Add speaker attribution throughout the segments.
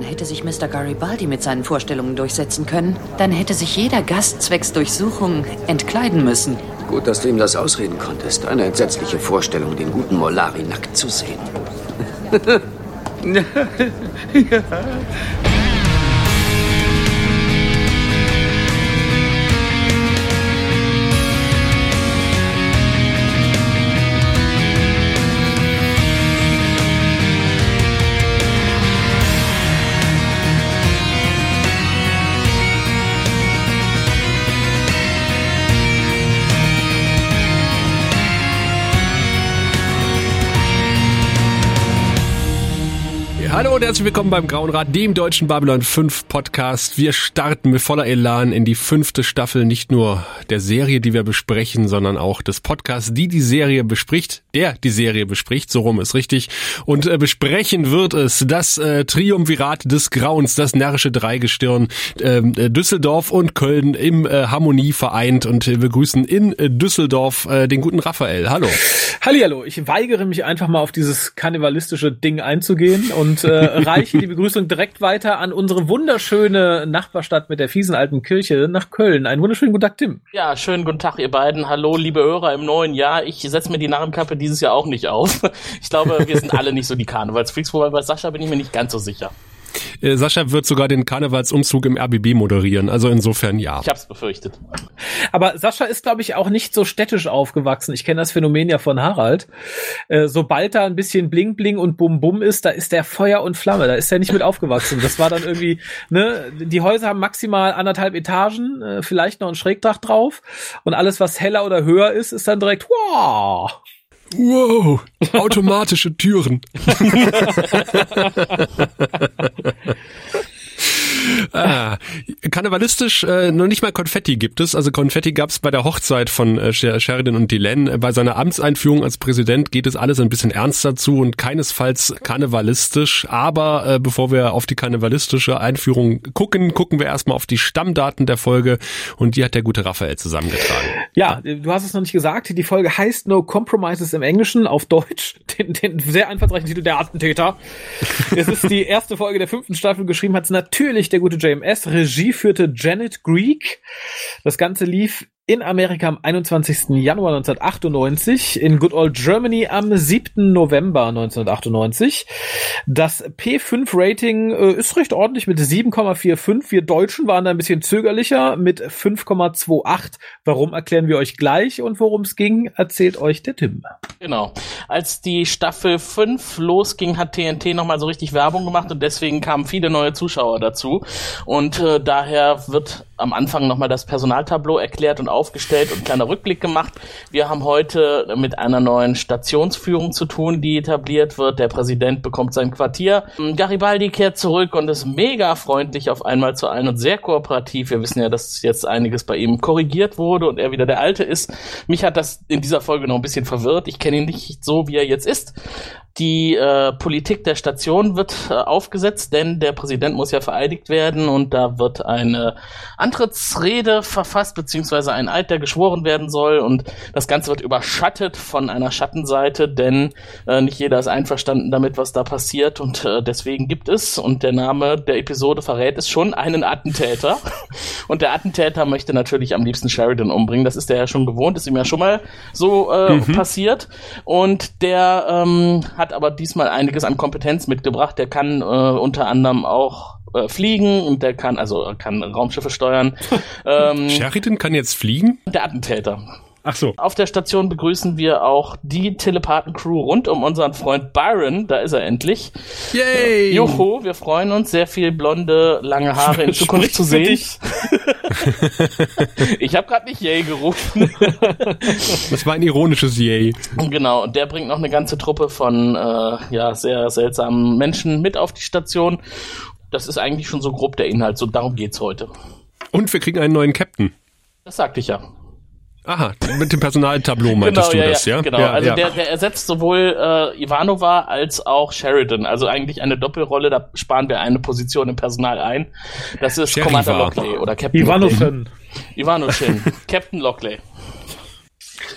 Speaker 1: Hätte sich Mr. Garibaldi mit seinen Vorstellungen durchsetzen können, dann hätte sich jeder Gast zwecks Durchsuchung entkleiden müssen.
Speaker 2: Gut, dass du ihm das ausreden konntest. Eine entsetzliche Vorstellung, den guten Molari nackt zu sehen. ja.
Speaker 3: Hallo und herzlich willkommen beim Grauen Rat, dem deutschen Babylon 5 Podcast. Wir starten mit voller Elan in die fünfte Staffel nicht nur der Serie, die wir besprechen, sondern auch des Podcasts, die die Serie bespricht, der die Serie bespricht, so rum ist richtig. Und äh, besprechen wird es das äh, Triumvirat des Grauens, das närrische Dreigestirn, ähm, äh, Düsseldorf und Köln im äh, Harmonie vereint. Und wir grüßen in äh, Düsseldorf äh, den guten Raphael. Hallo.
Speaker 4: Hallihallo, ich weigere mich einfach mal auf dieses kannibalistische Ding einzugehen und äh, reiche die Begrüßung direkt weiter an unsere wunderschöne Nachbarstadt mit der fiesen alten Kirche nach Köln. Einen wunderschönen guten Tag, Tim.
Speaker 5: Ja, schönen guten Tag, ihr beiden. Hallo, liebe Hörer im neuen Jahr. Ich setze mir die Narrenkappe dieses Jahr auch nicht auf. Ich glaube, wir sind alle nicht so die Karnevalsfreaks, wobei bei Sascha bin ich mir nicht ganz so sicher.
Speaker 3: Äh, Sascha wird sogar den Karnevalsumzug im RBB moderieren, also insofern ja.
Speaker 5: Ich hab's befürchtet.
Speaker 4: Aber Sascha ist, glaube ich, auch nicht so städtisch aufgewachsen. Ich kenne das Phänomen ja von Harald. Äh, sobald da ein bisschen Bling Bling und Bum Bum ist, da ist der Feuer und Flamme. Da ist er nicht mit aufgewachsen. Das war dann irgendwie, ne, die Häuser haben maximal anderthalb Etagen, äh, vielleicht noch ein Schrägdach drauf. Und alles, was heller oder höher ist, ist dann direkt, wow.
Speaker 3: Wow, automatische Türen. ah, karnevalistisch äh, noch nicht mal Konfetti gibt es. Also Konfetti gab es bei der Hochzeit von äh, Sheridan und Dylan. Bei seiner Amtseinführung als Präsident geht es alles ein bisschen ernster zu und keinesfalls karnevalistisch. Aber äh, bevor wir auf die karnevalistische Einführung gucken, gucken wir erstmal auf die Stammdaten der Folge und die hat der gute Raphael zusammengetragen.
Speaker 4: Ja, du hast es noch nicht gesagt. Die Folge heißt No Compromises im Englischen auf Deutsch. Den, den sehr einfallsreichen Titel der Attentäter. es ist die erste Folge der fünften Staffel. Geschrieben hat es natürlich der gute JMS. Regie führte Janet Greek. Das Ganze lief in Amerika am 21. Januar 1998, in Good Old Germany am 7. November 1998. Das P5-Rating äh, ist recht ordentlich mit 7,45. Wir Deutschen waren da ein bisschen zögerlicher mit 5,28. Warum erklären wir euch gleich und worum es ging, erzählt euch der Tim.
Speaker 5: Genau. Als die Staffel 5 losging, hat TNT nochmal so richtig Werbung gemacht und deswegen kamen viele neue Zuschauer dazu. Und äh, daher wird am Anfang nochmal das Personaltableau erklärt und aufgestellt und kleiner Rückblick gemacht. Wir haben heute mit einer neuen Stationsführung zu tun, die etabliert wird. Der Präsident bekommt sein Quartier. Garibaldi kehrt zurück und ist mega freundlich auf einmal zu allen und sehr kooperativ. Wir wissen ja, dass jetzt einiges bei ihm korrigiert wurde und er wieder der Alte ist. Mich hat das in dieser Folge noch ein bisschen verwirrt. Ich kenne ihn nicht so, wie er jetzt ist. Die äh, Politik der Station wird äh, aufgesetzt, denn der Präsident muss ja vereidigt werden und da wird eine Antrittsrede verfasst, beziehungsweise ein Eid, der geschworen werden soll. Und das Ganze wird überschattet von einer Schattenseite, denn äh, nicht jeder ist einverstanden damit, was da passiert. Und äh, deswegen gibt es, und der Name der Episode verrät es schon, einen Attentäter. Und der Attentäter möchte natürlich am liebsten Sheridan umbringen, das ist er ja schon gewohnt, ist ihm ja schon mal so äh, mhm. passiert. Und der ähm, hat hat aber diesmal einiges an Kompetenz mitgebracht. Der kann äh, unter anderem auch äh, fliegen und der kann, also kann Raumschiffe steuern.
Speaker 3: ähm, Sheridan kann jetzt fliegen?
Speaker 5: Der Attentäter.
Speaker 3: Ach so.
Speaker 5: Auf der Station begrüßen wir auch die Telepathen-Crew rund um unseren Freund Byron. Da ist er endlich.
Speaker 3: Yay!
Speaker 5: Äh, Joho, wir freuen uns, sehr viel blonde, lange Haare in Zukunft zu sehen. ich habe gerade nicht Yay gerufen.
Speaker 3: das war ein ironisches Yay.
Speaker 5: Genau, und der bringt noch eine ganze Truppe von äh, ja, sehr seltsamen Menschen mit auf die Station. Das ist eigentlich schon so grob der Inhalt. So darum geht's heute.
Speaker 3: Und wir kriegen einen neuen Captain.
Speaker 5: Das sagte ich ja.
Speaker 3: Aha, mit dem Personaltableau meintest
Speaker 5: genau,
Speaker 3: du
Speaker 5: ja,
Speaker 3: das, ja?
Speaker 5: Genau,
Speaker 3: ja,
Speaker 5: also
Speaker 3: ja.
Speaker 5: Der, der ersetzt sowohl äh, Ivanova als auch Sheridan. Also eigentlich eine Doppelrolle, da sparen wir eine Position im Personal ein. Das ist
Speaker 3: Sheriva.
Speaker 5: Commander Lockley oder Captain
Speaker 4: Ivanovshin.
Speaker 5: Ivanovshin. Captain Lockley.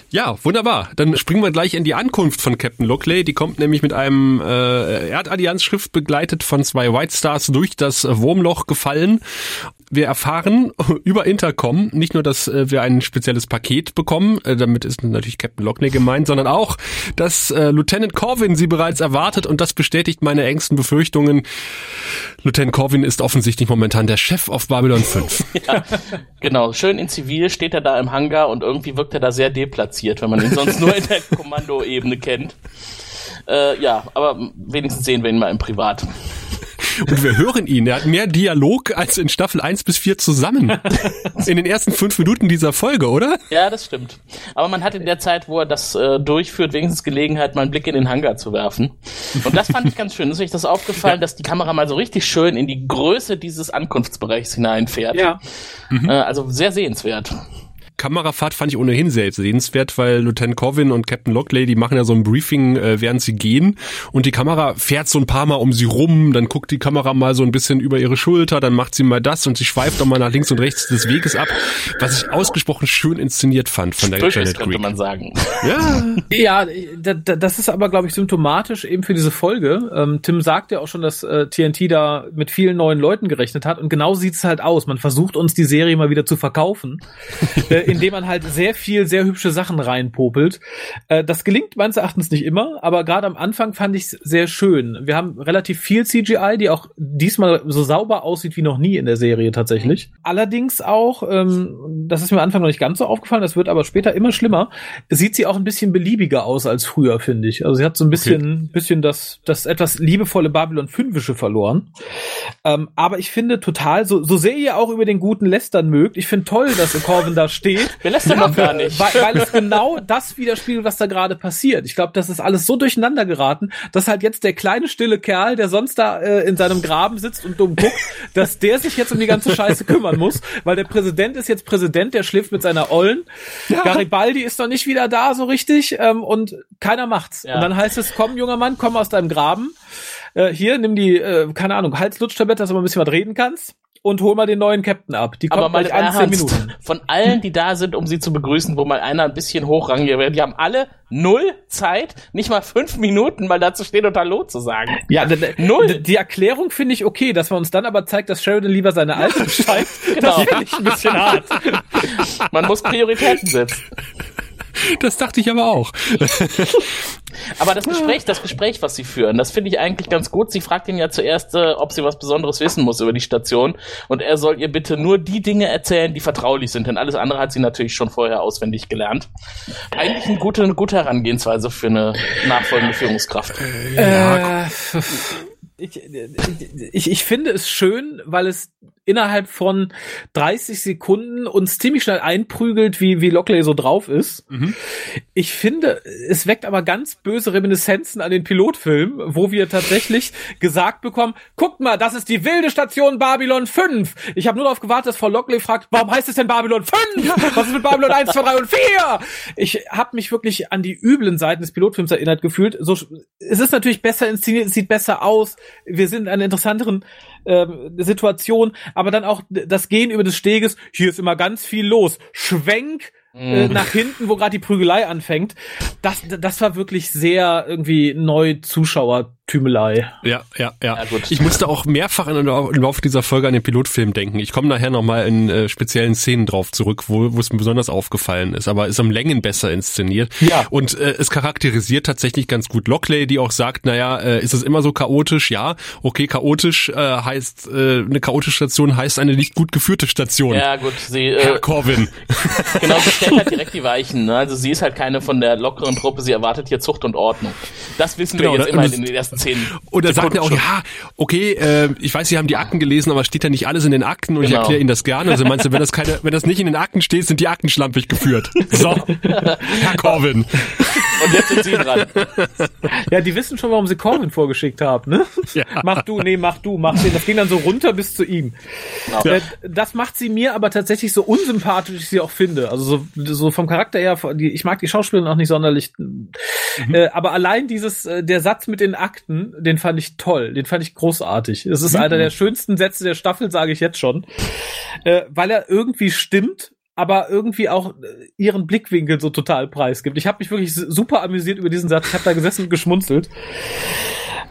Speaker 3: Ja, wunderbar. Dann springen wir gleich in die Ankunft von Captain Lockley. Die kommt nämlich mit einem äh, Erdallianz-Schrift begleitet von zwei White Stars durch das Wurmloch gefallen wir erfahren über Intercom nicht nur, dass äh, wir ein spezielles Paket bekommen, äh, damit ist natürlich Captain Lockney gemeint, sondern auch, dass äh, Lieutenant Corwin sie bereits erwartet und das bestätigt meine engsten Befürchtungen. Lieutenant Corwin ist offensichtlich momentan der Chef auf Babylon 5.
Speaker 5: ja, genau, schön in Zivil steht er da im Hangar und irgendwie wirkt er da sehr deplatziert, wenn man ihn sonst nur in der Kommandoebene kennt. Äh, ja, aber wenigstens sehen wir ihn mal im Privat.
Speaker 3: Und wir hören ihn. Er hat mehr Dialog als in Staffel 1 bis 4 zusammen. In den ersten fünf Minuten dieser Folge, oder?
Speaker 5: Ja, das stimmt. Aber man hat in der Zeit, wo er das äh, durchführt, wenigstens Gelegenheit, mal einen Blick in den Hangar zu werfen. Und das fand ich ganz schön. Ist euch das aufgefallen, ja. dass die Kamera mal so richtig schön in die Größe dieses Ankunftsbereichs hineinfährt?
Speaker 4: Ja.
Speaker 5: Mhm. Äh, also sehr sehenswert.
Speaker 3: Kamerafahrt fand ich ohnehin sehr sehenswert, weil Lieutenant Corwin und Captain Lockley, die machen ja so ein Briefing, äh, während sie gehen. Und die Kamera fährt so ein paar Mal um sie rum, dann guckt die Kamera mal so ein bisschen über ihre Schulter, dann macht sie mal das und sie schweift auch mal nach links und rechts des Weges ab, was ich ausgesprochen schön inszeniert fand von der
Speaker 5: Sprüches, Janet könnte man sagen.
Speaker 4: Ja, ja das ist aber, glaube ich, symptomatisch eben für diese Folge. Ähm, Tim sagt ja auch schon, dass äh, TNT da mit vielen neuen Leuten gerechnet hat und genau sieht es halt aus. Man versucht uns die Serie mal wieder zu verkaufen. Indem man halt sehr viel, sehr hübsche Sachen reinpopelt. Äh, das gelingt meines Erachtens nicht immer, aber gerade am Anfang fand ich es sehr schön. Wir haben relativ viel CGI, die auch diesmal so sauber aussieht wie noch nie in der Serie tatsächlich. Allerdings auch, ähm, das ist mir am Anfang noch nicht ganz so aufgefallen, das wird aber später immer schlimmer, sieht sie auch ein bisschen beliebiger aus als früher, finde ich. Also sie hat so ein bisschen, okay. bisschen das, das etwas liebevolle Babylon 5 verloren. Ähm, aber ich finde total, so, so sehr ihr auch über den guten Lästern mögt, ich finde toll, dass Corvin da steht geht.
Speaker 5: Wir lässt ja, noch gar nicht.
Speaker 4: Weil, weil es genau das widerspiegelt, was da gerade passiert. Ich glaube, das ist alles so durcheinander geraten, dass halt jetzt der kleine stille Kerl, der sonst da äh, in seinem Graben sitzt und dumm guckt, dass der sich jetzt um die ganze Scheiße kümmern muss, weil der Präsident ist jetzt Präsident, der schläft mit seiner Ollen. Ja. Garibaldi ist noch nicht wieder da so richtig ähm, und keiner macht's. Ja. Und dann heißt es, komm junger Mann, komm aus deinem Graben. Äh, hier, nimm die, äh, keine Ahnung, Halslutschtablette, dass du mal ein bisschen was reden kannst und hol mal den neuen Captain ab. Die kommt mal an zehn Minuten.
Speaker 5: Von allen, die da sind, um sie zu begrüßen, wo mal einer ein bisschen hochrangiger wird, die haben alle null Zeit, nicht mal fünf Minuten mal da zu stehen und Hallo zu sagen.
Speaker 4: Ja, null. Die Erklärung finde ich okay, dass man uns dann aber zeigt, dass Sheridan lieber seine Alten steigt. genau. Das finde ich ein bisschen hart.
Speaker 5: Man muss Prioritäten setzen.
Speaker 3: Das dachte ich aber auch.
Speaker 5: Aber das Gespräch, das Gespräch, was sie führen, das finde ich eigentlich ganz gut. Sie fragt ihn ja zuerst, äh, ob sie was Besonderes wissen muss über die Station. Und er soll ihr bitte nur die Dinge erzählen, die vertraulich sind. Denn alles andere hat sie natürlich schon vorher auswendig gelernt. Eigentlich eine gute, eine gute Herangehensweise für eine nachfolgende Führungskraft.
Speaker 4: Äh, ich, ich, ich finde es schön, weil es innerhalb von 30 Sekunden uns ziemlich schnell einprügelt, wie, wie Lockley so drauf ist. Mhm. Ich finde, es weckt aber ganz böse Reminiszenzen an den Pilotfilm, wo wir tatsächlich gesagt bekommen, guckt mal, das ist die wilde Station Babylon 5. Ich habe nur darauf gewartet, dass Frau Lockley fragt, warum heißt es denn Babylon 5? Was ist mit Babylon 1, 2, 3 und 4? Ich habe mich wirklich an die üblen Seiten des Pilotfilms erinnert gefühlt. So, es ist natürlich besser inszeniert, es sieht besser aus. Wir sind in einer interessanteren ähm, Situation, aber dann auch das Gehen über des Steges, hier ist immer ganz viel los. Schwenk äh, mhm. nach hinten, wo gerade die Prügelei anfängt. Das, das war wirklich sehr irgendwie neu Zuschauer Tümelei.
Speaker 3: Ja, ja, ja. ja ich musste auch mehrfach im Laufe dieser Folge an den Pilotfilm denken. Ich komme nachher nochmal in äh, speziellen Szenen drauf zurück, wo, wo es mir besonders aufgefallen ist, aber ist um Längen besser inszeniert.
Speaker 4: Ja.
Speaker 3: Und äh, es charakterisiert tatsächlich ganz gut Lockley, die auch sagt, naja, äh, ist es immer so chaotisch? Ja, okay, chaotisch äh, heißt, äh, eine chaotische Station heißt eine nicht gut geführte Station.
Speaker 5: Ja, gut, sie... Äh,
Speaker 3: Herr Corwin.
Speaker 5: genau, sie stellt halt direkt die Weichen. Ne? Also sie ist halt keine von der lockeren Truppe, sie erwartet hier Zucht und Ordnung. Das wissen wir genau, jetzt immerhin in den ersten zehn.
Speaker 3: Und er sagt mir auch, ja, okay, äh, ich weiß, Sie haben die Akten gelesen, aber steht ja nicht alles in den Akten und genau. ich erkläre Ihnen das gerne. Also meinst du, wenn das keine, wenn das nicht in den Akten steht, sind die Akten schlampig geführt. So, Herr Corwin.
Speaker 5: Und jetzt sind Sie dran.
Speaker 4: Ja, die wissen schon, warum sie Corwin vorgeschickt haben, ne? Ja. Mach du, nee, mach du, mach den. Das ging dann so runter bis zu ihm. Genau. Äh, das macht sie mir aber tatsächlich so unsympathisch, wie ich sie auch finde. Also so, so vom Charakter her, ich mag die Schauspielerin auch nicht sonderlich. Mhm. Äh, aber allein dieses, äh, der Satz mit den Akten, den fand ich toll, den fand ich großartig. Das ist mhm. einer der schönsten Sätze der Staffel, sage ich jetzt schon. Weil er irgendwie stimmt aber irgendwie auch äh, ihren Blickwinkel so total preisgibt. Ich habe mich wirklich super amüsiert über diesen Satz. Ich habe da gesessen und geschmunzelt.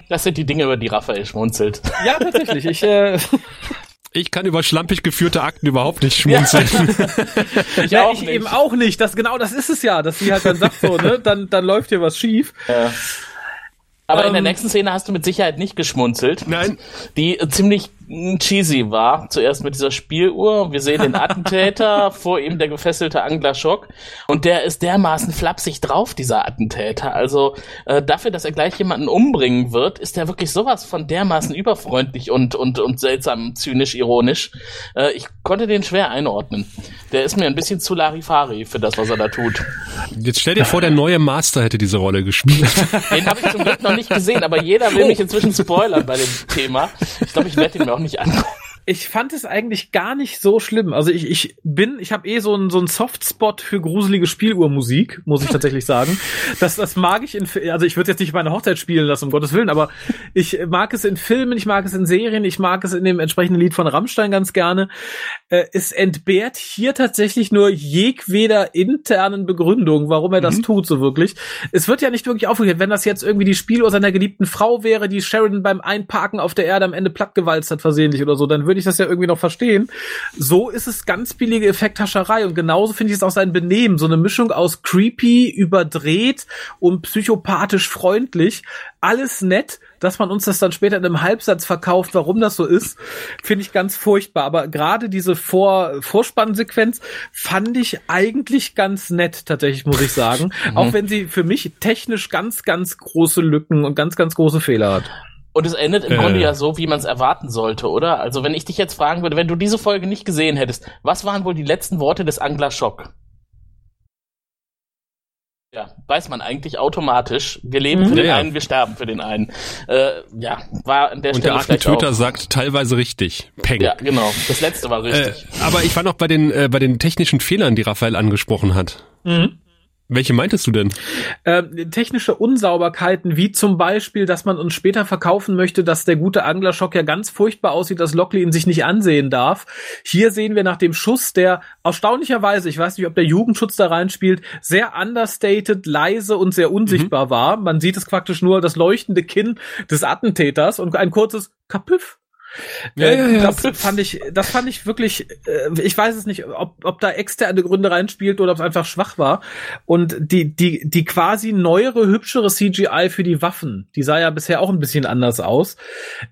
Speaker 5: Das sind die Dinge, über die Raphael schmunzelt.
Speaker 4: Ja, tatsächlich. Ich, äh,
Speaker 3: ich kann über schlampig geführte Akten überhaupt nicht schmunzeln.
Speaker 4: Ja. ich, ja, ich nicht. eben auch nicht. Das genau, das ist es ja, dass sie halt dann sagt so, ne, dann dann läuft hier was schief. Ja.
Speaker 5: Aber ähm, in der ähm. nächsten Szene hast du mit Sicherheit nicht geschmunzelt.
Speaker 3: Nein.
Speaker 5: Die ziemlich cheesy war. Zuerst mit dieser Spieluhr. Wir sehen den Attentäter, vor ihm der gefesselte Angler Schock. Und der ist dermaßen flapsig drauf, dieser Attentäter. Also äh, dafür, dass er gleich jemanden umbringen wird, ist er wirklich sowas von dermaßen überfreundlich und, und, und seltsam zynisch ironisch. Äh, ich konnte den schwer einordnen. Der ist mir ein bisschen zu Larifari für das, was er da tut.
Speaker 3: Jetzt stell dir vor, der neue Master hätte diese Rolle gespielt.
Speaker 5: Den habe ich zum Glück noch nicht gesehen, aber jeder will mich inzwischen spoilern bei dem Thema. Ich glaube, ich werde ihn mir auch nicht angucken
Speaker 4: ich fand es eigentlich gar nicht so schlimm. Also ich, ich bin, ich habe eh so einen so einen Softspot für gruselige Spieluhrmusik, muss ich tatsächlich sagen. Das, das mag ich in, also ich würde jetzt nicht meine Hochzeit spielen lassen, um Gottes Willen, aber ich mag es in Filmen, ich mag es in Serien, ich mag es in dem entsprechenden Lied von Rammstein ganz gerne. Äh, es entbehrt hier tatsächlich nur jegweder internen Begründung, warum er das mhm. tut, so wirklich. Es wird ja nicht wirklich aufgeklärt, wenn das jetzt irgendwie die Spieluhr seiner geliebten Frau wäre, die Sheridan beim Einparken auf der Erde am Ende plattgewalzt hat versehentlich oder so, dann würde würde ich das ja irgendwie noch verstehen. So ist es ganz billige Effekthascherei und genauso finde ich es auch sein Benehmen. So eine Mischung aus creepy, überdreht und psychopathisch freundlich. Alles nett, dass man uns das dann später in einem Halbsatz verkauft, warum das so ist, finde ich ganz furchtbar. Aber gerade diese Vor Vorspannsequenz fand ich eigentlich ganz nett, tatsächlich, muss ich sagen. Mhm. Auch wenn sie für mich technisch ganz, ganz große Lücken und ganz, ganz große Fehler hat.
Speaker 5: Und es endet im äh. Grunde ja so, wie man es erwarten sollte, oder? Also wenn ich dich jetzt fragen würde, wenn du diese Folge nicht gesehen hättest, was waren wohl die letzten Worte des Angler Schock? Ja, weiß man eigentlich automatisch. Wir leben mhm. für den ja. einen, wir sterben für den einen. Äh, ja, war an der
Speaker 3: Und
Speaker 5: Stelle.
Speaker 3: Und der Attentöter sagt teilweise richtig. Peng.
Speaker 5: Ja, genau. Das letzte war richtig.
Speaker 3: Äh, aber ich war noch bei den, äh, bei den technischen Fehlern, die Raphael angesprochen hat. Mhm. Welche meintest du denn?
Speaker 4: Äh, technische Unsauberkeiten, wie zum Beispiel, dass man uns später verkaufen möchte, dass der gute Anglerschock ja ganz furchtbar aussieht, dass Lockley ihn sich nicht ansehen darf. Hier sehen wir nach dem Schuss, der erstaunlicherweise, ich weiß nicht, ob der Jugendschutz da reinspielt, sehr understated, leise und sehr unsichtbar mhm. war. Man sieht es praktisch nur das leuchtende Kinn des Attentäters und ein kurzes Kapüff ja, ja, ja. Das fand ich, das fand ich wirklich, äh, ich weiß es nicht, ob, ob da externe Gründe reinspielt oder ob es einfach schwach war. Und die, die, die quasi neuere, hübschere CGI für die Waffen, die sah ja bisher auch ein bisschen anders aus,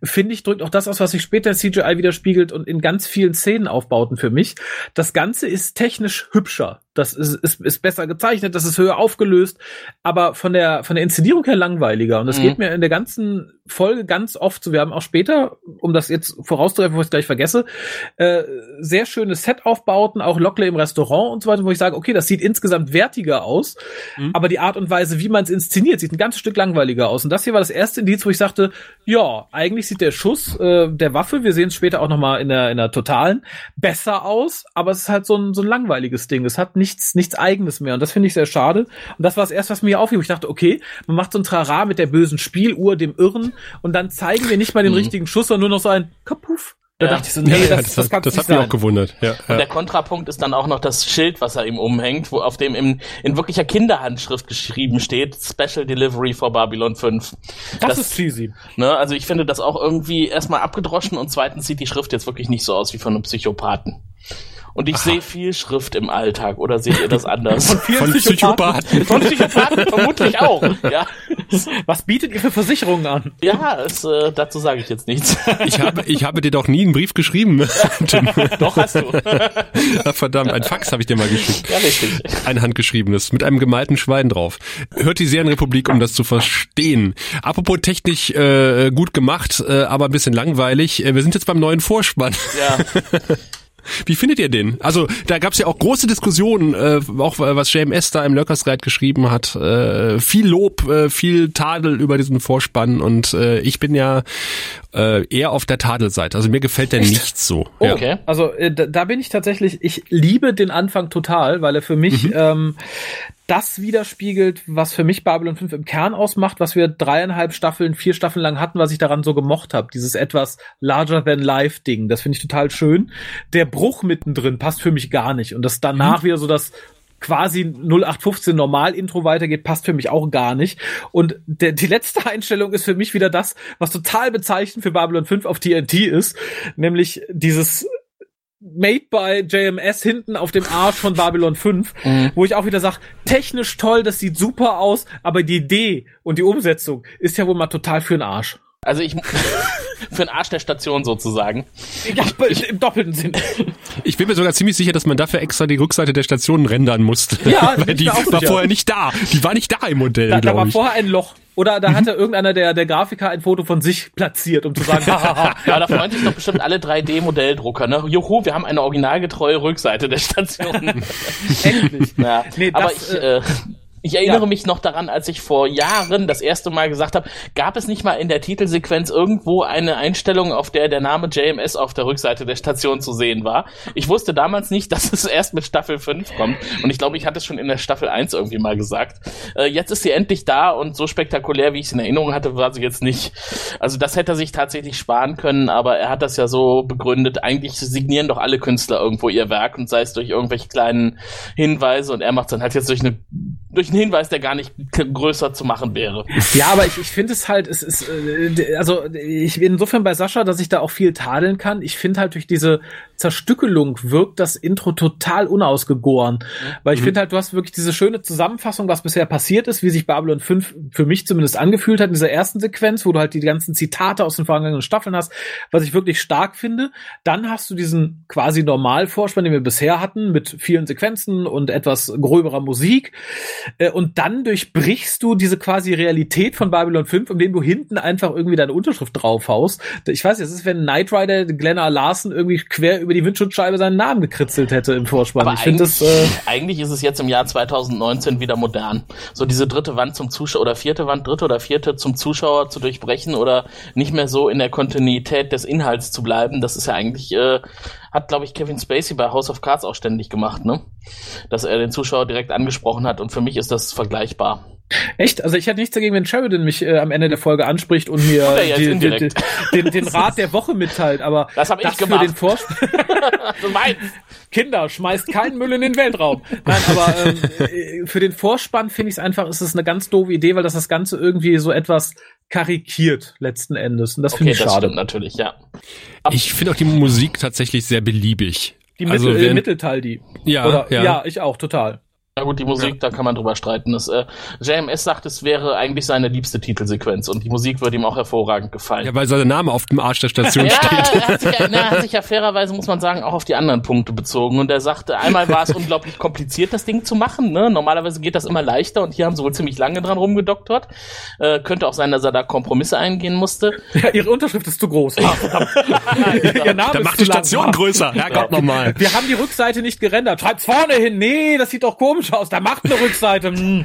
Speaker 4: finde ich, drückt auch das aus, was sich später CGI widerspiegelt und in ganz vielen Szenen aufbauten für mich. Das Ganze ist technisch hübscher. Das ist, ist, ist besser gezeichnet, das ist höher aufgelöst, aber von der, von der Inszenierung her langweiliger. Und das mhm. geht mir in der ganzen Folge ganz oft so. Wir haben auch später, um das jetzt vorauszugreifen, bevor ich es gleich vergesse, äh, sehr schöne Set-Aufbauten, auch Lockley im Restaurant und so weiter, wo ich sage, okay, das sieht insgesamt wertiger aus, mhm. aber die Art und Weise, wie man es inszeniert, sieht ein ganzes Stück langweiliger aus. Und das hier war das erste Indiz, wo ich sagte, ja, eigentlich sieht der Schuss äh, der Waffe, wir sehen es später auch nochmal in der, in der Totalen, besser aus, aber es ist halt so ein, so ein langweiliges Ding. Es hat nichts, nichts Eigenes mehr. Und das finde ich sehr schade. Und das war das erste, was mir auffiel. Ich dachte, okay, man macht so ein Trara mit der bösen Spieluhr, dem Irren, und dann zeigen wir nicht mal den mhm. richtigen Schuss, sondern nur noch so ein Kapuff. Da
Speaker 3: ja. dachte ich so, nee, ja, das, das, das, das hat mich auch gewundert. Ja,
Speaker 5: und der Kontrapunkt ist dann auch noch das Schild, was er ihm umhängt, wo auf dem in, in wirklicher Kinderhandschrift geschrieben steht, Special Delivery for Babylon 5.
Speaker 4: Das, ist cheesy.
Speaker 5: Ne, also ich finde das auch irgendwie erstmal abgedroschen und zweitens sieht die Schrift jetzt wirklich nicht so aus wie von einem Psychopathen. Und ich sehe viel Schrift im Alltag, oder seht ihr das anders?
Speaker 3: Von, vielen von Psychopathen.
Speaker 5: Von Psychopathen vermutlich auch. Ja.
Speaker 4: Was bietet ihr für Versicherungen an?
Speaker 5: Ja, es, äh, dazu sage ich jetzt nichts.
Speaker 3: Ich habe, ich habe dir doch nie einen Brief geschrieben.
Speaker 5: Tim. doch, hast du.
Speaker 3: Verdammt, ein Fax habe ich dir mal geschickt.
Speaker 5: Ja, richtig.
Speaker 3: Ein handgeschriebenes, mit einem gemalten Schwein drauf. Hört die Serienrepublik, um das zu verstehen. Apropos technisch äh, gut gemacht, äh, aber ein bisschen langweilig. Äh, wir sind jetzt beim neuen Vorspann.
Speaker 5: Ja.
Speaker 3: Wie findet ihr den? Also da gab es ja auch große Diskussionen, äh, auch was JMS da im Lurkers Guide geschrieben hat. Äh, viel Lob, äh, viel Tadel über diesen Vorspann und äh, ich bin ja äh, eher auf der Tadelseite. Also mir gefällt der Echt? nicht so.
Speaker 4: Oh, ja. Okay. Also äh, da, da bin ich tatsächlich, ich liebe den Anfang total, weil er für mich mhm. ähm, das widerspiegelt, was für mich Babylon 5 im Kern ausmacht, was wir dreieinhalb Staffeln, vier Staffeln lang hatten, was ich daran so gemocht habe. Dieses etwas larger than life Ding. Das finde ich total schön. Der Bruch mittendrin passt für mich gar nicht. Und das danach mhm. wieder so das quasi 0815 Normal-Intro weitergeht, passt für mich auch gar nicht. Und der, die letzte Einstellung ist für mich wieder das, was total bezeichnend für Babylon 5 auf TNT ist, nämlich dieses Made by JMS hinten auf dem Arsch von Babylon 5, mhm. wo ich auch wieder sage, technisch toll, das sieht super aus, aber die Idee und die Umsetzung ist ja wohl mal total für den Arsch.
Speaker 5: Also ich für den Arsch der Station sozusagen.
Speaker 4: Ja, im doppelten Sinne.
Speaker 3: Ich bin mir sogar ziemlich sicher, dass man dafür extra die Rückseite der Station rendern musste.
Speaker 4: Ja,
Speaker 3: weil die war sicher. vorher nicht da. Die war nicht da im Modell.
Speaker 4: Da, da war
Speaker 3: ich.
Speaker 4: vorher ein Loch. Oder da mhm. hatte irgendeiner der, der Grafiker ein Foto von sich platziert, um zu sagen, hahaha.
Speaker 5: ja, da freuen sich doch bestimmt alle 3D-Modelldrucker, ne? Juhu, wir haben eine originalgetreue Rückseite der Station.
Speaker 4: Endlich.
Speaker 5: Ja, nee, aber das, ich, äh, äh ich erinnere ja. mich noch daran, als ich vor Jahren das erste Mal gesagt habe, gab es nicht mal in der Titelsequenz irgendwo eine Einstellung, auf der der Name JMS auf der Rückseite der Station zu sehen war. Ich wusste damals nicht, dass es erst mit Staffel 5 kommt. Und ich glaube, ich hatte es schon in der Staffel 1 irgendwie mal gesagt. Äh, jetzt ist sie endlich da und so spektakulär, wie ich es in Erinnerung hatte, war sie jetzt nicht. Also das hätte er sich tatsächlich sparen können, aber er hat das ja so begründet. Eigentlich signieren doch alle Künstler irgendwo ihr Werk und sei es durch irgendwelche kleinen Hinweise und er macht es dann halt jetzt durch eine durch einen Hinweis, der gar nicht größer zu machen wäre.
Speaker 4: Ja, aber ich, ich finde es halt, es ist, äh, also ich bin insofern bei Sascha, dass ich da auch viel tadeln kann. Ich finde halt durch diese Zerstückelung wirkt das Intro total unausgegoren. Weil ich mhm. finde halt, du hast wirklich diese schöne Zusammenfassung, was bisher passiert ist, wie sich Babylon 5 für mich zumindest angefühlt hat in dieser ersten Sequenz, wo du halt die ganzen Zitate aus den vergangenen Staffeln hast, was ich wirklich stark finde. Dann hast du diesen quasi Normalvorspann, den wir bisher hatten, mit vielen Sequenzen und etwas gröberer Musik. Äh, und dann durchbrichst du diese quasi Realität von Babylon 5, indem du hinten einfach irgendwie deine Unterschrift draufhaust. Ich weiß, es ist, wenn Knight Rider Glennar Larson irgendwie quer über die Windschutzscheibe seinen Namen gekritzelt hätte im Vorspann.
Speaker 5: Aber ich finde das. Äh eigentlich ist es jetzt im Jahr 2019 wieder modern. So diese dritte Wand zum Zuschauer oder vierte Wand, dritte oder vierte zum Zuschauer zu durchbrechen oder nicht mehr so in der Kontinuität des Inhalts zu bleiben, das ist ja eigentlich äh, hat, glaube ich, Kevin Spacey bei House of Cards auch ständig gemacht, ne? Dass er den Zuschauer direkt angesprochen hat und für mich ist das vergleichbar.
Speaker 4: Echt? Also ich hätte nichts dagegen, wenn Sheridan mich äh, am Ende der Folge anspricht und mir die, die, die, den, den, Rat der Woche mitteilt, aber
Speaker 5: das habe ich gemacht.
Speaker 4: Für den Vors Kinder, schmeißt keinen Müll in den Weltraum. Nein, aber ähm, äh, für den Vorspann finde ich es einfach, ist es eine ganz doofe Idee, weil das das Ganze irgendwie so etwas karikiert letzten Endes. Und das finde ich das schade. Stimmt
Speaker 5: natürlich, ja.
Speaker 3: ich finde auch die Musik tatsächlich sehr beliebig.
Speaker 4: Die Mittel, also, wenn, Mittelteil, die.
Speaker 3: Ja, Oder, ja.
Speaker 4: ja, ich auch, total.
Speaker 5: Na gut, die Musik, ja. da kann man drüber streiten. Das, äh, JMS sagt, es wäre eigentlich seine liebste Titelsequenz und die Musik würde ihm auch hervorragend gefallen.
Speaker 3: Ja, weil sein Name auf dem Arsch der Station ja, steht.
Speaker 5: Er hat, sich ja, na, hat sich ja fairerweise, muss man sagen, auch auf die anderen Punkte bezogen. Und er sagte, einmal war es unglaublich kompliziert, das Ding zu machen. Ne? Normalerweise geht das immer leichter und hier haben sie wohl ziemlich lange dran rumgedoktert. Äh, könnte auch sein, dass er da Kompromisse eingehen musste.
Speaker 4: Ja, ihre Unterschrift ist zu groß. Ah, verdammt.
Speaker 3: Ihr Name Dann macht die Station lang. größer. Herrgott ja. nochmal.
Speaker 4: Wir haben die Rückseite nicht gerendert. Schreibt's vorne hin. Nee, das sieht doch komisch komisch aus. Da macht eine Rückseite. Hm.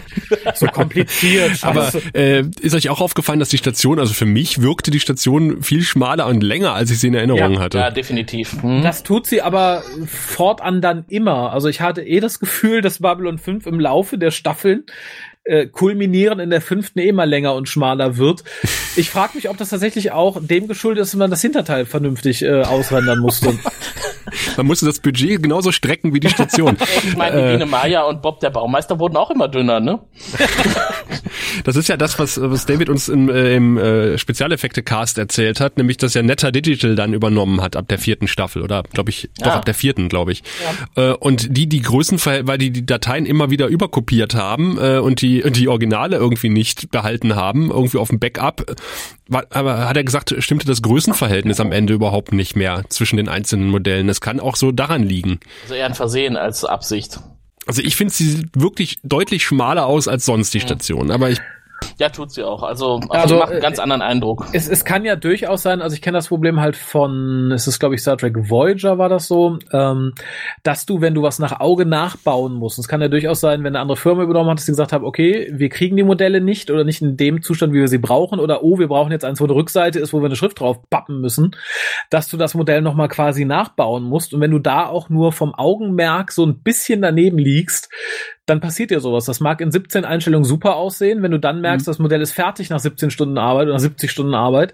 Speaker 4: So kompliziert.
Speaker 3: Aber äh, ist euch auch aufgefallen, dass die Station, also für mich wirkte die Station viel schmaler und länger, als ich sie in Erinnerung
Speaker 5: ja,
Speaker 3: hatte.
Speaker 5: Ja, definitiv.
Speaker 4: Hm. Das tut sie aber fortan dann immer. Also ich hatte eh das Gefühl, dass Babylon 5 im Laufe der Staffeln äh, kulminieren in der fünften eh immer länger und schmaler wird. Ich frage mich, ob das tatsächlich auch dem geschuldet ist, dass man das Hinterteil vernünftig äh, ausrendern musste.
Speaker 3: man musste das Budget genauso strecken wie die Station.
Speaker 5: ich meine, äh, Biene Maya und Bob der Baumeister wurden auch immer dünner, ne?
Speaker 3: das ist ja das, was, was David uns im, äh, im äh, Spezialeffekte-Cast erzählt hat, nämlich, dass ja Netter Digital dann übernommen hat ab der vierten Staffel oder glaube ich, doch ah. ab der vierten, glaube ich. Ja. Äh, und die die Größenverhältnisse, weil die die Dateien immer wieder überkopiert haben äh, und die die, Originale irgendwie nicht behalten haben, irgendwie auf dem Backup. Aber hat er gesagt, stimmte das Größenverhältnis am Ende überhaupt nicht mehr zwischen den einzelnen Modellen. Es kann auch so daran liegen.
Speaker 5: Also eher ein Versehen als Absicht.
Speaker 3: Also ich finde, sie sieht wirklich deutlich schmaler aus als sonst die Station. Aber ich
Speaker 5: ja, tut sie auch. Also, also, also macht einen ganz äh, anderen Eindruck.
Speaker 4: Es, es kann ja durchaus sein, also ich kenne das Problem halt von, es ist glaube ich Star Trek Voyager war das so, ähm, dass du, wenn du was nach Auge nachbauen musst, es kann ja durchaus sein, wenn eine andere Firma übernommen hat, dass sie gesagt haben, okay, wir kriegen die Modelle nicht oder nicht in dem Zustand, wie wir sie brauchen oder oh, wir brauchen jetzt eins, wo eine Rückseite ist, wo wir eine Schrift drauf pappen müssen, dass du das Modell nochmal quasi nachbauen musst und wenn du da auch nur vom Augenmerk so ein bisschen daneben liegst, dann passiert dir sowas. Das mag in 17 Einstellungen super aussehen. Wenn du dann merkst, mhm. das Modell ist fertig nach 17 Stunden Arbeit oder 70 Stunden Arbeit,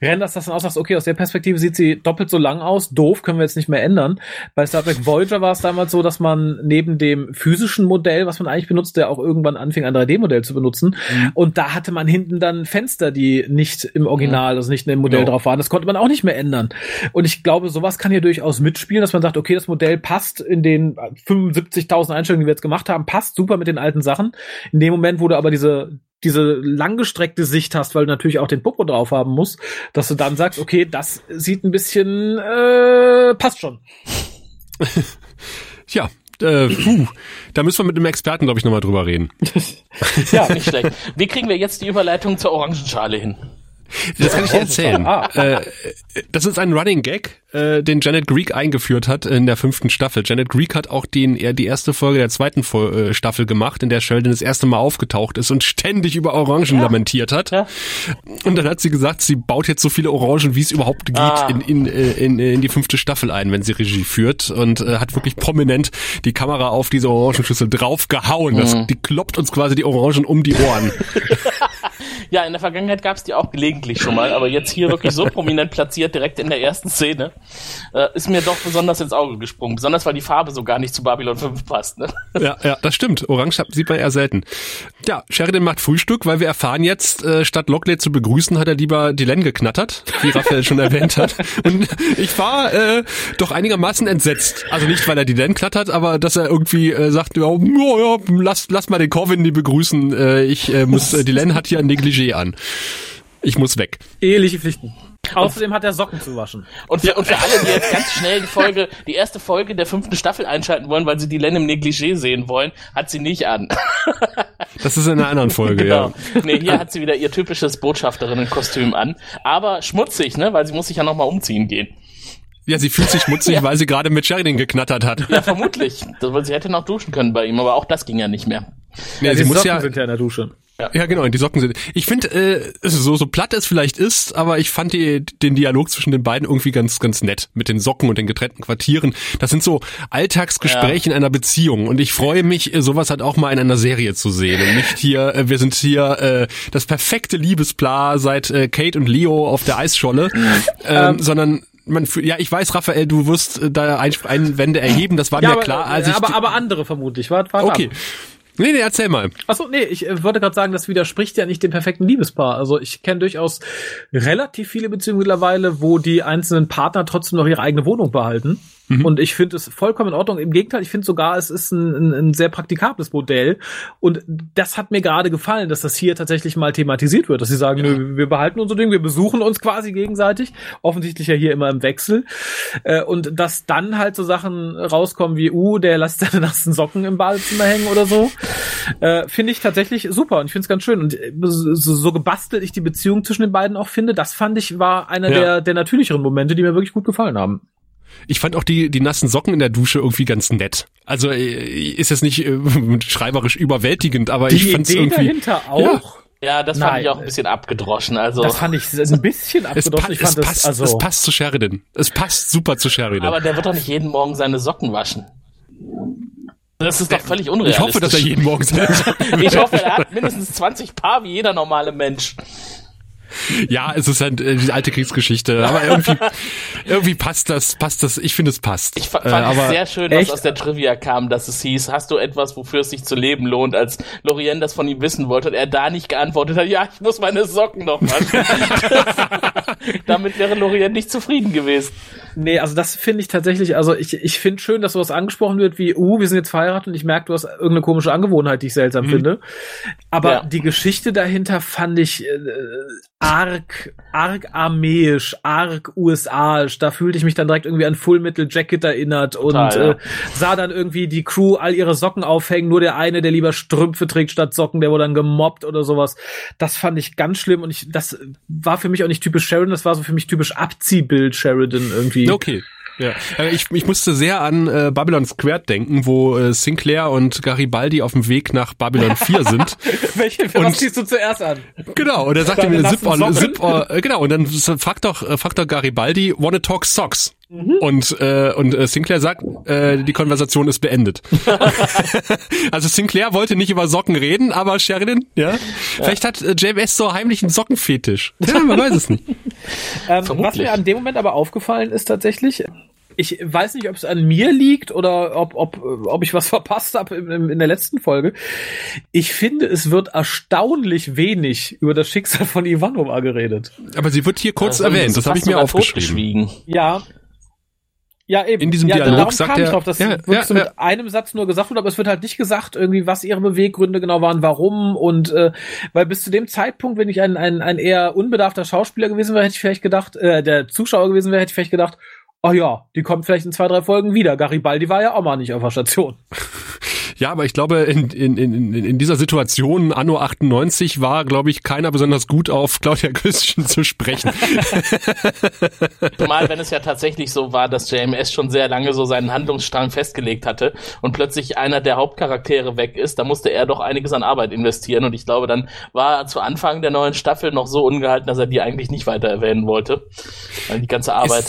Speaker 4: renderst das dann aus, sagst, okay, aus der Perspektive sieht sie doppelt so lang aus. Doof, können wir jetzt nicht mehr ändern. Bei Star Trek Voyager war es damals so, dass man neben dem physischen Modell, was man eigentlich benutzt, der auch irgendwann anfing, ein 3D-Modell zu benutzen. Mhm. Und da hatte man hinten dann Fenster, die nicht im Original, mhm. also nicht in dem Modell ja. drauf waren. Das konnte man auch nicht mehr ändern. Und ich glaube, sowas kann hier durchaus mitspielen, dass man sagt, okay, das Modell passt in den 75.000 Einstellungen, die wir jetzt gemacht haben, passt super mit den alten Sachen. In dem Moment, wo du aber diese diese langgestreckte Sicht hast, weil du natürlich auch den Popo drauf haben musst, dass du dann sagst, okay, das sieht ein bisschen äh, passt schon.
Speaker 3: ja, äh, puh, da müssen wir mit einem Experten, glaube ich, nochmal drüber reden.
Speaker 5: ja, nicht schlecht. Wie kriegen wir jetzt die Überleitung zur Orangenschale hin?
Speaker 3: Das kann ich dir erzählen. Ah. Äh, das ist ein Running Gag, äh, den Janet Greek eingeführt hat in der fünften Staffel. Janet Greek hat auch den, die erste Folge der zweiten äh, Staffel gemacht, in der Sheldon das erste Mal aufgetaucht ist und ständig über Orangen ja. lamentiert hat. Ja. Und dann hat sie gesagt, sie baut jetzt so viele Orangen, wie es überhaupt geht, ah. in, in, in, in die fünfte Staffel ein, wenn sie Regie führt und äh, hat wirklich prominent die Kamera auf diese Orangenschüssel draufgehauen. Das, mhm. die kloppt uns quasi die Orangen um die Ohren.
Speaker 5: Ja, in der Vergangenheit gab es die auch gelegentlich schon mal, aber jetzt hier wirklich so prominent platziert, direkt in der ersten Szene, äh, ist mir doch besonders ins Auge gesprungen. Besonders, weil die Farbe so gar nicht zu Babylon 5 passt. Ne?
Speaker 3: Ja, ja, das stimmt. Orange sieht man eher selten. Ja, Sheridan macht Frühstück, weil wir erfahren jetzt, äh, statt Lockley zu begrüßen, hat er lieber die Len geknattert, wie Raphael schon erwähnt hat. Und ich war äh, doch einigermaßen entsetzt. Also nicht, weil er die Len knattert, aber dass er irgendwie äh, sagt, ja, ja, lass, lass mal den Corvin die begrüßen. Äh, ich äh, muss, äh, die Len hat hier ein Negligé Negligé an. Ich muss weg.
Speaker 4: Eheliche Pflichten. Außerdem hat er Socken zu waschen.
Speaker 5: Und für, und für alle, die jetzt ganz schnell die Folge, die erste Folge der fünften Staffel einschalten wollen, weil sie die Len im Negligé sehen wollen, hat sie nicht an.
Speaker 3: Das ist in einer anderen Folge, genau.
Speaker 5: ja. Nee, hier hat sie wieder ihr typisches Botschafterinnen-Kostüm an. Aber schmutzig, ne? Weil sie muss sich ja nochmal umziehen gehen.
Speaker 3: Ja, sie fühlt sich schmutzig, ja. weil sie gerade mit Sheridan geknattert hat.
Speaker 5: Ja, vermutlich. Das, sie hätte noch duschen können bei ihm, aber auch das ging ja nicht mehr.
Speaker 4: Ja, ja sie muss Socken ja, sind ja in der Dusche.
Speaker 3: Ja. ja, genau, die Socken sind. Ich finde, äh, so, so platt es vielleicht ist, aber ich fand die, den Dialog zwischen den beiden irgendwie ganz, ganz nett. Mit den Socken und den getrennten Quartieren. Das sind so Alltagsgespräche ja. in einer Beziehung. Und ich freue mich, äh, sowas halt auch mal in einer Serie zu sehen. Und nicht hier, äh, wir sind hier äh, das perfekte Liebespaar seit äh, Kate und Leo auf der Eisscholle, ähm, ähm, sondern man, ja, ich weiß, Raphael, du wirst äh, da Einwände erheben, das war ja, mir
Speaker 4: aber,
Speaker 3: klar.
Speaker 4: Als aber, ich aber andere vermutlich. Wart, wart
Speaker 3: okay. Ab. Nee, nee, erzähl mal.
Speaker 4: Achso, nee, ich äh, wollte gerade sagen, das widerspricht ja nicht dem perfekten Liebespaar. Also ich kenne durchaus relativ viele Beziehungen mittlerweile, wo die einzelnen Partner trotzdem noch ihre eigene Wohnung behalten. Mhm. Und ich finde es vollkommen in Ordnung. Im Gegenteil, ich finde sogar, es ist ein, ein, ein, sehr praktikables Modell. Und das hat mir gerade gefallen, dass das hier tatsächlich mal thematisiert wird, dass sie sagen, ja. nö, wir behalten unser Ding, wir besuchen uns quasi gegenseitig. Offensichtlich ja hier immer im Wechsel. Äh, und dass dann halt so Sachen rauskommen wie, uh, der lässt seine nassen Socken im Badezimmer hängen oder so, äh, finde ich tatsächlich super. Und ich finde es ganz schön. Und äh, so, so gebastelt ich die Beziehung zwischen den beiden auch finde, das fand ich war einer ja. der, der natürlicheren Momente, die mir wirklich gut gefallen haben.
Speaker 3: Ich fand auch die, die nassen Socken in der Dusche irgendwie ganz nett. Also äh, ist es nicht äh, schreiberisch überwältigend, aber
Speaker 4: die
Speaker 3: ich fand es irgendwie.
Speaker 4: dahinter auch.
Speaker 3: Ja.
Speaker 5: Ja, das Nein. fand ich auch ein bisschen abgedroschen. Also
Speaker 4: das fand ich ein bisschen abgedroschen.
Speaker 3: Es, pa es passt, also es passt zu Sheridan. Es passt super zu Sheridan.
Speaker 5: Aber der wird doch nicht jeden Morgen seine Socken waschen. Das ist doch völlig unrealistisch.
Speaker 3: Ich hoffe, dass er jeden Morgen seine
Speaker 5: Socken Ich hoffe, er hat mindestens 20 Paar wie jeder normale Mensch.
Speaker 3: Ja, es ist halt äh, die alte Kriegsgeschichte, aber irgendwie, irgendwie passt das, passt das, ich finde es passt.
Speaker 5: Ich fand äh, aber sehr schön, was aus der Trivia kam, dass es hieß, hast du etwas, wofür es sich zu leben lohnt, als Lorien das von ihm wissen wollte und er da nicht geantwortet hat, ja, ich muss meine Socken noch waschen. Damit wäre Lorien nicht zufrieden gewesen.
Speaker 4: Nee, also das finde ich tatsächlich, also ich, ich finde schön, dass sowas angesprochen wird wie, uh, wir sind jetzt verheiratet und ich merke, du hast irgendeine komische Angewohnheit, die ich seltsam mhm. finde. Aber ja. die Geschichte dahinter fand ich äh, arg, arg armeisch, arg USA-isch. Da fühlte ich mich dann direkt irgendwie an Full Metal Jacket erinnert Total, und ja. äh, sah dann irgendwie die Crew all ihre Socken aufhängen, nur der eine, der lieber Strümpfe trägt statt Socken, der wurde dann gemobbt oder sowas. Das fand ich ganz schlimm und ich, das war für mich auch nicht typisch Sheridan, das war so für mich typisch Abziehbild Sheridan irgendwie.
Speaker 3: Okay. Ja. Äh, ich, ich musste sehr an äh, Babylon Squared denken, wo äh, Sinclair und Garibaldi auf dem Weg nach Babylon 4 sind.
Speaker 4: Welche
Speaker 3: Und-
Speaker 4: was ziehst du zuerst an?
Speaker 3: Genau, und er sagt
Speaker 4: nassen
Speaker 3: zip,
Speaker 4: Socken?
Speaker 3: zip äh, genau, und dann fragt doch, äh, fragt doch Garibaldi, wanna talk socks? Und, äh, und äh, Sinclair sagt, äh, die Konversation ist beendet. also Sinclair wollte nicht über Socken reden, aber Sheridan, ja, vielleicht hat äh, JMS so heimlich einen Sockenfetisch. Ja, man weiß es nicht.
Speaker 4: Ähm, was mir an dem Moment aber aufgefallen ist tatsächlich, ich weiß nicht, ob es an mir liegt oder ob, ob, ob ich was verpasst habe in, in, in der letzten Folge. Ich finde, es wird erstaunlich wenig über das Schicksal von Ivanova geredet.
Speaker 3: Aber sie wird hier kurz
Speaker 5: Also,
Speaker 3: erwähnt, das habe ich mir aufgeschrieben.
Speaker 4: Ja. Ja, eben.
Speaker 3: In diesem
Speaker 4: ja,
Speaker 3: Dialog
Speaker 4: darum
Speaker 3: sagt
Speaker 4: kam ich
Speaker 3: er-
Speaker 4: drauf, dass
Speaker 3: ja,
Speaker 4: wirklich
Speaker 3: ja,
Speaker 4: so
Speaker 3: ja.
Speaker 4: mit einem Satz nur gesagt wurde, aber es wird halt nicht gesagt, irgendwie, was ihre Beweggründe genau waren, warum und äh, weil bis zu dem Zeitpunkt, wenn ich ein, ein, ein eher unbedarfter Schauspieler gewesen wäre, hätte ich vielleicht gedacht, äh, der Zuschauer gewesen wäre, hätte ich vielleicht gedacht, oh ja, die kommt vielleicht in zwei, drei Folgen wieder. Garibaldi war ja auch mal nicht auf der Station.
Speaker 3: Ja, aber ich glaube, in, in, in, in dieser Situation, Anno 98, war, glaube ich, keiner besonders gut auf Claudia Christian zu sprechen.
Speaker 5: Zumal, wenn es ja tatsächlich so war, dass JMS schon sehr lange so seinen Handlungsstrang festgelegt hatte und plötzlich einer der Hauptcharaktere weg ist, da musste er doch einiges an Arbeit investieren und ich glaube, dann war er zu Anfang der neuen Staffel noch so ungehalten, dass er die eigentlich nicht weiter erwähnen wollte. Weil die ganze Arbeit.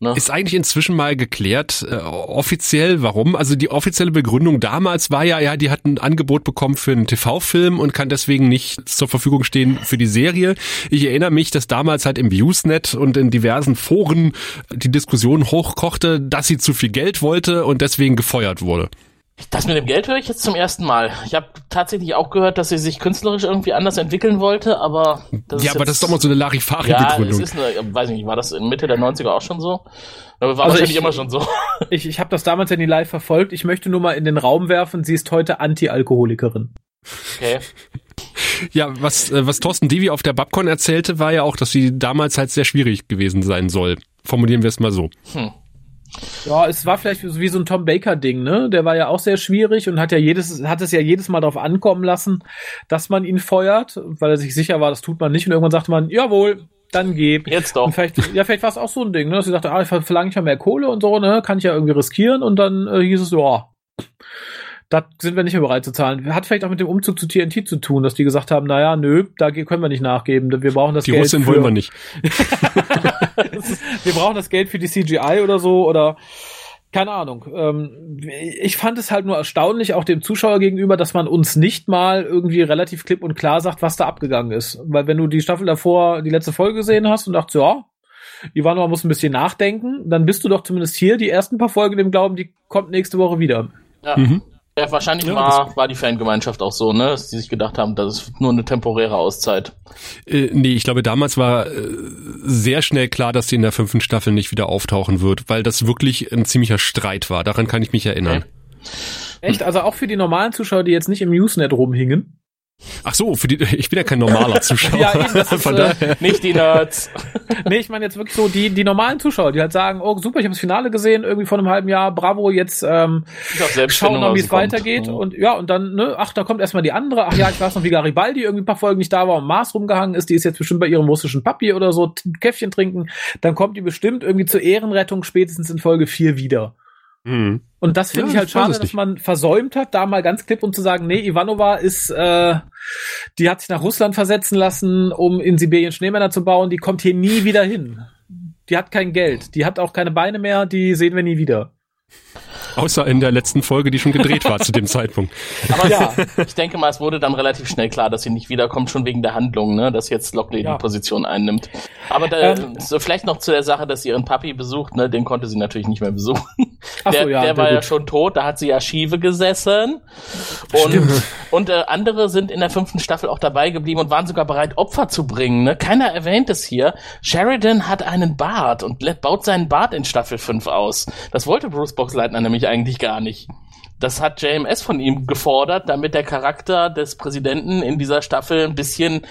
Speaker 5: Ne?
Speaker 3: Ist eigentlich inzwischen mal geklärt, äh, offiziell, warum? Also die offizielle Begründung damals war ja, ja, die hat ein Angebot bekommen für einen TV-Film und kann deswegen nicht zur Verfügung stehen für die Serie. Ich erinnere mich, dass damals halt im Viewsnet und in diversen Foren die Diskussion hochkochte, dass sie zu viel Geld wollte und deswegen gefeuert wurde.
Speaker 5: Das mit dem Geld höre ich jetzt zum ersten Mal. Ich habe tatsächlich auch gehört, dass sie sich künstlerisch irgendwie anders entwickeln wollte, aber das
Speaker 3: ja, aber das ist doch mal so eine
Speaker 5: ja, es
Speaker 3: Larifari-Begründung.
Speaker 5: ist eine, weiß ich nicht, war das in Mitte der 90er auch schon so? Aber war
Speaker 4: Also
Speaker 5: wahrscheinlich
Speaker 4: ich-
Speaker 5: immer schon so.
Speaker 4: Ich, ich habe das damals ja nie live verfolgt. Ich möchte nur mal in den Raum werfen, sie ist heute Anti-Alkoholikerin.
Speaker 5: Okay.
Speaker 3: Ja, was, äh, was Thorsten Devi auf der Babcon erzählte, war ja auch, dass sie damals halt sehr schwierig gewesen sein soll. Formulieren wir es mal so.
Speaker 4: Ja, es war vielleicht wie so ein Tom Baker Ding, ne? Der war ja auch sehr schwierig und hat ja jedes, hat es ja jedes Mal darauf ankommen lassen, dass man ihn feuert, weil er sich sicher war, das tut man nicht und irgendwann sagte man, jawohl, dann geh.
Speaker 5: Jetzt doch.
Speaker 4: Und vielleicht, ja, vielleicht war es auch so ein Ding, ne? Dass sie sagte, ah, ich verlange ich ja mehr Kohle und so, ne? Kann ich ja irgendwie riskieren und dann äh, hieß es, ja, das sind wir nicht mehr bereit zu zahlen. Hat vielleicht auch mit dem Umzug zu TNT zu tun, dass die gesagt haben, naja, nö, da können wir nicht nachgeben, wir brauchen das
Speaker 3: Die
Speaker 4: Geld.
Speaker 3: Russin
Speaker 4: für,
Speaker 3: wollen wir nicht.
Speaker 4: wir brauchen das Geld für die CGI oder so oder keine Ahnung. Ähm, ich fand es halt nur erstaunlich, auch dem Zuschauer gegenüber, dass man uns nicht mal irgendwie relativ klipp und klar sagt, was da abgegangen ist. Weil wenn du die Staffel davor, die letzte Folge gesehen hast und dachtest, ja, Ivanova muss ein bisschen nachdenken, dann bist du doch zumindest hier die ersten paar Folgen im Glauben, die kommt nächste Woche wieder.
Speaker 5: Ja.
Speaker 3: Mhm.
Speaker 5: Ja, wahrscheinlich
Speaker 3: Ja,
Speaker 5: war, war die Fangemeinschaft auch so, ne, dass die sich gedacht haben, das ist nur eine temporäre Auszeit.
Speaker 3: Äh, nee, ich glaube, damals war äh, sehr schnell klar, dass sie in der fünften Staffel nicht wieder auftauchen wird, weil das wirklich ein ziemlicher Streit war. Daran kann ich mich erinnern.
Speaker 4: Echt? Also auch für die normalen Zuschauer, die jetzt nicht im Usenet rumhingen.
Speaker 3: Ach so, für die, ich bin ja kein normaler Zuschauer.
Speaker 4: Ja, eben, das ist,
Speaker 3: Von
Speaker 4: äh,
Speaker 3: daher.
Speaker 5: Nicht die Nerds.
Speaker 4: Nee, ich meine jetzt wirklich so die, die normalen Zuschauer, die halt sagen, oh super, ich habe das Finale gesehen, irgendwie vor einem halben Jahr, bravo, jetzt ähm, schauen noch, wie es weitergeht.
Speaker 5: Ja.
Speaker 4: Und ja, und dann, ne, ach, da kommt erstmal die andere. Ach ja, ich weiß noch, wie Garibaldi irgendwie ein paar Folgen nicht da war und Mars rumgehangen ist. Die ist jetzt bestimmt bei ihrem russischen Papi oder so, Käffchen trinken. Dann kommt die bestimmt irgendwie zur Ehrenrettung spätestens in Folge 4 wieder.
Speaker 3: Mhm.
Speaker 4: Und das finde
Speaker 3: Ja,
Speaker 4: ich halt schade, dass man versäumt hat, da mal ganz klipp und zu sagen, nee, Ivanova ist, äh, die hat sich nach Russland versetzen lassen, um in Sibirien Schneemänner zu bauen. Die kommt hier nie wieder hin. Die hat kein Geld. Die hat auch keine Beine mehr. Die sehen wir nie wieder.
Speaker 3: Außer in der letzten Folge, die schon gedreht war zu dem Zeitpunkt.
Speaker 5: Aber
Speaker 4: Ja.
Speaker 5: ich denke mal, es wurde dann relativ schnell klar, dass sie nicht wiederkommt, schon wegen der Handlung, ne, dass jetzt Lockley
Speaker 4: Ja.
Speaker 5: die Position einnimmt. Aber da,
Speaker 4: Ähm.
Speaker 5: so vielleicht noch zu der Sache, dass sie ihren Papi besucht, ne, den konnte sie natürlich nicht mehr besuchen.
Speaker 4: Ach
Speaker 5: der
Speaker 4: so, ja,
Speaker 5: der
Speaker 4: der
Speaker 5: war ja
Speaker 4: gut.
Speaker 5: schon tot, da hat sie ja Schiebe gesessen. Und, und äh, andere sind in der fünften Staffel auch dabei geblieben und waren sogar bereit, Opfer zu bringen. Ne? Keiner erwähnt es hier. Sheridan hat einen Bart und baut seinen Bart in Staffel 5 aus. Das wollte Bruce Boxleitner nämlich eigentlich gar nicht. Das hat JMS von ihm gefordert, damit der Charakter des Präsidenten in dieser Staffel ein bisschen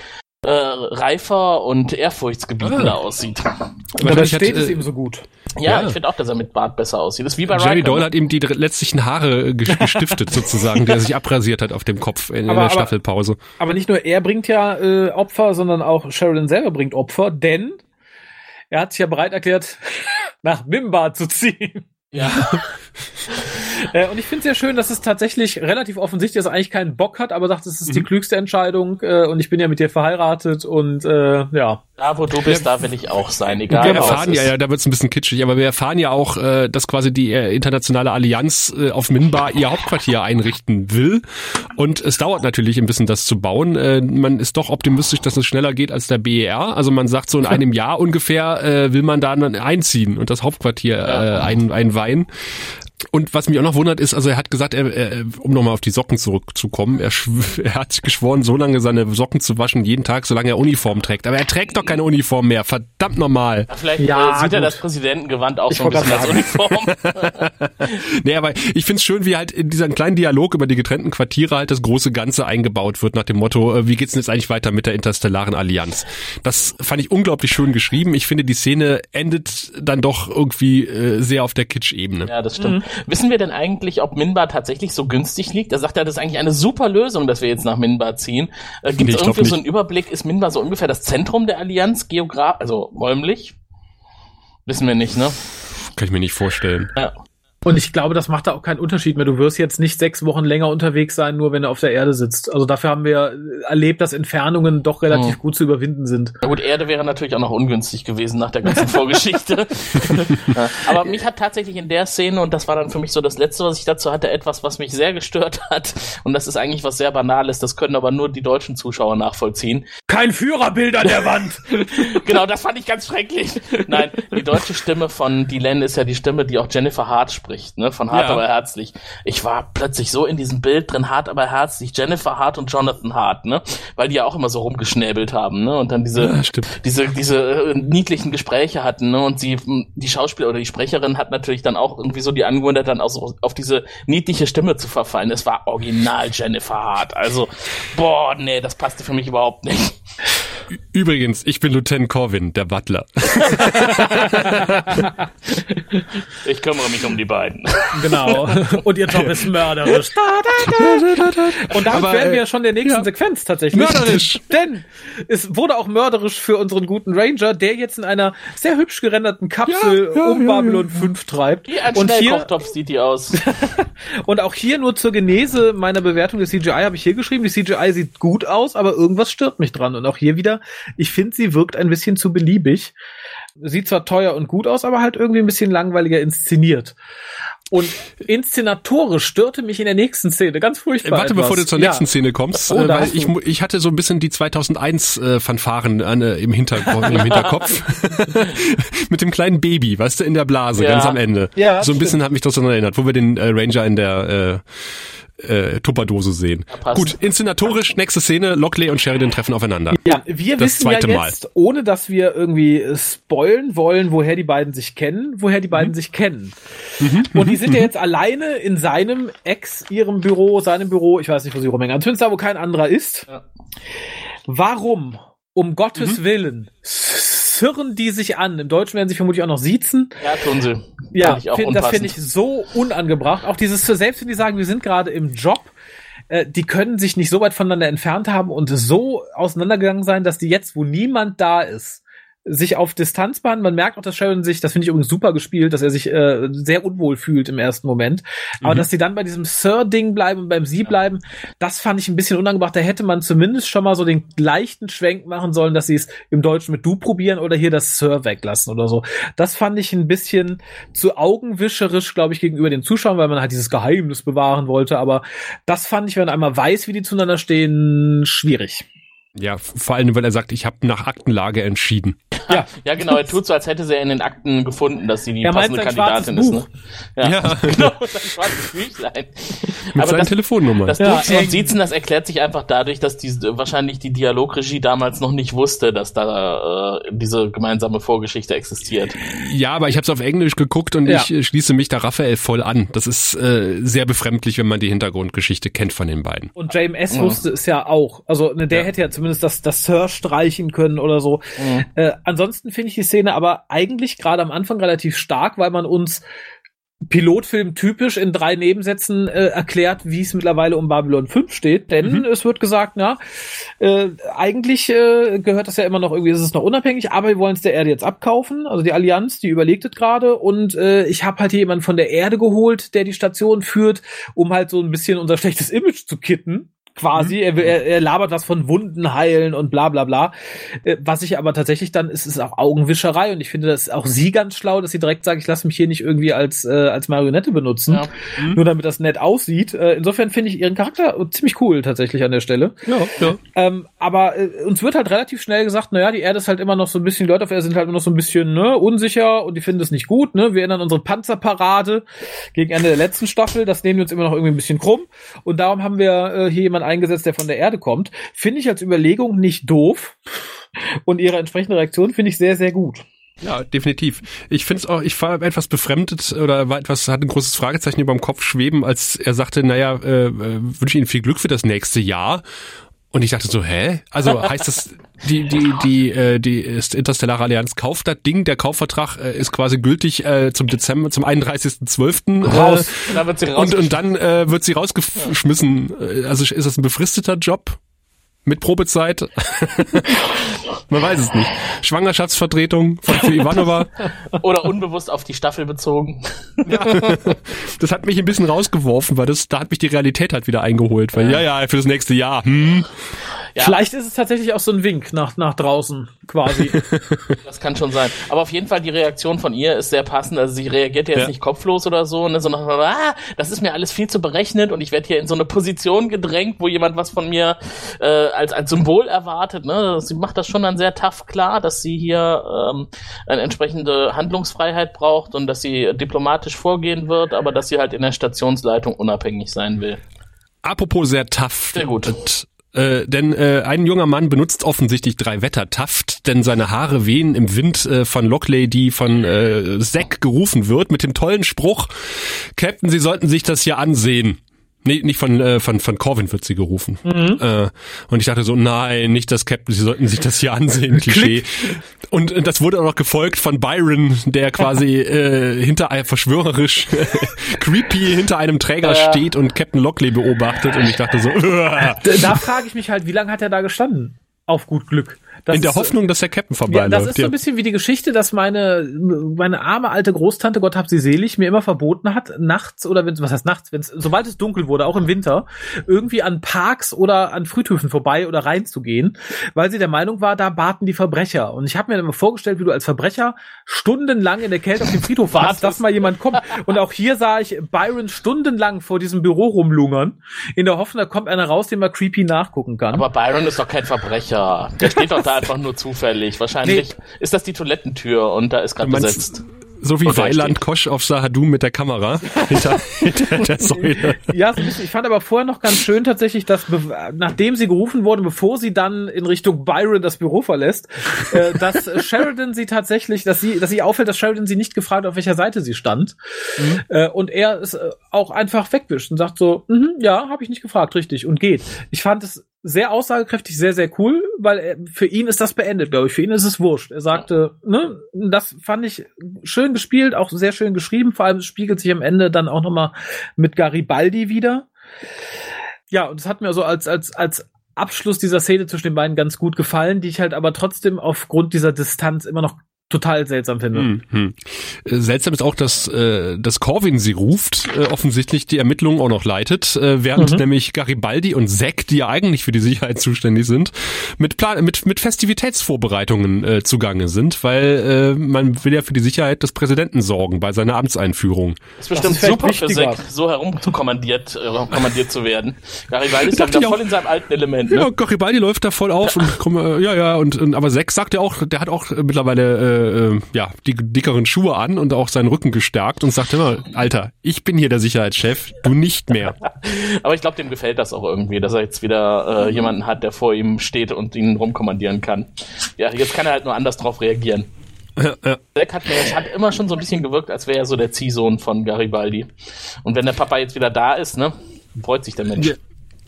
Speaker 5: äh, reifer und ehrfurchtsgebietender
Speaker 3: Ah.
Speaker 5: aussieht.
Speaker 4: Aber da
Speaker 3: Wahrscheinlich hat,
Speaker 4: steht es
Speaker 3: äh,
Speaker 4: ihm so gut.
Speaker 5: Ja,
Speaker 3: Ja.
Speaker 5: ich finde auch, dass er mit Bart besser aussieht. Das ist wie bei
Speaker 3: Jerry
Speaker 5: Riker.
Speaker 3: Doyle hat ihm die letztlichen Haare ges- gestiftet sozusagen, der sich abrasiert hat auf dem Kopf in, in
Speaker 4: Aber-
Speaker 3: der
Speaker 4: aber-
Speaker 3: Staffelpause.
Speaker 4: Aber nicht nur er bringt ja äh, Opfer, sondern auch Sheridan selber bringt Opfer, denn er hat sich ja bereit erklärt, nach Mimba zu ziehen.
Speaker 5: Ja.
Speaker 4: Äh, und ich finde es sehr schön, dass es tatsächlich relativ offensichtlich, dass er eigentlich keinen Bock hat, aber sagt, es ist die klügste Entscheidung äh, und ich bin ja mit dir verheiratet und äh, ja.
Speaker 5: Da, wo du bist, da will ich auch sein,
Speaker 3: Wir
Speaker 5: egal was
Speaker 3: erfahren
Speaker 5: es
Speaker 3: ja,
Speaker 5: ist.
Speaker 3: ja, da wird's ein bisschen kitschig, aber wir erfahren ja auch, äh, dass quasi die äh, internationale Allianz äh, auf Minbar ihr Hauptquartier einrichten will. Und es dauert natürlich ein bisschen, das zu bauen. Äh, man ist doch optimistisch, dass es schneller geht als der BER. Also man sagt, so in einem Jahr ungefähr äh, will man da dann einziehen und das Hauptquartier äh, ein, einweihen. Und was mich auch noch wundert ist, also er hat gesagt, er, er, um nochmal auf die Socken zurückzukommen, er, schw- er hat sich geschworen, so lange seine Socken zu waschen, jeden Tag, solange er Uniform trägt. Aber er trägt doch keine Uniform mehr, verdammt normal.
Speaker 5: Vielleicht
Speaker 4: Ja,
Speaker 5: äh, sieht er
Speaker 4: gut.
Speaker 5: das Präsidentengewand auch
Speaker 4: Ich
Speaker 5: so ein bisschen als Uniform.
Speaker 3: Nee, aber ich find's schön, wie halt in diesem kleinen Dialog über die getrennten Quartiere halt das große Ganze eingebaut wird nach dem Motto, äh, wie geht's denn jetzt eigentlich weiter mit der interstellaren Allianz? Das fand ich unglaublich schön geschrieben. Ich finde, die Szene endet dann doch irgendwie äh, sehr auf der Kitsch-Ebene.
Speaker 5: Ja, das stimmt. Wissen wir denn eigentlich, ob Minbar tatsächlich so günstig liegt? Er sagt ja, das ist eigentlich eine super Lösung, dass wir jetzt nach Minbar ziehen. Äh, Gibt
Speaker 3: Nee,
Speaker 5: es
Speaker 3: glaub
Speaker 5: irgendwie so einen Überblick? Ist Minbar so ungefähr das Zentrum der Allianz, geograf, also räumlich? Wissen wir nicht, ne?
Speaker 3: Kann ich mir nicht vorstellen.
Speaker 5: Ja.
Speaker 4: Und ich glaube, das macht da auch keinen Unterschied mehr. Du wirst jetzt nicht sechs Wochen länger unterwegs sein, nur wenn du auf der Erde sitzt. Also dafür haben wir erlebt, dass Entfernungen doch relativ
Speaker 5: Mhm.
Speaker 4: gut zu überwinden sind.
Speaker 5: Na gut, Erde wäre natürlich auch noch ungünstig gewesen nach der ganzen Vorgeschichte. Ja, Aber mich hat tatsächlich in der Szene, und das war dann für mich so das Letzte, was ich dazu hatte, etwas, was mich sehr gestört hat. Und das ist eigentlich was sehr Banales, das können aber nur die deutschen Zuschauer nachvollziehen.
Speaker 4: Kein Führerbild an der Wand!
Speaker 5: Genau, das fand ich ganz schrecklich. Nein, die deutsche Stimme von Dylan ist ja die Stimme, die auch Jennifer Hart spricht, ne? Von Hart
Speaker 3: Ja.
Speaker 5: aber herzlich. Ich war plötzlich so in diesem Bild drin, Hart aber herzlich, Jennifer Hart und Jonathan Hart, ne? Weil die ja auch immer so rumgeschnäbelt haben, ne? Und dann diese,
Speaker 3: Ja,
Speaker 5: diese, diese äh, niedlichen Gespräche hatten, ne? Und sie, die Schauspieler oder die Sprecherin hat natürlich dann auch irgendwie so die Angewohnheit, dann auch so auf diese niedliche Stimme zu verfallen. Es war original Jennifer Hart. Also, boah, nee, das passte für mich überhaupt nicht.
Speaker 3: Übrigens, ich bin Lieutenant Corwin, der Butler.
Speaker 5: Ich kümmere mich um die beiden.
Speaker 4: Genau. Und ihr Job ist mörderisch. Und damit
Speaker 3: Aber,
Speaker 4: wären wir
Speaker 3: äh,
Speaker 4: ja schon der nächsten
Speaker 3: ja.
Speaker 4: Sequenz tatsächlich.
Speaker 3: Mörderisch.
Speaker 4: Denn es wurde auch mörderisch für unseren guten Ranger, der jetzt in einer sehr hübsch gerenderten Kapsel
Speaker 3: Ja, ja,
Speaker 4: um
Speaker 3: ja,
Speaker 4: Babylon 5 treibt.
Speaker 5: Wie ein
Speaker 4: Und hier,
Speaker 5: sieht die aus.
Speaker 4: und auch hier nur zur Genese meiner Bewertung des CGI habe ich hier geschrieben. Die CGI sieht gut aus, aber irgendwas stört mich dran. Und auch hier wieder, ich finde, sie wirkt ein bisschen zu beliebig. Sieht zwar teuer und gut aus, aber halt irgendwie ein bisschen langweiliger inszeniert. Und inszenatorisch störte mich in der nächsten Szene ganz furchtbar.
Speaker 3: Warte,
Speaker 4: etwas.
Speaker 3: bevor du zur
Speaker 4: Ja.
Speaker 3: nächsten Szene kommst,
Speaker 4: Oh,
Speaker 3: äh, weil ich, ich hatte so ein bisschen die 2001 äh, Fanfaren an, äh, im, Hintergrund, im Hinterkopf. Mit dem kleinen Baby, weißt du, in der Blase,
Speaker 5: Ja.
Speaker 3: ganz am Ende.
Speaker 4: Ja,
Speaker 3: so ein bisschen hat mich das daran erinnert, wo wir den äh, Ranger in der äh, äh, Tupperdose sehen.
Speaker 5: passt.
Speaker 3: Gut, inszenatorisch, nächste Szene, Lockley und Sheridan treffen aufeinander.
Speaker 4: Ja, wir
Speaker 3: Das
Speaker 4: wissen ja
Speaker 3: zweite Mal.
Speaker 4: jetzt, ohne dass wir irgendwie äh, spoilen wollen, woher die beiden sich kennen, woher die
Speaker 3: Mhm.
Speaker 4: beiden sich kennen. Und die sind ja jetzt alleine in seinem Ex, ihrem Büro, seinem Büro, ich weiß nicht, wo sie rumhängen, also zumindest da, wo kein anderer ist.
Speaker 5: Ja.
Speaker 4: Warum, um
Speaker 3: Mhm.
Speaker 4: Gottes Willen, zirren die sich an? Im Deutschen werden sie vermutlich auch noch siezen.
Speaker 5: Ja, tun sie.
Speaker 4: Ja, find, das finde ich so unangebracht. Auch dieses, selbst wenn die sagen, wir sind gerade im Job, äh, die können sich nicht so weit voneinander entfernt haben und so auseinandergegangen sein, dass die jetzt, wo niemand da ist, sich auf Distanz behandeln. Man merkt auch, dass Sharon sich, das finde ich übrigens super gespielt, dass er sich äh, sehr unwohl fühlt im ersten Moment. Aber dass die dann bei diesem Sir-Ding bleiben und beim Sie bleiben, das fand ich ein bisschen unangebracht. Da hätte man zumindest schon mal so den leichten Schwenk machen sollen, dass sie es im Deutschen mit Du probieren oder hier das Sir weglassen oder so. Das fand ich ein bisschen zu augenwischerisch, glaube ich, gegenüber den Zuschauern, weil man halt dieses Geheimnis bewahren wollte. Aber das fand ich, wenn man einmal weiß, wie die zueinander stehen, schwierig.
Speaker 3: Ja, vor allem, weil er sagt, ich habe nach Aktenlage entschieden.
Speaker 4: Ja,
Speaker 5: Ja, genau, er tut so, als hätte sie in den Akten gefunden, dass sie die
Speaker 4: Er meint
Speaker 5: passende Kandidatin ist. Ne? Ja,
Speaker 3: Ja.
Speaker 5: genau, sein schwarzes Büchlein.
Speaker 3: Mit
Speaker 5: Aber
Speaker 3: seinen
Speaker 5: das,
Speaker 3: Telefonnummern.
Speaker 5: das
Speaker 4: Ja,
Speaker 5: Duzen und. Siezen, das erklärt sich einfach dadurch, dass die, wahrscheinlich die Dialogregie damals noch nicht wusste, dass da äh, diese gemeinsame Vorgeschichte existiert.
Speaker 3: Ja, aber ich habe es auf Englisch geguckt und
Speaker 4: Ja.
Speaker 3: ich äh, schließe mich da Raphael voll an. Das ist äh, sehr befremdlich, wenn man die Hintergrundgeschichte kennt von den beiden.
Speaker 4: Und JMS
Speaker 5: Ja.
Speaker 4: wusste es ja auch. Also ne, der
Speaker 3: Ja.
Speaker 4: hätte ja zumindest das, das Sir streichen können oder so.
Speaker 5: Mhm.
Speaker 4: Äh, ansonsten finde ich die Szene aber eigentlich gerade am Anfang relativ stark, weil man uns Pilotfilm typisch in drei Nebensätzen äh, erklärt, wie es mittlerweile um Babylon 5 steht. Denn mhm. es wird gesagt, na, äh, eigentlich äh, gehört das ja immer noch irgendwie, ist es noch unabhängig, aber wir wollen es der Erde jetzt abkaufen. Also die Allianz, die überlegt es gerade. Und äh, ich habe halt jemanden von der Erde geholt, der die Station führt, um halt so ein bisschen unser schlechtes Image zu kitten quasi. Mhm. Er, er, er labert was von Wunden heilen und bla bla bla. Äh, was ich aber tatsächlich dann ist, ist auch Augenwischerei und ich finde das auch sie ganz schlau, dass sie direkt sagt, ich lasse mich hier nicht irgendwie als, äh, als Marionette benutzen, ja. mhm. nur damit das nett aussieht. Äh, insofern finde ich ihren Charakter ziemlich cool tatsächlich an der Stelle. Ja, ja. Ähm, aber äh, uns wird halt relativ schnell gesagt, naja, die Erde ist halt immer noch so ein bisschen, die Leute auf Erde sind halt immer noch so ein bisschen ne, unsicher und die finden es nicht gut. Ne? Wir erinnern unsere Panzerparade gegen Ende der letzten Staffel, das nehmen wir uns immer noch irgendwie ein bisschen krumm und darum haben wir äh, hier jemanden eingesetzt, der von der Erde kommt, finde ich als Überlegung nicht doof. Und ihre entsprechende Reaktion finde ich sehr, sehr gut.
Speaker 3: Ja, definitiv. Ich finde es auch, ich war etwas befremdet oder war etwas, hatte ein großes Fragezeichen über dem Kopf schweben, als er sagte, naja, äh, äh wünsche Ihnen viel Glück für das nächste Jahr. Und ich dachte so, hä? Also heißt das, die, die, die, äh, die Interstellare Allianz kauft das Ding, der Kaufvertrag äh, ist quasi gültig äh, zum Dezember, zum 31.12. Äh, raus. Dann wird sie und, und dann äh, wird sie rausgeschmissen. Ja. Also ist das ein befristeter Job? Mit Probezeit? Man weiß es nicht. Schwangerschaftsvertretung von für Ivanova.
Speaker 5: Oder unbewusst auf die Staffel bezogen.
Speaker 3: Ja. Das hat mich ein bisschen rausgeworfen, weil das, da hat mich die Realität halt wieder eingeholt. Weil ja, ja, für das nächste Jahr. Hm.
Speaker 4: Ja. Vielleicht ist es tatsächlich auch so ein Wink nach, nach draußen, quasi.
Speaker 5: das kann schon sein. Aber auf jeden Fall, die Reaktion von ihr ist sehr passend. Also sie reagiert jetzt ja. nicht kopflos oder so, ne, sondern, ah, das ist mir alles viel zu berechnet und ich werde hier in so eine Position gedrängt, wo jemand was von mir äh, als, als Symbol erwartet. Ne? Sie macht das schon dann sehr tough klar, dass sie hier ähm, eine entsprechende Handlungsfreiheit braucht und dass sie diplomatisch vorgehen wird, aber dass sie halt in der Stationsleitung unabhängig sein will.
Speaker 3: Apropos sehr tough. Sehr gut. Und äh, denn äh, ein junger Mann benutzt offensichtlich drei Wettertaft, denn seine Haare wehen im Wind äh, von Locklady von äh, Zack gerufen wird mit dem tollen Spruch, Captain, Sie sollten sich das hier ansehen. Nee, nicht von, äh, von, von Corvin wird sie gerufen. Mhm. Äh, und ich dachte so, nein, nicht das Captain, sie sollten sich das hier ansehen, Klischee. Und äh, das wurde auch noch gefolgt von Byron, der quasi äh, hinter einem verschwörerisch creepy hinter einem Träger steht und Captain Lockley beobachtet. Und ich dachte so,
Speaker 4: da, da frage ich mich halt, wie lange hat er da gestanden? Auf gut Glück.
Speaker 3: Das in der Hoffnung, dass der Captain vorbeiläuft.
Speaker 4: Ja, das ist so ein bisschen wie die Geschichte, dass meine, meine arme alte Großtante, Gott hab sie selig, mir immer verboten hat, nachts oder wenn was heißt nachts, wenn sobald es dunkel wurde, auch im Winter, irgendwie an Parks oder an Friedhöfen vorbei oder reinzugehen, weil sie der Meinung war, da baten die Verbrecher. Und ich habe mir dann immer vorgestellt, wie du als Verbrecher stundenlang in der Kälte auf dem Friedhof warst, dass mal jemand kommt. Und auch hier sah ich Byron stundenlang vor diesem Büro rumlungern, in der Hoffnung, da kommt einer raus, den man creepy nachgucken kann.
Speaker 5: Aber Byron ist doch kein Verbrecher. Der steht doch da einfach nur zufällig. Wahrscheinlich nee. ist das die Toilettentür und da ist gerade besetzt.
Speaker 3: So wie Weiland Kosch auf Sahadum mit der Kamera hinter, hinter der
Speaker 4: Säule. Ja, so ein bisschen. Ich fand aber vorher noch ganz schön tatsächlich, dass nachdem sie gerufen wurde, bevor sie dann in Richtung Byron das Büro verlässt, äh, dass Sheridan sie tatsächlich, dass sie, dass sie auffällt, dass Sheridan sie nicht gefragt, auf welcher Seite sie stand. Mhm. Äh, und er es äh, auch einfach wegwischt und sagt so, mm ja, habe ich nicht gefragt, richtig, und geht. Ich fand es sehr aussagekräftig, sehr, sehr cool, weil er, für ihn ist das beendet, glaube ich. Für ihn ist es wurscht. Er sagte, ne, das fand ich schön gespielt, auch sehr schön geschrieben. Vor allem spiegelt sich am Ende dann auch nochmal mit Garibaldi wieder. Ja, und das hat mir so als, als, als Abschluss dieser Szene zwischen den beiden ganz gut gefallen, die ich halt aber trotzdem aufgrund dieser Distanz immer noch total seltsam finde. Hm, hm.
Speaker 3: Seltsam ist auch, dass, äh, dass Corvin sie ruft, äh, offensichtlich die Ermittlungen auch noch leitet, äh, während mhm. nämlich Garibaldi und Zack, die ja eigentlich für die Sicherheit zuständig sind, mit Plan mit, mit Festivitätsvorbereitungen äh, zugange sind, weil äh, man will ja für die Sicherheit des Präsidenten sorgen bei seiner Amtseinführung.
Speaker 5: Das ist bestimmt das ist super für Zack, so herumkommandiert äh, kommandiert zu werden. Garibaldi ist ja wieder voll in seinem alten Element. Ne?
Speaker 3: Ja, Garibaldi läuft da voll auf und komm, äh, ja, ja, und, und aber Zack sagt ja auch, der hat auch mittlerweile äh, äh, ja, die dickeren Schuhe an und auch seinen Rücken gestärkt und sagt immer, Alter, ich bin hier der Sicherheitschef, du nicht mehr.
Speaker 5: Aber ich glaube, dem gefällt das auch irgendwie, dass er jetzt wieder äh, jemanden hat, der vor ihm steht und ihn rumkommandieren kann. Ja, jetzt kann er halt nur anders drauf reagieren. Ja, ja. Zack hat mir hat immer schon so ein bisschen gewirkt, als wäre er so der Ziehsohn von Garibaldi. Und wenn der Papa jetzt wieder da ist, ne, freut sich der Mensch. Ja.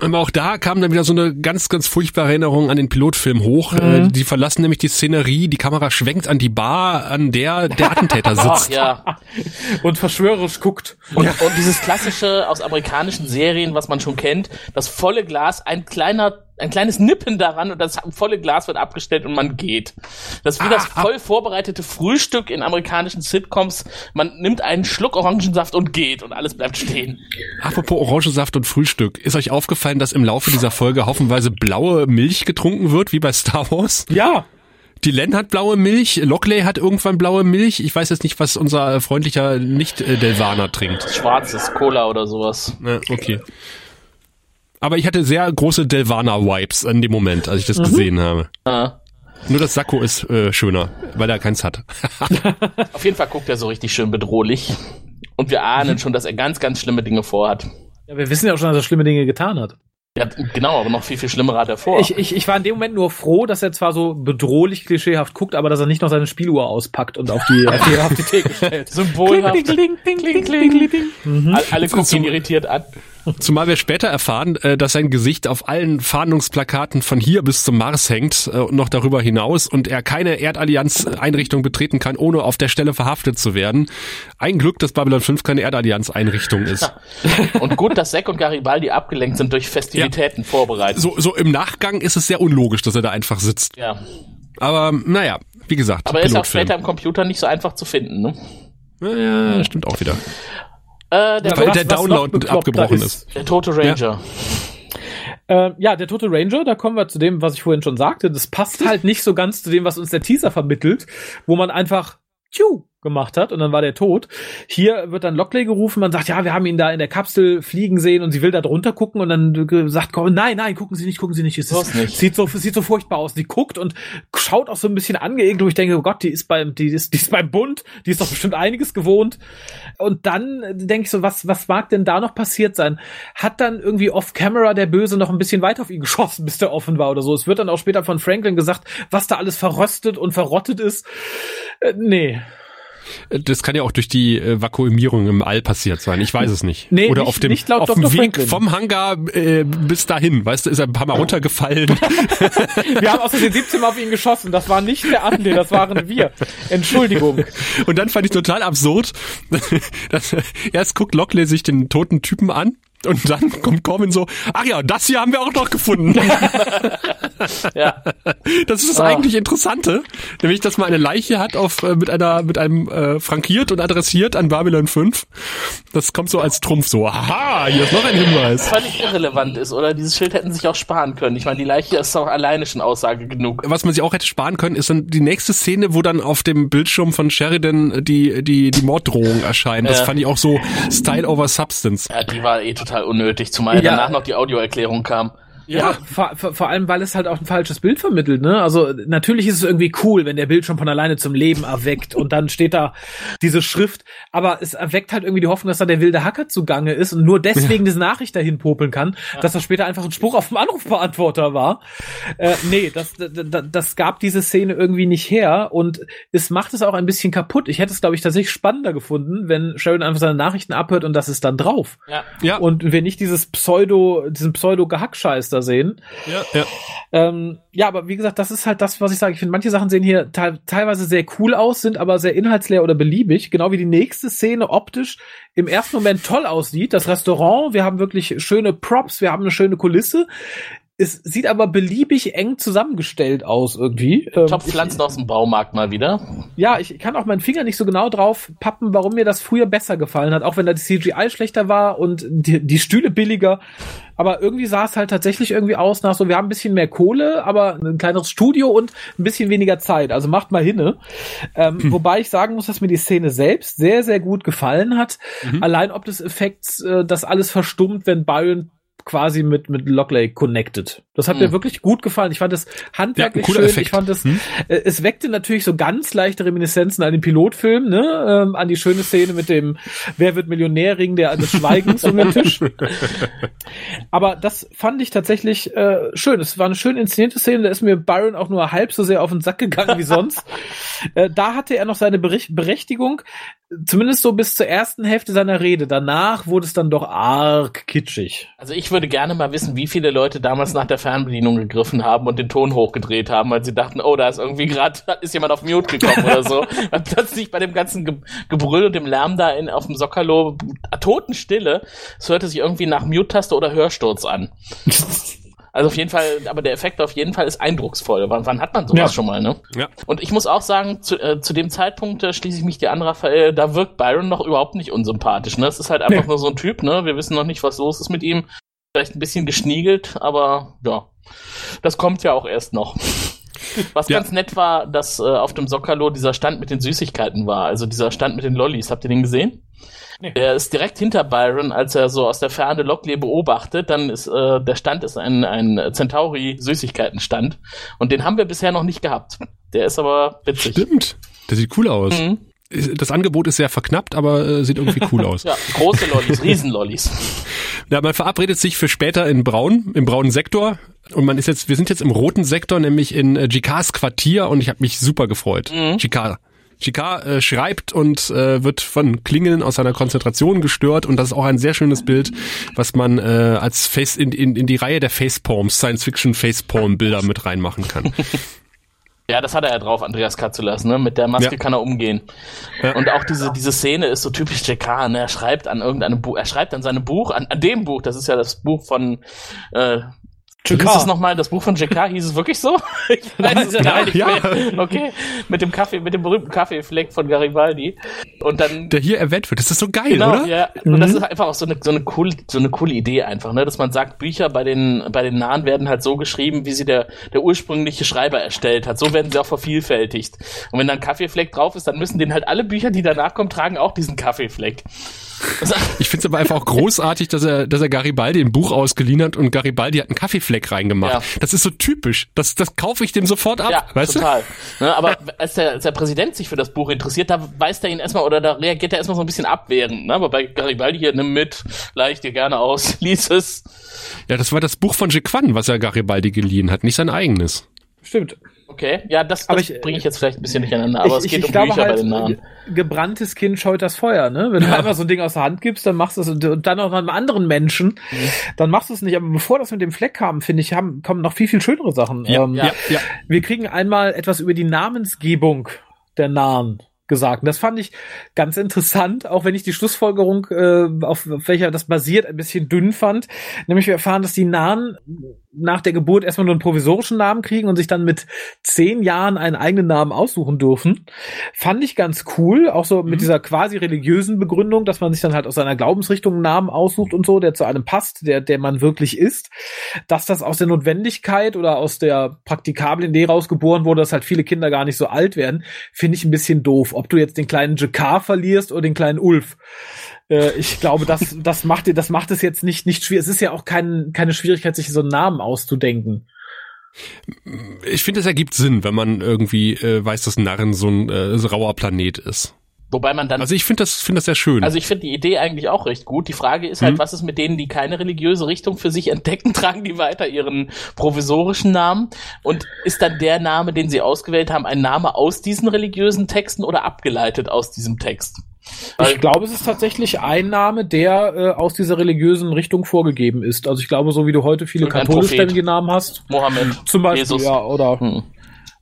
Speaker 3: Aber auch da kam dann wieder so eine ganz, ganz furchtbare Erinnerung an den Pilotfilm hoch. Mhm. Äh, die verlassen nämlich die Szenerie, die Kamera schwenkt an die Bar, an der der Attentäter sitzt.
Speaker 5: Ach, ja.
Speaker 4: und verschwörerisch guckt.
Speaker 5: Und, ja. und dieses klassische aus amerikanischen Serien, was man schon kennt, das volle Glas, ein kleiner, ein kleines Nippen daran und das volle Glas wird abgestellt und man geht. Das ist wie ah, das voll vorbereitete Frühstück in amerikanischen Sitcoms. Man nimmt einen Schluck Orangensaft und geht und alles bleibt stehen.
Speaker 3: Apropos Orangensaft und Frühstück. Ist euch aufgefallen, dass im Laufe dieser Folge haufenweise blaue Milch getrunken wird, wie bei Star Wars?
Speaker 4: Ja.
Speaker 3: Die Len hat blaue Milch, Lockley hat irgendwann blaue Milch. Ich weiß jetzt nicht, was unser freundlicher Nicht-Delvaner trinkt.
Speaker 5: Schwarzes Cola oder sowas.
Speaker 3: Okay. Aber ich hatte sehr große Delvaner-Vibes in dem Moment, als ich das mhm. gesehen habe. Ah. Nur das Sakko ist äh, schöner, weil er keins hat.
Speaker 5: Auf jeden Fall guckt er so richtig schön bedrohlich. Und wir ahnen schon, dass er ganz, ganz schlimme Dinge vorhat.
Speaker 4: Ja, wir wissen ja auch schon, dass er schlimme Dinge getan hat.
Speaker 5: Ja, genau, aber noch viel, viel schlimmer hat er vor.
Speaker 4: Ich, ich, ich war in dem Moment nur froh, dass er zwar so bedrohlich klischeehaft guckt, aber dass er nicht noch seine Spieluhr auspackt und auf die, auf die, auf die Theke stellt.
Speaker 5: Symbolhaft. Kling, kling, kling, kling, kling, kling, kling. Mhm. Alle gucken ihn irritiert an.
Speaker 3: Zumal wir später erfahren, äh, dass sein Gesicht auf allen Fahndungsplakaten von hier bis zum Mars hängt äh, und noch darüber hinaus und er keine Erdallianz-Einrichtung betreten kann, ohne auf der Stelle verhaftet zu werden. Ein Glück, dass Babylon 5 keine Erdallianz-Einrichtung ist.
Speaker 5: und gut, dass Zack und Garibaldi abgelenkt sind durch Festivitäten ja. vorbereitet.
Speaker 3: So, so im Nachgang ist es sehr unlogisch, dass er da einfach sitzt.
Speaker 5: Ja.
Speaker 3: Aber naja, wie gesagt.
Speaker 5: Aber er ist auch später im Computer nicht so einfach zu finden, ne?
Speaker 3: Ja, stimmt auch wieder.
Speaker 5: Äh,
Speaker 3: der, ja, weil der Download abgebrochen ist. ist.
Speaker 5: Der tote Ranger.
Speaker 4: Ja. Äh, ja, der tote Ranger, da kommen wir zu dem, was ich vorhin schon sagte. Das passt halt nicht so ganz zu dem, was uns der Teaser vermittelt, wo man einfach tschu, gemacht hat und dann war der tot. Hier wird dann Lockley gerufen, man sagt, ja, wir haben ihn da in der Kapsel fliegen sehen und sie will da drunter gucken und dann sagt Corbin, nein, nein, gucken Sie nicht, gucken Sie nicht. Es ist, nicht. Sieht so, sieht so furchtbar aus. Sie guckt und schaut auch so ein bisschen angeekelt, wo ich denke, oh Gott, die ist beim, die ist, die ist beim Bund, die ist doch bestimmt einiges gewohnt. Und dann denke ich so, was, was mag denn da noch passiert sein? Hat dann irgendwie off-camera der Böse noch ein bisschen weiter auf ihn geschossen, bis der offen war oder so. Es wird dann auch später von Franklin gesagt, was da alles verrostet und verrottet ist. Äh, nee.
Speaker 3: Das kann ja auch durch die äh, Vakuumierung im All passiert sein. Ich weiß es nicht.
Speaker 4: Nee,
Speaker 3: Oder
Speaker 4: nicht,
Speaker 3: auf dem,
Speaker 4: nicht laut
Speaker 3: auf dem Weg Franklin. vom Hangar äh, bis dahin. Weißt du, ist er ein paar Mal runtergefallen.
Speaker 4: wir haben aus den 17 Mal auf ihn geschossen. Das war nicht der Attentäter, das waren wir. Entschuldigung.
Speaker 3: Und dann fand ich total absurd. dass, erst guckt Lockley sich den toten Typen an und dann kommt Corbin so, ach ja, das hier haben wir auch noch gefunden. ja. Das ist das ah. eigentlich Interessante, nämlich, dass man eine Leiche hat auf, äh, mit einer, mit einem äh, frankiert und adressiert an Babylon 5. Das kommt so als Trumpf so, aha, hier ist noch ein Hinweis.
Speaker 5: Völlig irrelevant ist, oder? Dieses Schild hätten sich auch sparen können. Ich meine, die Leiche ist auch alleine schon Aussage genug.
Speaker 3: Was man sich auch hätte sparen können, ist dann die nächste Szene, wo dann auf dem Bildschirm von Sheridan die, die, die Morddrohung erscheint. Das ja. fand ich auch so Style over Substance.
Speaker 5: Ja, die war eh total total unnötig, zumal ja. danach noch die Audioerklärung kam.
Speaker 4: Ja, vor, vor, vor allem, weil es halt auch ein falsches Bild vermittelt, ne? Also natürlich ist es irgendwie cool, wenn der Bildschirm von alleine zum Leben erweckt und dann steht da diese Schrift, aber es erweckt halt irgendwie die Hoffnung, dass da der wilde Hacker zugange ist und nur deswegen ja. diese Nachricht dahin popeln kann, ja. dass das später einfach ein Spruch auf dem Anrufbeantworter war. Äh, nee, das, das, das gab diese Szene irgendwie nicht her und es macht es auch ein bisschen kaputt. Ich hätte es, glaube ich, tatsächlich spannender gefunden, wenn Sharon einfach seine Nachrichten abhört und das ist dann drauf.
Speaker 5: Ja.
Speaker 4: ja. Und wir nicht dieses Pseudo, diesen Pseudo-Gehackscheiß da sehen.
Speaker 3: Ja, ja.
Speaker 4: Ähm, ja, aber wie gesagt, das ist halt das, was ich sage. Ich finde, manche Sachen sehen hier te teilweise sehr cool aus, sind aber sehr inhaltsleer oder beliebig. Genau wie die nächste Szene optisch im ersten Moment toll aussieht. Das Restaurant, wir haben wirklich schöne Props, wir haben eine schöne Kulisse. Es sieht aber beliebig eng zusammengestellt aus irgendwie.
Speaker 5: Ähm, Top-Pflanzen aus dem Baumarkt mal wieder.
Speaker 4: Ja, ich kann auch meinen Finger nicht so genau drauf pappen, warum mir das früher besser gefallen hat, auch wenn da die CGI schlechter war und die, die Stühle billiger. Aber irgendwie sah es halt tatsächlich irgendwie aus nach so, wir haben ein bisschen mehr Kohle, aber ein kleineres Studio und ein bisschen weniger Zeit. Also macht mal hinne. Ähm, hm. Wobei ich sagen muss, dass mir die Szene selbst sehr, sehr gut gefallen hat. Mhm. Allein ob des Effekts, äh, dass alles verstummt, wenn Byron quasi mit, mit Lockley connected. Das hat hm. mir wirklich gut gefallen. Ich fand das handwerklich ja, schön. Effekt. Ich fand es, hm? äh, es weckte natürlich so ganz leichte Reminiszenzen an den Pilotfilm, ne, ähm, an die schöne Szene mit dem Wer wird Millionärring, der des Schweigens um den Tisch. Aber das fand ich tatsächlich äh, schön. Es war eine schön inszenierte Szene. Da ist mir Byron auch nur halb so sehr auf den Sack gegangen wie sonst. äh, da hatte er noch seine Berechtigung zumindest so bis zur ersten Hälfte seiner Rede. Danach wurde es dann doch arg kitschig.
Speaker 5: Also ich würde gerne mal wissen, wie viele Leute damals nach der Fernbedienung gegriffen haben und den Ton hochgedreht haben, weil sie dachten, oh, da ist irgendwie gerade, ist jemand auf Mute gekommen oder so. Weil plötzlich bei dem ganzen Ge Gebrüll und dem Lärm da in, auf dem Sockerlo, Totenstille, es hörte sich irgendwie nach Mute-Taste oder Hörsturz an. Also auf jeden Fall, aber der Effekt auf jeden Fall ist eindrucksvoll. Wann, wann hat man sowas
Speaker 4: Ja.
Speaker 5: schon mal, ne?
Speaker 3: Ja.
Speaker 5: Und ich muss auch sagen, zu, äh, zu dem Zeitpunkt äh, schließe ich mich dir an, Raphael, da wirkt Byron noch überhaupt nicht unsympathisch. Ne? Es ist halt einfach
Speaker 4: Nee.
Speaker 5: nur so ein Typ, ne? Wir wissen noch nicht, was los ist mit ihm. Vielleicht ein bisschen geschniegelt, aber ja, das kommt ja auch erst noch. Was
Speaker 3: Ja.
Speaker 5: ganz nett war, dass äh, auf dem Sockerlo dieser Stand mit den Süßigkeiten war, also dieser Stand mit den Lollis. Habt ihr den gesehen?
Speaker 4: Nee.
Speaker 5: Er ist direkt hinter Byron, als er so aus der Ferne Lockley beobachtet. Dann ist äh, der Stand ist ein, ein Centauri Süßigkeitenstand und den haben wir bisher noch nicht gehabt. Der ist aber witzig.
Speaker 3: Stimmt. Der sieht cool aus.
Speaker 5: Mhm.
Speaker 3: Das Angebot ist sehr verknappt, aber äh, sieht irgendwie cool aus.
Speaker 5: Ja, große Lollis, Riesenlollis.
Speaker 3: Ja, man verabredet sich für später in Braun, im braunen Sektor. Und man ist jetzt, wir sind jetzt im roten Sektor, nämlich in äh, Jikars Quartier und ich habe mich super gefreut.
Speaker 5: Mhm.
Speaker 3: Jikar. Jikar äh, schreibt und äh, wird von Klingeln aus seiner Konzentration gestört und das ist auch ein sehr schönes Bild, was man äh, als Face in, in, in die Reihe der Facepalms, Science-Fiction Facepalm-Bilder mit reinmachen kann.
Speaker 5: Ja, das hat er ja drauf, Andreas Katzulas, ne? Mit der Maske
Speaker 3: Ja.
Speaker 5: kann er umgehen.
Speaker 3: Ja.
Speaker 5: Und auch diese, diese Szene ist so typisch JK, ne? Er schreibt an irgendeinem Buch, er schreibt an seinem Buch, an, an dem Buch, das ist ja das Buch von, äh, hieß es nochmal? Das Buch von JK hieß es wirklich so? Ich weiß es gar nicht
Speaker 3: Ja.
Speaker 5: mehr. Okay. Mit dem Kaffee, mit dem berühmten Kaffeefleck von Garibaldi. Und dann
Speaker 3: Der hier erwähnt wird. Das ist so geil,
Speaker 5: Genau,
Speaker 3: oder?
Speaker 5: ja. Und das ist einfach auch so eine, so eine coole, so eine coole Idee einfach, ne, dass man sagt, Bücher bei den, bei den Nahen werden halt so geschrieben, wie sie der, der ursprüngliche Schreiber erstellt hat. So werden sie auch vervielfältigt. Und wenn dann Kaffeefleck drauf ist, dann müssen denen halt alle Bücher, die danach kommen, tragen auch diesen Kaffeefleck.
Speaker 3: Ich finde es aber einfach auch großartig, dass er, dass er Garibaldi ein Buch ausgeliehen hat und Garibaldi hat einen Kaffeefleck reingemacht.
Speaker 5: Ja.
Speaker 3: Das ist so typisch. Das, das kaufe ich dem sofort ab,
Speaker 5: ja,
Speaker 3: weißt
Speaker 5: total. Ne, aber als der, als der Präsident sich für das Buch interessiert, da weist er ihn erstmal oder da reagiert er erstmal so ein bisschen abwehrend. Ne? Aber bei Garibaldi hier, nimm mit, leicht dir gerne aus, lies es.
Speaker 3: du? Ja, das war das Buch von Jequan, was er Garibaldi geliehen hat, nicht sein eigenes.
Speaker 4: Stimmt.
Speaker 5: Okay, ja, das, das
Speaker 4: ich-
Speaker 5: bringe ich jetzt vielleicht ein bisschen durcheinander, aber es geht um
Speaker 4: glaube
Speaker 5: Bücher bei
Speaker 4: halt,
Speaker 5: den Nahen.
Speaker 4: ge- Gebranntes Kind scheut das Feuer, ne? Wenn du einfach so ein Ding aus der Hand gibst, dann machst du es und, und dann auch noch einem anderen Menschen, dann machst du es nicht. Aber bevor das mit dem Fleck kam, finde ich, haben, kommen noch viel, viel schönere Sachen. Ähm,
Speaker 5: ja.
Speaker 3: ja.
Speaker 4: Wir kriegen einmal etwas über die Namensgebung der Nahen gesagt. Und das fand ich ganz interessant, auch wenn ich die Schlussfolgerung, äh, auf, auf welcher das basiert, ein bisschen dünn fand. Nämlich wir erfahren, dass die Nahen nach der Geburt erstmal nur einen provisorischen Namen kriegen und sich dann mit zehn Jahren einen eigenen Namen aussuchen dürfen. Fand ich ganz cool, auch so mit dieser quasi religiösen Begründung, dass man sich dann halt aus seiner Glaubensrichtung einen Namen aussucht und so, der zu einem passt, der, der man wirklich ist. Dass das aus der Notwendigkeit oder aus der praktikablen Idee rausgeboren wurde, dass halt viele Kinder gar nicht so alt werden, finde ich ein bisschen doof. Ob du jetzt den kleinen Jakar verlierst oder den kleinen Ulf. Äh, ich glaube, das, das macht dir, das macht es jetzt nicht, nicht schwierig. Es ist ja auch kein, keine Schwierigkeit, sich so einen Namen auszudenken.
Speaker 3: Ich finde, es ergibt Sinn, wenn man irgendwie äh, weiß, dass Narren so ein äh, so rauer Planet ist.
Speaker 5: Wobei man dann
Speaker 3: Also ich finde das, finde das sehr schön.
Speaker 5: Also ich finde die Idee eigentlich auch recht gut. Die Frage ist halt,
Speaker 3: Mhm.
Speaker 5: was ist mit denen, die keine religiöse Richtung für sich entdecken, tragen die weiter ihren provisorischen Namen? Und ist dann der Name, den sie ausgewählt haben, ein Name aus diesen religiösen Texten oder abgeleitet aus diesem Text?
Speaker 4: Ich glaube, es ist tatsächlich ein Name, der äh, aus dieser religiösen Richtung vorgegeben ist. Also ich glaube, so wie du heute viele katholischstämmige Namen hast,
Speaker 5: Mohammed,
Speaker 4: zum Beispiel,
Speaker 5: Jesus.
Speaker 4: ja, oder
Speaker 5: Hm.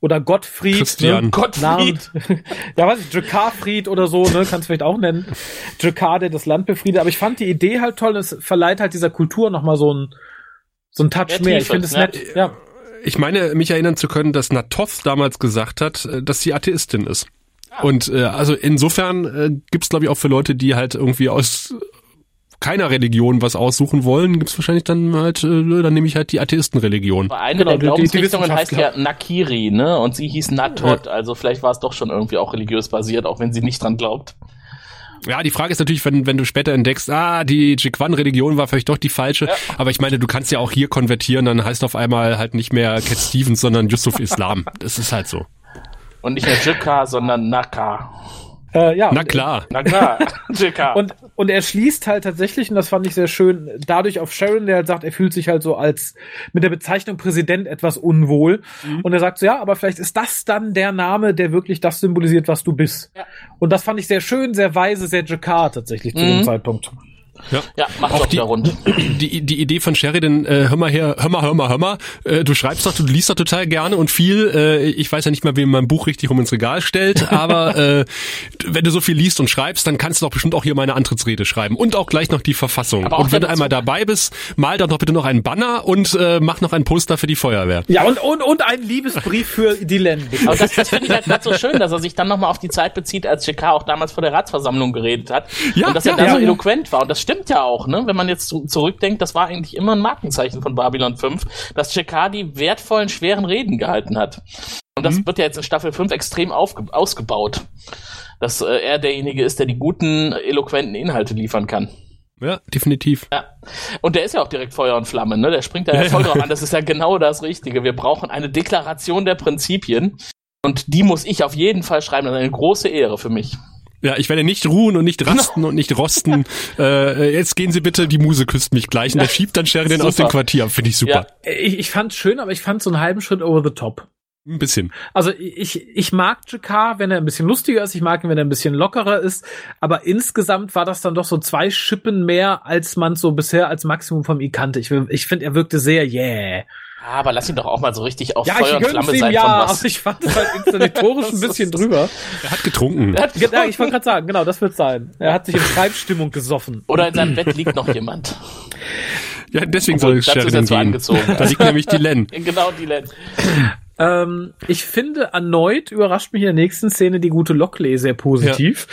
Speaker 4: Oder Gottfried,
Speaker 3: Christian.
Speaker 4: ne?
Speaker 5: Gottfried.
Speaker 4: Namen, ja, weiß ich, Jakarfried oder so, ne, kannst du vielleicht auch nennen. Jakar, der das Land befriedet. Aber ich fand die Idee halt toll, es verleiht halt dieser Kultur nochmal so ein so ein Touch
Speaker 5: Mehr
Speaker 4: mehr. Ich finde es
Speaker 5: ne?
Speaker 4: nett. Ja.
Speaker 3: ich meine, mich erinnern zu können, dass Natoth damals gesagt hat, äh, dass sie Atheistin ist. Und äh, also insofern äh, gibt's glaube ich auch für Leute, die halt irgendwie aus keiner Religion was aussuchen wollen, gibt's wahrscheinlich dann halt, äh, dann nehme ich halt die Atheistenreligion.
Speaker 5: Eine
Speaker 4: Genau,
Speaker 5: der Glaubensrichtungen heißt ja. Nakiri, ne? Und sie hieß Natot, also vielleicht war es doch schon irgendwie auch religiös basiert, auch wenn sie nicht dran glaubt.
Speaker 3: Ja, die Frage ist natürlich, wenn, wenn du später entdeckst, ah, die Jikwan-Religion war vielleicht doch die falsche.
Speaker 5: Ja.
Speaker 3: Aber ich meine, du kannst ja auch hier konvertieren, dann heißt auf einmal halt nicht mehr Cat Stevens, sondern Yusuf Islam. Das ist halt so.
Speaker 5: Und nicht mehr Jikka, sondern Naka.
Speaker 4: Äh, ja,
Speaker 3: Na
Speaker 4: und-
Speaker 3: klar.
Speaker 5: Na klar, JK.
Speaker 4: Und, und er schließt halt tatsächlich, und das fand ich sehr schön, dadurch auf Sharon, der halt sagt, er fühlt sich halt so als mit der Bezeichnung Präsident etwas unwohl. Und er sagt so, ja, aber vielleicht ist das dann der Name, der wirklich das symbolisiert, was du bist.
Speaker 5: Ja.
Speaker 4: Und das fand ich sehr schön, sehr weise, sehr Jakar tatsächlich zu dem
Speaker 5: Mhm.
Speaker 4: Zeitpunkt.
Speaker 5: Ja, macht
Speaker 3: Auch
Speaker 5: doch
Speaker 3: die-
Speaker 5: wieder rund.
Speaker 3: Die, die Idee von Sheridan, äh, hör mal her, hör mal, hör mal, hör mal, äh, du schreibst doch, du liest doch total gerne und viel, äh, ich weiß ja nicht mal, wem mein Buch richtig rum ins Regal stellt, aber äh, wenn du so viel liest und schreibst, dann kannst du doch bestimmt auch hier meine Antrittsrede schreiben und auch gleich noch die Verfassung. Und wenn du einmal dabei bist, mal doch noch bitte noch einen Banner und äh, mach noch ein Poster für die Feuerwehr.
Speaker 4: Ja, und, und, und ein Liebesbrief für Dylan.
Speaker 5: Aber das, das finde ich halt gerade so schön, dass er sich dann nochmal auf die Zeit bezieht, als JK auch damals vor der Ratsversammlung geredet hat.
Speaker 3: Ja,
Speaker 5: und dass er
Speaker 3: ja,
Speaker 5: da
Speaker 3: ja,
Speaker 5: so
Speaker 4: ja.
Speaker 5: eloquent war. Und das stimmt ja auch, ne? Wenn man jetzt zu- zurückdenkt, das war eigentlich immer ein Markenzeichen von Babylon 5, dass JK die wertvollen, schweren Reden gehalten hat. Und das wird ja jetzt in Staffel 5 extrem ausgebaut. Dass äh, er derjenige ist, der die guten, eloquenten Inhalte liefern kann.
Speaker 3: Ja, definitiv.
Speaker 5: Ja. Und der ist ja auch direkt Feuer und Flamme, ne? Der springt da ja voll drauf an. Das ist ja genau das Richtige. Wir brauchen eine Deklaration der Prinzipien. Und die muss ich auf jeden Fall schreiben. Das ist eine große Ehre für mich.
Speaker 3: Ja, ich werde nicht ruhen und nicht rasten und nicht rosten. Äh, jetzt gehen Sie bitte, die Muse küsst mich gleich. Und der schiebt dann Sheridan aus dem. Quartier. Finde ich super.
Speaker 4: Ich, ich fand's schön, aber ich fand's so einen halben Schritt over the top.
Speaker 3: Ein bisschen.
Speaker 4: Also ich, ich mag Jakar, wenn er ein bisschen lustiger ist, ich mag ihn, wenn er ein bisschen lockerer ist, aber insgesamt war das dann doch so zwei Schippen mehr, als man so bisher als Maximum von ihm kannte. Ich, ich finde, er wirkte sehr yeah.
Speaker 5: Ja, aber lass ihn doch auch mal so richtig auf
Speaker 4: Ja,
Speaker 5: Feuer
Speaker 4: ich
Speaker 5: und Flamme
Speaker 4: ihm
Speaker 5: sein
Speaker 4: ja, aber
Speaker 5: was.
Speaker 4: ich fand es halt inszenatorisch ein bisschen drüber.
Speaker 3: Er hat getrunken.
Speaker 4: Ja, ich wollte gerade sagen, genau, das wird sein. Er hat sich in Schreibstimmung gesoffen.
Speaker 5: Oder in seinem Bett liegt noch jemand.
Speaker 3: Ja, deswegen
Speaker 5: Obwohl,
Speaker 3: soll
Speaker 5: dazu ist
Speaker 3: Sheridan
Speaker 5: er zu
Speaker 3: gehen.
Speaker 5: angezogen.
Speaker 3: Da liegt nämlich die Len.
Speaker 5: Genau die Len.
Speaker 4: Ähm, ich finde erneut überrascht mich in der nächsten Szene die gute Lockley sehr positiv,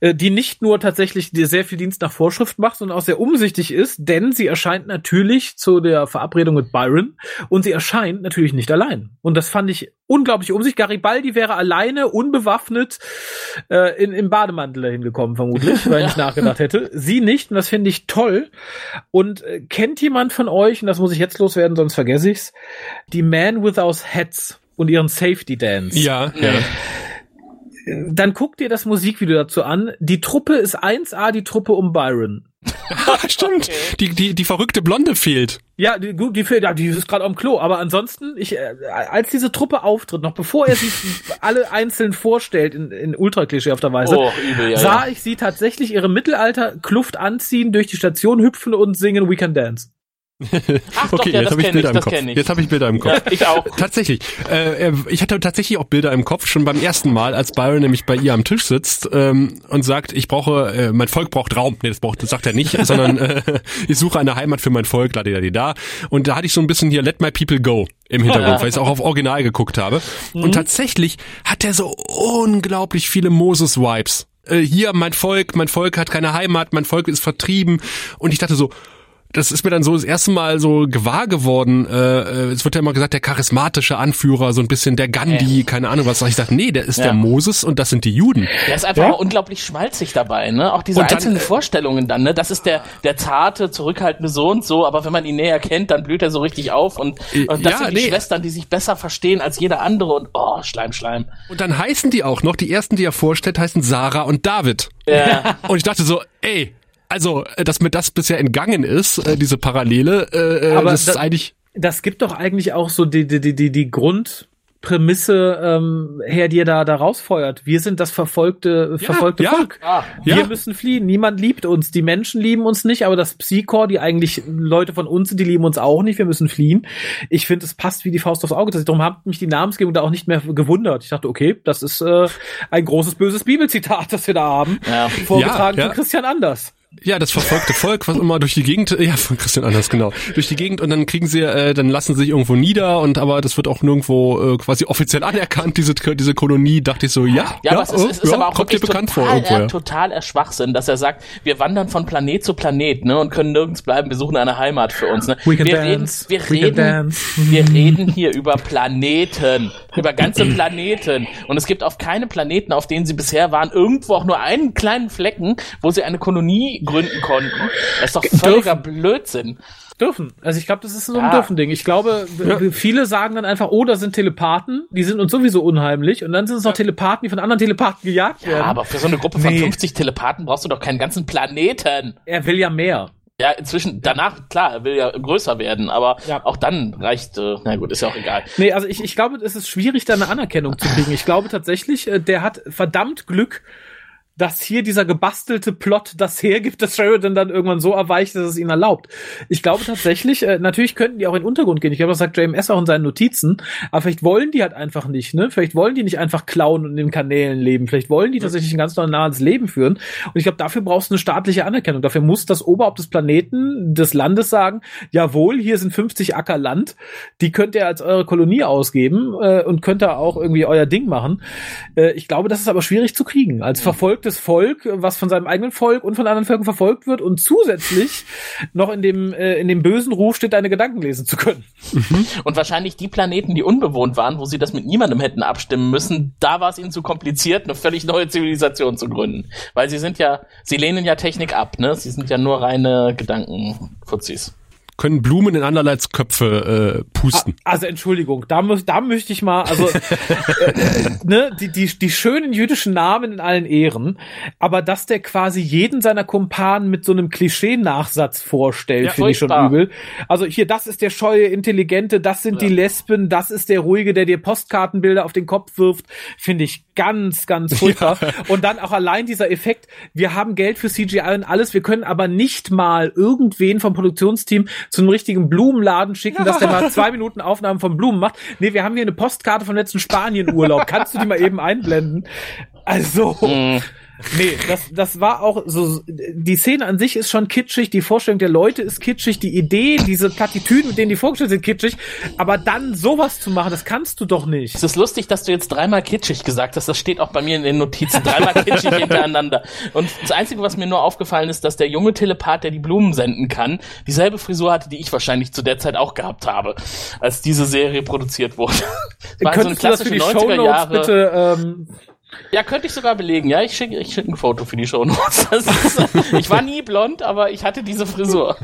Speaker 4: äh, die nicht nur tatsächlich dir sehr viel Dienst nach Vorschrift macht, sondern auch sehr umsichtig ist, denn sie erscheint natürlich zu der Verabredung mit Byron und sie erscheint natürlich nicht allein. Und das fand ich unglaublich umsichtig. Garibaldi wäre alleine, unbewaffnet, äh, in, im Bademantel dahin gekommen, vermutlich, weil ich nachgedacht hätte. Sie nicht, und das finde ich toll. Und äh, kennt jemand von euch, und das muss ich jetzt loswerden, sonst vergesse ich's, die Man Without Hats und ihren Safety Dance.
Speaker 3: Ja, ja.
Speaker 4: Dann guckt ihr das Musikvideo dazu an. Die Truppe ist 1A, die Truppe um Byron.
Speaker 3: Stimmt. Die, die, die verrückte Blonde fehlt.
Speaker 4: Ja, die, gut, die, fehlt- ja, die ist gerade am Klo. Aber ansonsten, ich, äh, als diese Truppe auftritt, noch bevor er sich alle einzeln vorstellt, in, in ultra-klischeehafter Weise,
Speaker 5: Oh, übel, ja,
Speaker 4: sah
Speaker 5: ja.
Speaker 4: ich sie tatsächlich ihre Mittelalter-Kluft anziehen, durch die Station hüpfen und singen We Can Dance.
Speaker 5: Ach doch,
Speaker 3: Okay,
Speaker 5: ja,
Speaker 3: jetzt habe ich
Speaker 5: kenne ich,
Speaker 3: Bilder im Kopf. Jetzt habe ich Bilder im Kopf.
Speaker 5: Ja, ich auch.
Speaker 3: Tatsächlich. Äh, ich hatte tatsächlich auch Bilder im Kopf, schon beim ersten Mal, als Byron nämlich bei ihr am Tisch sitzt ähm, und sagt, ich brauche, äh, mein Volk braucht Raum. Nee, das braucht, das sagt er nicht, sondern äh, ich suche eine Heimat für mein Volk, ladidadi da. Und da hatte ich so ein bisschen hier Let My People Go im Hintergrund, weil ich es auch auf Original geguckt habe. Und tatsächlich hat er so unglaublich viele Moses-Vibes. Äh, hier, mein Volk, mein Volk hat keine Heimat, mein Volk ist vertrieben. Und ich dachte so, das ist mir dann so das erste Mal so gewahr geworden. Äh, äh, es wird ja immer gesagt, der charismatische Anführer, so ein bisschen der Gandhi, keine Ahnung was. Ich dachte, nee, der ist
Speaker 5: Ja.
Speaker 3: der Moses und das sind die Juden.
Speaker 5: Der ist einfach
Speaker 4: Ja?
Speaker 5: unglaublich schmalzig dabei, ne? Auch diese
Speaker 3: Und dann,
Speaker 5: einzelnen
Speaker 3: äh,
Speaker 5: Vorstellungen dann, ne? Das ist der, der zarte, zurückhaltende Sohn so, aber wenn man ihn näher kennt, dann blüht er so richtig auf und,
Speaker 3: Äh,
Speaker 5: und das
Speaker 3: ja,
Speaker 5: sind die
Speaker 3: nee.
Speaker 5: Schwestern, die sich besser verstehen als jeder andere und oh, Schleim, Schleim.
Speaker 3: Und dann heißen die auch noch, die ersten, die er vorstellt, heißen Sarah und David.
Speaker 5: Ja.
Speaker 3: Und ich dachte so, ey, also, äh, dass mir das bisher entgangen ist, äh, diese Parallele, äh, äh,
Speaker 4: Aber
Speaker 3: das ist
Speaker 4: da-
Speaker 3: eigentlich,
Speaker 4: Das gibt doch eigentlich auch so die, die, die, die, die Grundprämisse ähm, her, die er da, da rausfeuert. Wir sind das verfolgte, verfolgte
Speaker 3: ja.
Speaker 4: Volk.
Speaker 5: Ah,
Speaker 4: Wir
Speaker 3: Ja.
Speaker 4: müssen fliehen. Niemand liebt uns. Die Menschen lieben uns nicht, aber das Psychor, die eigentlich Leute von uns sind, die lieben uns auch nicht. Wir müssen fliehen. Ich finde, es passt wie die Faust aufs Auge. Das- Darum hat mich die Namensgebung da auch nicht mehr gewundert. Ich dachte, okay, das ist äh, ein großes böses Bibelzitat, das wir da haben.
Speaker 5: Ja.
Speaker 4: Vorgetragen
Speaker 3: Ja, ja.
Speaker 4: von Christian Anders.
Speaker 3: Ja, das verfolgte Volk, was immer durch die Gegend, ja, von Christian Anders, genau, durch die Gegend und dann kriegen sie, äh, dann lassen sie sich irgendwo nieder und aber das wird auch nirgendwo äh, quasi offiziell anerkannt, diese, diese Kolonie, dachte ich so, ja,
Speaker 5: Ja, aber es ist,
Speaker 3: oh,
Speaker 5: es ist
Speaker 3: ja,
Speaker 5: aber auch
Speaker 3: kommt dir bekannt vor
Speaker 5: total,
Speaker 3: irgendwo,
Speaker 5: äh,
Speaker 3: ja.
Speaker 5: totaler Schwachsinn, dass er sagt, wir wandern von Planet zu Planet, ne, und können nirgends bleiben, wir suchen eine Heimat für uns, ne.
Speaker 4: We can
Speaker 5: wir
Speaker 4: dance,
Speaker 5: reden, wir
Speaker 4: we can
Speaker 5: reden,
Speaker 4: dance.
Speaker 5: wir reden hier über Planeten. Über ganze Planeten. Und es gibt auf keine Planeten, auf denen sie bisher waren, irgendwo auch nur einen kleinen Flecken, wo sie eine Kolonie gründen konnten. Das ist doch völliger Blödsinn.
Speaker 4: Dürfen. Also ich glaube, das ist so ein
Speaker 5: Ja.
Speaker 4: dürfen Ding. Ich glaube, viele sagen dann einfach, oh, das sind Telepathen, die sind uns sowieso unheimlich. Und dann sind es noch Telepathen, die von anderen Telepathen gejagt
Speaker 5: Ja,
Speaker 4: werden.
Speaker 5: aber für so eine Gruppe von
Speaker 4: Nee.
Speaker 5: 50 Telepathen brauchst du doch keinen ganzen Planeten.
Speaker 4: er will ja mehr.
Speaker 5: Ja, inzwischen, danach, klar, er will ja größer werden, aber
Speaker 4: Ja.
Speaker 5: auch dann reicht, äh, na gut, ist ja auch egal.
Speaker 4: Nee, also ich, ich glaube, es ist schwierig, da eine Anerkennung zu kriegen. Ich glaube tatsächlich, äh, der hat verdammt Glück, dass hier dieser gebastelte Plot das hergibt, dass Sheridan dann irgendwann so erweicht, dass es ihn erlaubt. Ich glaube tatsächlich, äh, natürlich könnten die auch in den Untergrund gehen. Ich glaube, das sagt JMS auch in seinen Notizen. Aber vielleicht wollen die halt einfach nicht, ne? Vielleicht wollen die nicht einfach klauen und in den Kanälen leben. Vielleicht wollen die tatsächlich ein ganz normales Leben führen. Und ich glaube, dafür brauchst du eine staatliche Anerkennung. Dafür muss das Oberhaupt des Planeten, des Landes sagen, jawohl, hier sind 50 Acker Land, die könnt ihr als eure Kolonie ausgeben äh, und könnt da auch irgendwie euer Ding machen. Äh, ich glaube, das ist aber schwierig zu kriegen. Als verfolgtes Volk, was von seinem eigenen Volk und von anderen Völkern verfolgt wird und zusätzlich noch in dem, äh, in dem bösen Ruf steht, deine Gedanken lesen zu können.
Speaker 5: Und wahrscheinlich die Planeten, die unbewohnt waren, wo sie das mit niemandem hätten abstimmen müssen, da war es ihnen zu kompliziert, eine völlig neue Zivilisation zu gründen. Weil sie sind ja, sie lehnen ja Technik ab, ne? Sie sind ja nur reine Gedankenfuzis.
Speaker 3: Können Blumen in anderlei Köpfe äh, pusten.
Speaker 4: Also Entschuldigung, da, muss, da möchte ich mal, also äh, ne, die, die, die schönen jüdischen Namen in allen Ehren, aber dass der quasi jeden seiner Kumpanen mit so einem Klischee-Nachsatz vorstellt,
Speaker 5: Ja,
Speaker 4: finde ich schon übel. Also hier, das ist der scheue Intelligente, das sind die Lesben, das ist der Ruhige, der dir Postkartenbilder auf den Kopf wirft, finde ich ganz, ganz furchtbar. Und dann auch allein dieser Effekt, wir haben Geld für CGI und alles, wir können aber nicht mal irgendwen vom Produktionsteam zu einem richtigen Blumenladen schicken, dass der mal zwei Minuten Aufnahmen von Blumen macht. Nee, wir haben hier eine Postkarte vom letzten Spanien-Urlaub. Kannst du die mal eben einblenden? Also, nee, das, das war auch so, die Szene an sich ist schon kitschig, die Vorstellung der Leute ist kitschig, die Idee, diese Plattitüden, mit denen die vorgestellt sind, kitschig, aber dann sowas zu machen, das kannst du doch nicht.
Speaker 5: Es ist lustig, dass du jetzt dreimal kitschig gesagt hast. Das steht auch bei mir in den Notizen. Dreimal kitschig hintereinander. Und das Einzige, was mir nur aufgefallen ist, dass der junge Telepath, der die Blumen senden kann, dieselbe Frisur hatte, die ich wahrscheinlich zu der Zeit auch gehabt habe, als diese Serie produziert wurde. Es war
Speaker 4: Könntest du das für die Shownotes bitte, ähm,
Speaker 5: Ja, könnte ich sogar belegen. Ja, ich schicke ich schick ein Foto für die Shownotes. Das ist, ich war nie blond, aber ich hatte diese Frisur.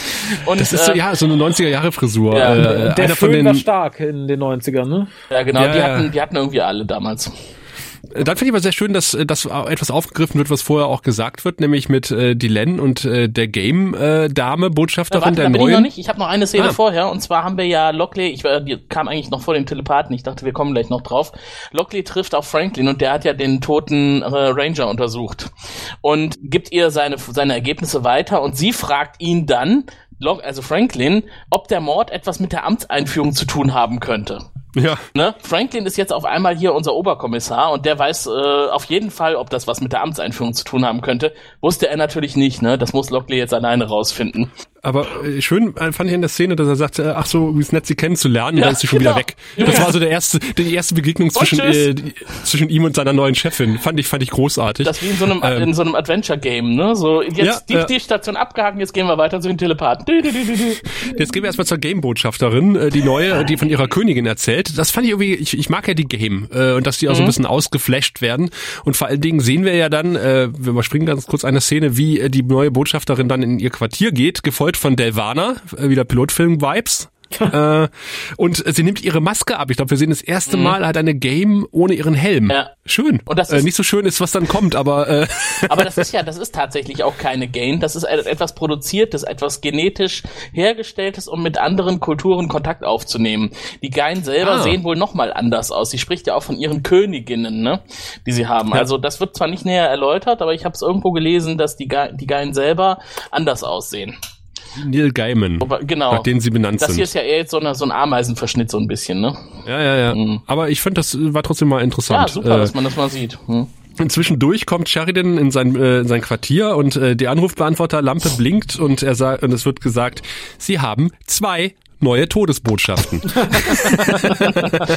Speaker 5: Und,
Speaker 3: Das ist so,
Speaker 5: äh,
Speaker 3: ja, so eine 90er-Jahre-Frisur.
Speaker 5: Ja,
Speaker 3: äh,
Speaker 4: der
Speaker 3: einer von
Speaker 4: Föhn war
Speaker 3: den,
Speaker 4: stark in den 90ern, ne?
Speaker 5: ja, genau,
Speaker 3: Ja,
Speaker 5: die,
Speaker 3: ja.
Speaker 5: hatten, die hatten irgendwie alle damals.
Speaker 3: Dann finde ich aber sehr schön, dass, äh, dass etwas aufgegriffen wird, was vorher auch gesagt wird, nämlich mit äh, Dylan und äh, der Game-Dame,
Speaker 5: Ja,
Speaker 3: Botschafterin
Speaker 5: warte, da
Speaker 3: der
Speaker 5: bin ich noch
Speaker 3: neuen.
Speaker 5: nicht. Ich habe noch eine Szene
Speaker 3: Ah.
Speaker 5: vorher und zwar haben wir ja Lockley, ich war, die kam eigentlich noch vor dem Telepathen, ich dachte, wir kommen gleich noch drauf. Lockley trifft auf Franklin und der hat ja den toten äh, Ranger untersucht und gibt ihr seine, seine Ergebnisse weiter und sie fragt ihn dann, also Franklin, ob der Mord etwas mit der Amtseinführung zu tun haben könnte.
Speaker 3: Ja.
Speaker 5: Ne? Franklin ist jetzt auf einmal hier unser Oberkommissar und der weiß äh, auf jeden Fall, ob das was mit der Amtseinführung zu tun haben könnte. Wusste er natürlich nicht, ne? Das muss Lockley jetzt alleine rausfinden.
Speaker 3: Aber äh, schön äh, fand ich in der Szene, dass er sagt, äh, ach so, wie ist nett, sie kennenzulernen, und
Speaker 5: Ja,
Speaker 3: dann ist sie schon
Speaker 5: genau.
Speaker 3: wieder weg. Das war so der erste, die erste Begegnung zwischen, äh, zwischen ihm und seiner neuen Chefin. Fand ich, fand ich großartig.
Speaker 5: Das wie in so einem,
Speaker 3: Ähm.
Speaker 5: in so einem Adventure-Game, ne? So, jetzt
Speaker 3: Ja,
Speaker 5: die,
Speaker 3: ja.
Speaker 5: die Station abgehakt, jetzt gehen wir weiter zu den Telepathen.
Speaker 3: Jetzt gehen wir erstmal zur Game-Botschafterin, die neue, die von ihrer Königin erzählt. Das fand ich irgendwie, ich, ich mag ja die Game äh, und dass die auch
Speaker 5: Mhm.
Speaker 3: so ein bisschen ausgeflasht werden. Und vor allen Dingen sehen wir ja dann, äh, wir überspringen ganz kurz eine Szene, wie die neue Botschafterin dann in ihr Quartier geht, gefolgt von Delvana, äh, wieder Pilotfilm-Vibes. äh, und sie nimmt ihre Maske ab. Ich glaube, wir sehen das erste Mal halt eine Game ohne ihren Helm.
Speaker 5: Mhm. Ja.
Speaker 3: Schön.
Speaker 5: Und das
Speaker 3: äh,
Speaker 5: ist-
Speaker 3: nicht so schön ist, was dann kommt, aber äh,
Speaker 5: Aber das ist ja, das ist tatsächlich auch keine Gain. Das ist et- etwas Produziertes, etwas genetisch hergestelltes, um mit anderen Kulturen Kontakt aufzunehmen. Die Gain selber
Speaker 3: Ah.
Speaker 5: sehen wohl nochmal anders aus. Sie spricht ja auch von ihren Königinnen, ne, die sie haben. Also das wird zwar nicht näher erläutert, aber ich habe es irgendwo gelesen, dass die, Ga- die Gain selber anders aussehen.
Speaker 3: Neil Gaiman,
Speaker 5: genau.
Speaker 3: nach denen sie benannt
Speaker 5: Das
Speaker 3: sind.
Speaker 5: hier ist ja eher jetzt so, eine, so ein Ameisenverschnitt, so ein bisschen, ne?
Speaker 3: ja, ja, ja. Aber ich fand, das war trotzdem mal interessant.
Speaker 5: Mhm. Ja, super,
Speaker 3: Äh,
Speaker 5: dass man das mal sieht. Hm.
Speaker 3: Zwischendurch kommt Sheridan in sein, äh, in sein Quartier und äh, die Anrufbeantworterlampe blinkt und er sagt und es wird gesagt, sie haben zwei neue Todesbotschaften.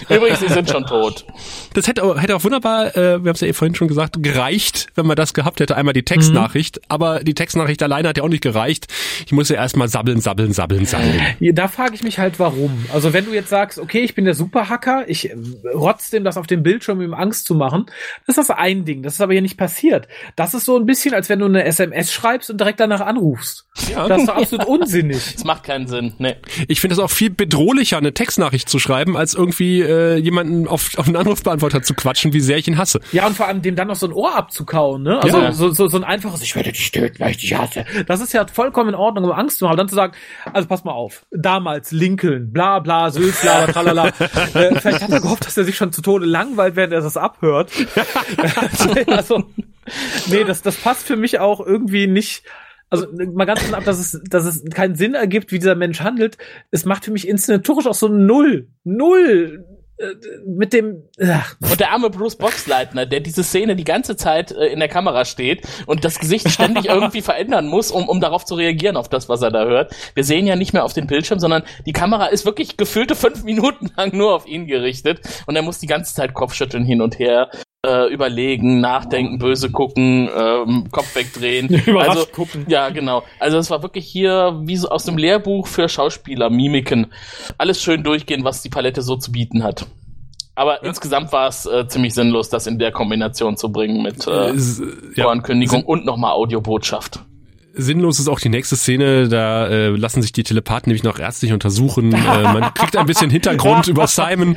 Speaker 5: Übrigens, sie sind schon tot.
Speaker 3: Das hätte, auch- hätte auch wunderbar, äh, wir haben es ja eh vorhin schon gesagt, gereicht, wenn man das gehabt hätte. Einmal die Textnachricht, aber die Textnachricht alleine hat ja auch nicht gereicht. Ich muss ja erstmal sabbeln, sabbeln, sabbeln, sabbeln.
Speaker 4: Ja, Da frage ich mich halt, warum. Also wenn du jetzt sagst, okay, ich bin der Superhacker, ich äh, rotz dem das auf dem Bildschirm, um ihm Angst zu machen, das ist das ein Ding. Das ist aber hier nicht passiert. Das ist so ein bisschen, als wenn du eine SMS schreibst und direkt danach anrufst. Das ist doch absolut unsinnig.
Speaker 5: Das macht keinen Sinn. Nee.
Speaker 3: Ich finde es auch viel bedrohlicher, eine Textnachricht zu schreiben, als irgendwie äh, jemanden auf, auf einen Anrufbeantworter zu quatschen, wie sehr ich ihn hasse.
Speaker 4: Ja, und vor allem dem dann noch so ein Ohr abzukauen, ne? Also
Speaker 3: Ja.
Speaker 4: so, so, so ein einfaches, ich werde dich töten, weil ich dich hasse. Das ist ja vollkommen in Ordnung, um Angst zu haben. Dann zu sagen, also pass mal auf, damals Lincoln, bla bla, Sülz, bla, bla, tralala. äh, vielleicht hat er gehofft, dass er sich schon zu Tode langweilt, während er das abhört. also, nee, das, das passt für mich auch irgendwie nicht. Also mal ganz davon ab, dass es, dass es keinen Sinn ergibt, wie dieser Mensch handelt. Es macht für mich inszenatorisch auch so null, null äh, mit dem. Ach,
Speaker 5: Und der arme Bruce Boxleitner, der diese Szene die ganze Zeit äh, in der Kamera steht und das Gesicht ständig irgendwie verändern muss, um, um darauf zu reagieren auf das, was er da hört. Wir sehen ja nicht mehr auf den Bildschirm, sondern die Kamera ist wirklich gefüllte fünf Minuten lang nur auf ihn gerichtet und er muss die ganze Zeit Kopfschütteln hin und her. Äh, überlegen, nachdenken, böse gucken, ähm, Kopf wegdrehen.
Speaker 4: Überrascht
Speaker 5: also,
Speaker 4: gucken.
Speaker 5: Ja, genau. Also es war wirklich hier wie so aus dem Lehrbuch für Schauspieler, Mimiken. Alles schön durchgehen, was die Palette so zu bieten hat. Aber insgesamt war es äh, ziemlich sinnlos, das in der Kombination zu bringen mit äh,
Speaker 3: äh, ja.
Speaker 5: Vorankündigung und nochmal Audiobotschaft.
Speaker 3: Sinnlos ist auch die nächste Szene, da äh, lassen sich die Telepathen nämlich noch ärztlich untersuchen. äh, man kriegt ein bisschen Hintergrund über Simon.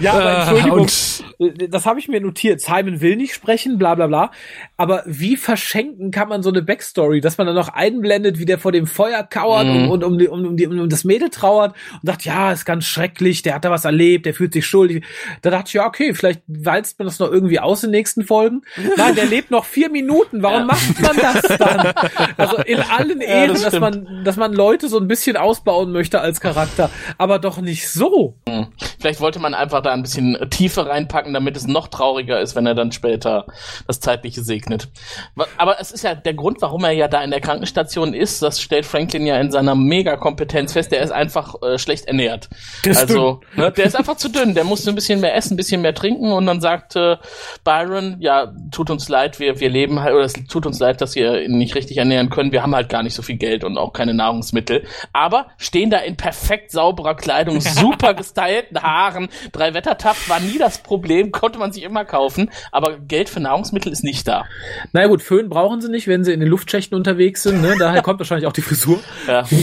Speaker 4: Ja, aber
Speaker 3: Äh,
Speaker 4: Entschuldigung,
Speaker 3: und-
Speaker 4: äh, das habe ich mir notiert. Simon will nicht sprechen, bla bla bla. Aber wie verschenken kann man so eine Backstory, dass man dann noch einblendet, wie der vor dem Feuer kauert
Speaker 5: Mhm.
Speaker 4: und, und um, die, um, um, die, um das Mädel trauert und sagt, ja, ist ganz schrecklich, der hat da was erlebt, der fühlt sich schuldig. Da dachte ich, ja, okay, vielleicht walzt man das noch irgendwie aus in den nächsten Folgen. Nein, der lebt noch vier Minuten. Warum
Speaker 5: Ja.
Speaker 4: macht man das dann? Also in allen
Speaker 5: Ja,
Speaker 4: Ehren,
Speaker 5: das
Speaker 4: dass man, dass man Leute so ein bisschen ausbauen möchte als Charakter, aber doch nicht so.
Speaker 5: Vielleicht wollte man einfach da ein bisschen Tiefe reinpacken, damit es noch trauriger ist, wenn er dann später das Zeitliche segnet. Aber es ist ja der Grund, warum er ja da in der Krankenstation ist, das stellt Franklin ja in seiner Mega-Kompetenz fest, der ist einfach äh, schlecht ernährt.
Speaker 4: Der ist
Speaker 5: also, ne, der ist einfach zu dünn, der musste ein bisschen mehr essen, ein bisschen mehr trinken und dann sagt äh, Byron, ja, tut uns leid, wir, wir leben halt, oder es tut uns leid, dass wir ihn nicht richtig ernähren können, wir haben halt gar nicht so viel Geld und auch keine Nahrungsmittel, aber stehen da in perfekt sauberer Kleidung, super gestylten Haaren, drei Wettertaft war nie das Problem, konnte man sich immer kaufen, aber Geld für Nahrungsmittel ist nicht da.
Speaker 4: Na ja, gut, Föhn brauchen sie nicht, wenn sie in den Luftschächten unterwegs sind. Ne? Daher kommt wahrscheinlich auch die Frisur.
Speaker 5: Ja.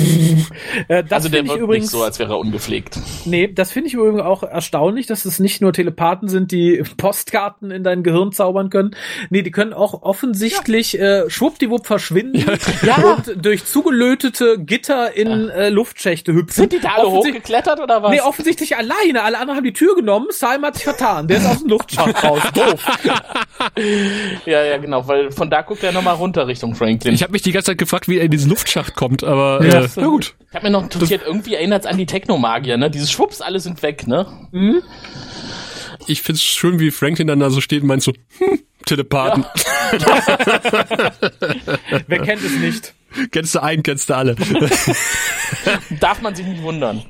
Speaker 4: Äh, das
Speaker 5: Also der wirkt
Speaker 4: übrigens.
Speaker 5: nicht so, als wäre er ungepflegt.
Speaker 4: nee, das finde ich übrigens auch erstaunlich, dass es nicht nur Telepathen sind, die Postkarten in dein Gehirn zaubern können. Nee, die können auch offensichtlich äh, schwuppdiwupp verschwinden
Speaker 5: Ja.
Speaker 4: Und durch zugelötete Gitter in äh, Luftschächte hüpfen.
Speaker 5: Sind die da alle hochgeklettert oder was?
Speaker 4: Nee, offensichtlich alleine. Alle anderen haben die Tür genommen. Simon hat sich vertan. Der ist aus dem Luftschacht raus. Doof.
Speaker 5: ja, ja, genau, weil von da guckt er nochmal runter Richtung Franklin.
Speaker 3: Ich habe mich die ganze Zeit gefragt, wie er in diesen Luftschacht kommt, aber
Speaker 4: Ja.
Speaker 3: äh, na gut.
Speaker 5: Ich habe mir noch notiert, irgendwie erinnert es an die Technomagier, ne? Dieses Schwupps, alle sind weg, ne?
Speaker 3: Ich find's schön, wie Franklin dann da so steht und meint so, hm, Telepathen.
Speaker 4: Wer kennt es nicht?
Speaker 3: kennst du einen, kennst du alle.
Speaker 5: Darf man sich nicht wundern.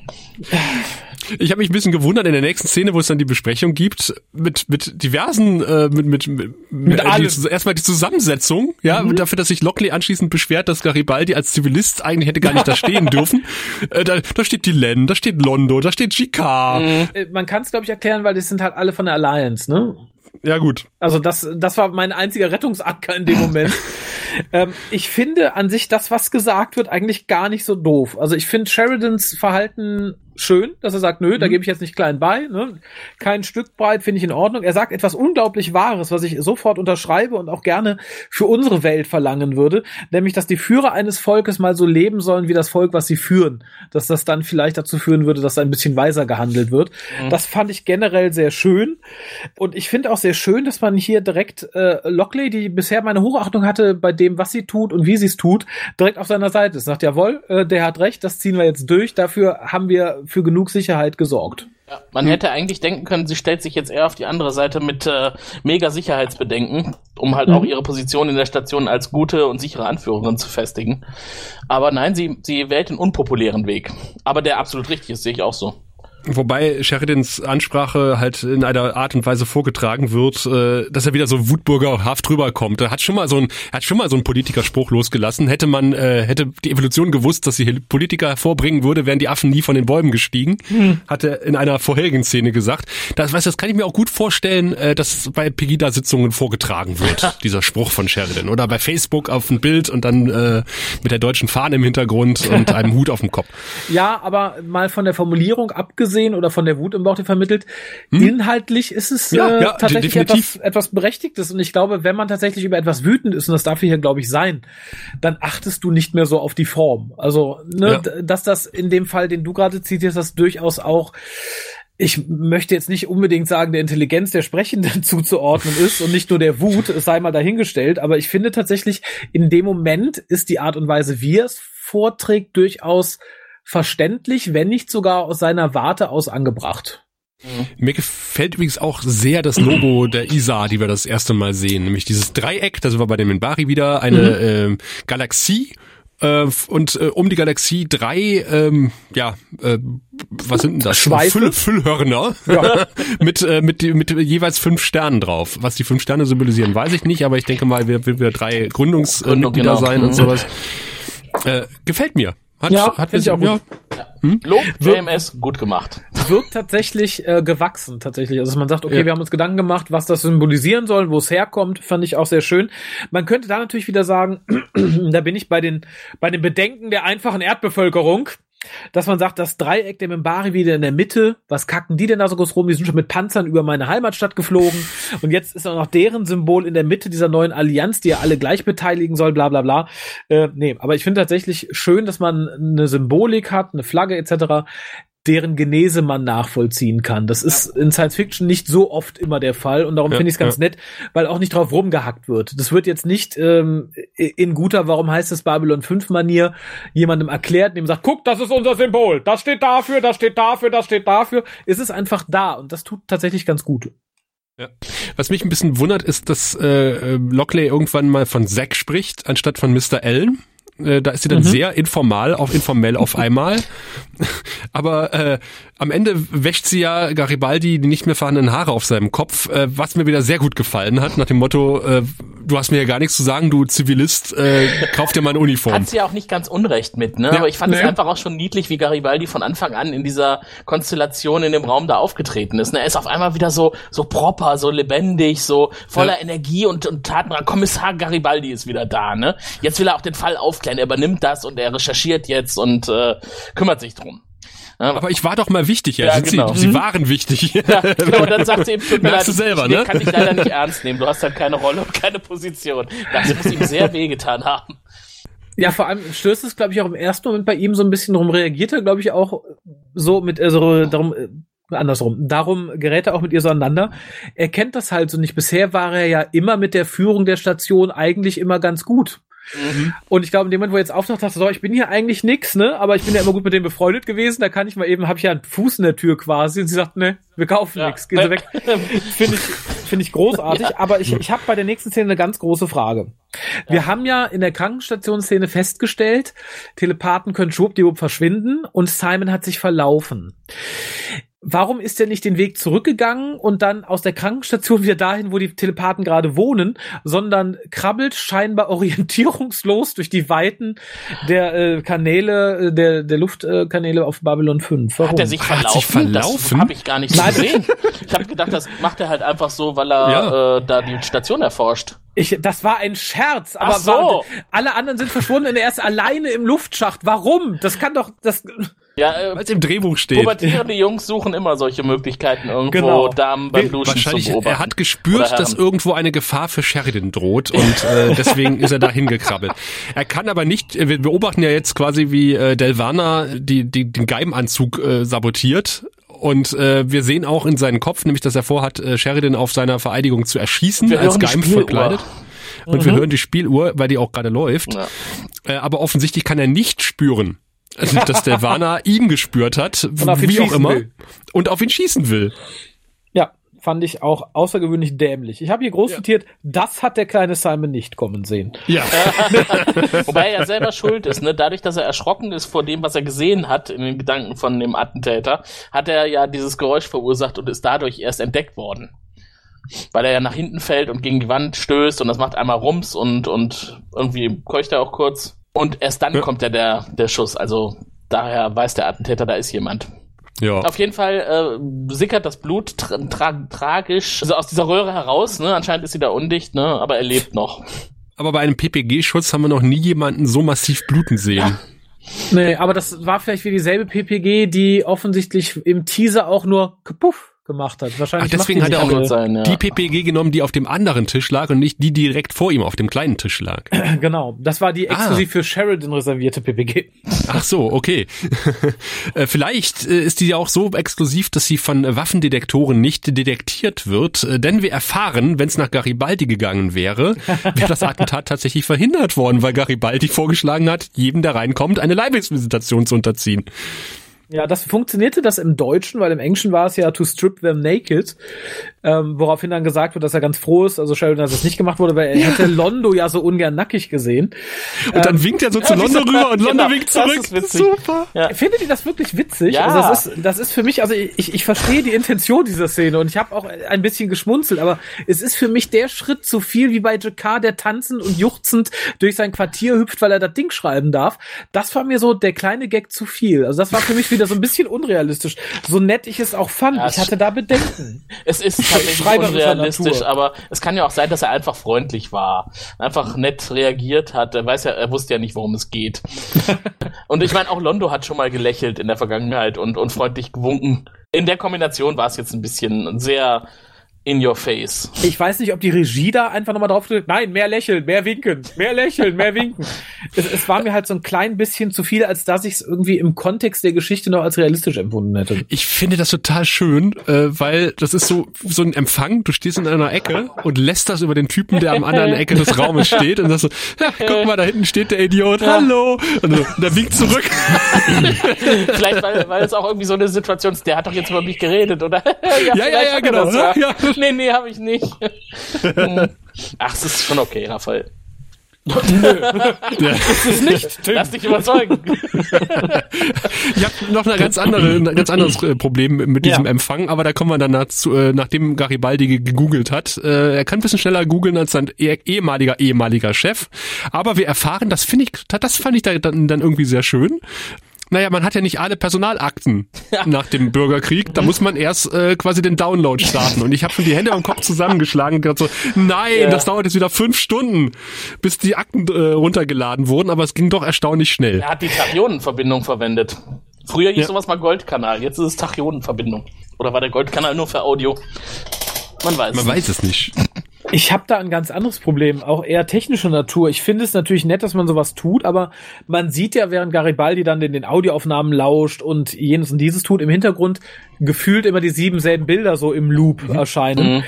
Speaker 3: Ich habe mich ein bisschen gewundert in der nächsten Szene, wo es dann die Besprechung gibt, mit mit diversen, äh, mit mit, mit, mit
Speaker 4: allem.
Speaker 3: die, erstmal die Zusammensetzung, ja, dafür, dass sich Lockley anschließend beschwert, dass Garibaldi als Zivilist eigentlich hätte gar nicht da stehen dürfen. Äh, da, da steht die Len, da steht Londo, da steht GK.
Speaker 4: Äh, Man kann es, glaube ich, erklären, weil das sind halt alle von der Alliance, ne?
Speaker 3: Ja gut.
Speaker 4: Also das, das war mein einziger Rettungsanker in dem Moment. ähm, ich finde an sich das, was gesagt wird, eigentlich gar nicht so doof. Also ich finde Sheridans Verhalten schön, dass er sagt, nö, da gebe ich jetzt nicht klein bei. Ne? Kein Stück breit finde ich in Ordnung. Er sagt etwas unglaublich Wahres, was ich sofort unterschreibe und auch gerne für unsere Welt verlangen würde, nämlich, dass die Führer eines Volkes mal so leben sollen wie das Volk, was sie führen. Dass das dann vielleicht dazu führen würde, dass ein bisschen weiser gehandelt wird. Das fand ich generell sehr schön. Und ich finde auch sehr schön, dass man hier direkt äh, Lockley, die bisher meine Hochachtung hatte bei dem, was sie tut und wie sie es tut, direkt auf seiner Seite ist. Sagt, jawohl, äh, der hat recht, das ziehen wir jetzt durch. Dafür haben wir für genug Sicherheit gesorgt.
Speaker 5: Ja, man hätte eigentlich denken können, sie stellt sich jetzt eher auf die andere Seite mit äh, mega Sicherheitsbedenken, um halt
Speaker 4: Mhm.
Speaker 5: auch ihre Position in der Station als gute und sichere Anführerin zu festigen. Aber nein, sie, sie wählt den unpopulären Weg. Aber der absolut richtig ist, sehe ich auch so.
Speaker 3: Wobei Sheridans Ansprache halt in einer Art und Weise vorgetragen wird, äh, dass er wieder so wutbürgerhaft rüberkommt. Er hat schon mal so ein, hat schon mal so einen Politikerspruch losgelassen. Hätte man, äh, hätte die Evolution gewusst, dass sie Politiker hervorbringen würde, wären die Affen nie von den Bäumen gestiegen. Hat er in einer vorherigen Szene gesagt. Das, weißt, das kann ich mir auch gut vorstellen, äh, dass bei Pegida-Sitzungen vorgetragen wird, dieser Spruch von Sheridan. Oder bei Facebook auf ein Bild und dann äh, mit der deutschen Fahne im Hintergrund und einem Hut auf dem Kopf.
Speaker 4: Ja, aber mal von der Formulierung abgesehen oder von der Wut im Bauch, die vermittelt, inhaltlich ist es
Speaker 3: Hm? Ja,
Speaker 4: äh,
Speaker 3: ja,
Speaker 4: tatsächlich
Speaker 3: definitiv.
Speaker 4: etwas, etwas Berechtigtes. Und ich glaube, wenn man tatsächlich über etwas wütend ist, und das darf hier, glaube ich, sein, dann achtest du nicht mehr so auf die Form. Also, ne,
Speaker 3: Ja.
Speaker 4: dass das in dem Fall, den du gerade zitierst, das durchaus auch ich möchte jetzt nicht unbedingt sagen, der Intelligenz der Sprechenden zuzuordnen ist und nicht nur der Wut, es sei mal dahingestellt, aber ich finde tatsächlich, in dem Moment ist die Art und Weise, wie er es vorträgt, durchaus verständlich, wenn nicht sogar aus seiner Warte aus angebracht.
Speaker 3: Mir gefällt übrigens auch sehr das Logo der ISA, die wir das erste Mal sehen, nämlich dieses Dreieck, da sind wir bei dem Minbari wieder, eine ähm, Galaxie äh, und äh, um die Galaxie drei, ähm, ja, äh, was sind denn das?
Speaker 4: Schweife?
Speaker 3: Füll, Füllhörner mit, äh, mit, mit jeweils fünf Sternen drauf. Was die fünf Sterne symbolisieren, weiß ich nicht, aber ich denke mal, wir, wir, wir drei Gründungsmitglieder
Speaker 5: Gründung, genau.
Speaker 3: sein und
Speaker 5: Mhm.
Speaker 3: sowas. Äh, gefällt mir. Hat,
Speaker 4: Ja,
Speaker 3: hat
Speaker 4: find ich auch
Speaker 3: ja,
Speaker 4: gut.
Speaker 5: Lob, JMS, gut gemacht.
Speaker 4: Wirkt tatsächlich äh, gewachsen, tatsächlich. Also dass man sagt, okay,
Speaker 3: Ja.
Speaker 4: wir haben uns Gedanken gemacht, was das symbolisieren soll, wo es herkommt, fand ich auch sehr schön. Man könnte da natürlich wieder sagen, da bin ich bei den, bei den Bedenken der einfachen Erdbevölkerung. Dass man sagt, das Dreieck der Mimbari wieder in der Mitte, was kacken die denn da so groß rum? Die sind schon mit Panzern über meine Heimatstadt geflogen. Und jetzt ist auch noch deren Symbol in der Mitte dieser neuen Allianz, die ja alle gleich beteiligen soll, bla bla bla. Äh, nee, aber ich finde tatsächlich schön, dass man eine Symbolik hat, eine Flagge etc., deren Genese man nachvollziehen kann. Das ist in Science Fiction nicht so oft immer der Fall und darum
Speaker 3: Ja,
Speaker 4: finde ich es ganz
Speaker 3: ja.
Speaker 4: nett, weil auch nicht drauf rumgehackt wird. Das wird jetzt nicht ähm, in guter, warum heißt es Babylon 5 Manier, jemandem erklärt, dem sagt, guck, das ist unser Symbol, das steht dafür, das steht dafür, das steht dafür. Es ist einfach da und das tut tatsächlich ganz gut.
Speaker 3: Ja. Was mich ein bisschen wundert, ist, dass äh, Lockley irgendwann mal von Zack spricht, anstatt von Mr. Allen. Äh, da ist sie dann
Speaker 4: Mhm.
Speaker 3: sehr informal auf informell auf einmal. Aber äh, am Ende wäscht sie ja Garibaldi die nicht mehr vorhandenen Haare auf seinem Kopf, äh, was mir wieder sehr gut gefallen hat, nach dem Motto, äh, du hast mir ja gar nichts zu sagen, du Zivilist, äh, kauf dir mal eine Uniform.
Speaker 5: Hat sie ja auch nicht ganz unrecht mit, ne?
Speaker 3: Ja,
Speaker 5: Aber ich fand es
Speaker 4: nee.
Speaker 5: einfach auch schon niedlich, wie Garibaldi von Anfang an in dieser Konstellation in dem Raum da aufgetreten ist. Ne? Er ist auf einmal wieder so, so proper, so lebendig, so voller
Speaker 3: Ja.
Speaker 5: Energie und, und Taten. Kommissar Garibaldi ist wieder da, ne? Jetzt will er auch den Fall aufklären. Er übernimmt das und er recherchiert jetzt und äh, kümmert sich drum. Ja,
Speaker 3: Aber ich war doch mal wichtig, ja.
Speaker 5: Ja,
Speaker 3: Sind
Speaker 5: genau.
Speaker 3: sie, sie waren wichtig.
Speaker 5: Ja, genau, und dann sagt sie ihm, tut mir leid,
Speaker 3: du selber,
Speaker 5: ich
Speaker 3: ne?
Speaker 5: kann dich leider nicht ernst nehmen. Du hast halt keine Rolle und keine Position. Das muss ihm sehr wehgetan haben.
Speaker 4: Ja, vor allem stößt es, glaube ich, auch im ersten Moment bei ihm so ein bisschen rum, reagiert er, glaube ich, auch so mit, also darum, äh, andersrum. Darum gerät er auch mit ihr so aneinander. Er kennt das halt so nicht. Bisher war er ja immer mit der Führung der Station eigentlich immer ganz gut. Und ich glaube, in dem Moment, wo jetzt auftaucht, dachte so, ich bin hier eigentlich nix, ne? Aber ich bin ja immer gut mit dem befreundet gewesen. Da kann ich mal eben, habe ich ja einen Fuß in der Tür quasi. Und sie sagt, ne, wir kaufen
Speaker 5: Ja.
Speaker 4: nix, gehen Sie weg. Finde ich, finde ich großartig. Aber ich, ich habe bei der nächsten Szene eine ganz große Frage. Wir haben ja in der Krankenstationsszene festgestellt, Telepathen können schwuppdiwupp verschwinden und Simon hat sich verlaufen. Warum ist er nicht den Weg zurückgegangen und dann aus der Krankenstation wieder dahin, wo die Telepathen gerade wohnen, sondern krabbelt scheinbar orientierungslos durch die Weiten der äh, Kanäle, äh, der, der Luftkanäle auf Babylon 5? Warum?
Speaker 5: Hat er sich
Speaker 3: Hat
Speaker 5: verlaufen?
Speaker 3: sich verlaufen?
Speaker 5: Das habe ich gar nicht
Speaker 4: Nein.
Speaker 5: gesehen. Ich habe gedacht, das macht er halt einfach so, weil er
Speaker 3: Ja.
Speaker 5: äh, da die Station erforscht.
Speaker 4: Ich, das war ein Scherz, aber
Speaker 5: Ach so.
Speaker 4: war, alle anderen sind verschwunden und er ist alleine im Luftschacht. Warum? Das kann doch, das,
Speaker 5: Ja, äh,
Speaker 3: Weil es im Drehbuch steht.
Speaker 5: pubertierende Jungs suchen immer solche Möglichkeiten irgendwo
Speaker 4: Genau.
Speaker 5: Damen beim Duschen
Speaker 3: Wahrscheinlich,
Speaker 5: zu beobachten.
Speaker 3: er hat gespürt, dass irgendwo eine Gefahr für Sheridan droht und äh, deswegen ist er da hingekrabbelt. Er kann aber nicht, wir beobachten ja jetzt quasi, wie äh, Delvana die, die, den Geimanzug äh, sabotiert und äh, wir sehen auch in seinen Kopf, nämlich dass er vorhat, äh, Sheridan auf seiner Vereidigung zu erschießen,
Speaker 5: Wir
Speaker 3: als Geim verkleidet. Und wir hören die Spieluhr, weil die auch gerade läuft.
Speaker 5: Ja.
Speaker 3: Äh, aber offensichtlich kann er nicht spüren, dass der Warner ihn gespürt hat, wie auch immer,
Speaker 4: will.
Speaker 3: und auf ihn schießen will.
Speaker 4: Ja, fand ich auch außergewöhnlich dämlich. Ich habe hier groß zitiert, das hat der kleine Simon nicht kommen sehen.
Speaker 3: Ja.
Speaker 5: Wobei er ja selber schuld ist, ne? Dadurch, dass er erschrocken ist vor dem, was er gesehen hat in den Gedanken von dem Attentäter, hat er ja dieses Geräusch verursacht und ist dadurch erst entdeckt worden. Weil er ja nach hinten fällt und gegen die Wand stößt und das macht einmal Rums und, und irgendwie keucht er auch kurz. Und erst dann
Speaker 3: Ja.
Speaker 5: kommt ja der, der Schuss. Also daher weiß der Attentäter, da ist jemand.
Speaker 3: ja.
Speaker 5: Auf jeden Fall äh, sickert das Blut tra tra tragisch also aus dieser Röhre heraus. Ne? Anscheinend ist sie da undicht, ne? aber er lebt noch.
Speaker 3: Aber bei einem PPG-Schutz haben wir noch nie jemanden so massiv bluten sehen.
Speaker 4: Nee, aber das war vielleicht wie dieselbe PPG, die offensichtlich im Teaser auch nur kapuff gemacht hat.
Speaker 3: Ach,
Speaker 4: Wahrscheinlich
Speaker 3: deswegen
Speaker 4: macht
Speaker 3: hat er auch
Speaker 5: sein, ja.
Speaker 3: die PPG genommen, die auf dem anderen Tisch lag und nicht die, die direkt vor ihm auf dem kleinen Tisch lag.
Speaker 4: Genau, das war die
Speaker 3: Ah.
Speaker 4: exklusiv für Sheridan reservierte PPG.
Speaker 3: Ach so, okay. Äh, Vielleicht äh, ist die ja auch so exklusiv, dass sie von Waffendetektoren nicht detektiert wird, äh, denn wir erfahren, wenn es nach Garibaldi gegangen wäre, wäre das Attentat tatsächlich verhindert worden, weil Garibaldi vorgeschlagen hat, jedem, der reinkommt, eine Leibesvisitation zu unterziehen.
Speaker 4: Ja, das funktionierte das im Deutschen, weil im Englischen war es ja to strip them naked, ähm, woraufhin dann gesagt wird, dass er ganz froh ist, also Sheridan, dass es nicht gemacht wurde, weil er hätte Londo ja so ungern nackig gesehen.
Speaker 3: Und dann winkt er so zu
Speaker 5: Ja,
Speaker 3: Londo rüber und Londo
Speaker 5: genau,
Speaker 3: winkt
Speaker 5: das
Speaker 3: zurück.
Speaker 5: ist witzig.
Speaker 3: Super.
Speaker 5: Ja.
Speaker 4: Findet ihr das wirklich witzig?
Speaker 5: Ja.
Speaker 4: Also das ist, das ist für mich, also ich, ich verstehe die Intention dieser Szene und ich habe auch ein bisschen geschmunzelt, aber es ist für mich der Schritt zu viel wie bei Jakar, der tanzend und juchzend durch sein Quartier hüpft, weil er das Ding schreiben darf. Das war mir so der kleine Gag zu viel. Also das war für mich wieder so ein bisschen unrealistisch. So nett ich es auch fand.
Speaker 5: Ja,
Speaker 4: ich hatte da Bedenken.
Speaker 5: Es ist tatsächlich unrealistisch, aber es kann ja auch sein, dass er einfach freundlich war, einfach nett reagiert hat. Er weiß ja, er wusste ja nicht, worum es geht. und ich meine, auch Londo hat schon mal gelächelt in der Vergangenheit und, und freundlich gewunken. In der Kombination war es jetzt ein bisschen sehr in your face.
Speaker 4: Ich weiß nicht, ob die Regie da einfach nochmal drauf drückt. Nein, mehr lächeln, mehr winken, mehr lächeln, mehr winken. Es, es war mir halt so ein klein bisschen zu viel, als dass ich es irgendwie im Kontext der Geschichte noch als realistisch empfunden hätte.
Speaker 3: Ich finde das total schön, äh, weil das ist so so ein Empfang. Du stehst in einer Ecke und lässt das über den Typen, der am anderen Ecke des Raumes steht und sagst so, ja, guck mal, da hinten steht der Idiot, hallo. Und, so, und der winkt zurück.
Speaker 5: Vielleicht, weil, weil es auch irgendwie so eine Situation ist, der hat doch jetzt über mich geredet, oder?
Speaker 3: Ja, ja, ja,
Speaker 5: hat er
Speaker 3: genau.
Speaker 5: Das,
Speaker 3: Ja.
Speaker 5: Nee, nee, habe ich nicht. Hm. Ach, es ist schon okay, Raphael.
Speaker 4: Das ist nicht, Tim.
Speaker 5: Lass dich überzeugen.
Speaker 3: Ich habe noch eine ganz andere, ein ganz anderes äh, Problem mit diesem
Speaker 4: Ja.
Speaker 3: Empfang, aber da kommen wir dann dazu, äh, nachdem Garibaldi ge- gegoogelt hat. Äh, er kann ein bisschen schneller googeln als sein eh- ehemaliger ehemaliger Chef. Aber wir erfahren, das finde ich, das fand ich da dann, dann irgendwie sehr schön. Naja, man hat ja nicht alle Personalakten nach dem Bürgerkrieg. Da muss man erst äh, quasi den Download starten. Und ich habe schon die Hände am Kopf zusammengeschlagen und gedacht so, nein,
Speaker 5: Ja.
Speaker 3: das dauert jetzt wieder fünf Stunden, bis die Akten äh, runtergeladen wurden. Aber es ging doch erstaunlich schnell.
Speaker 5: Er hat die Tachionenverbindung verwendet. Früher hieß
Speaker 3: Ja.
Speaker 5: sowas mal Goldkanal, jetzt ist es Tachionenverbindung. Oder war der Goldkanal nur für Audio? Man weiß.
Speaker 3: Man weiß es nicht.
Speaker 4: Ich habe da ein ganz anderes Problem, auch eher technischer Natur. Ich finde es natürlich nett, dass man sowas tut, aber man sieht ja, während Garibaldi dann in den Audioaufnahmen lauscht und jenes und dieses tut, im Hintergrund gefühlt immer die sieben selben Bilder so im Loop erscheinen.
Speaker 5: Mhm.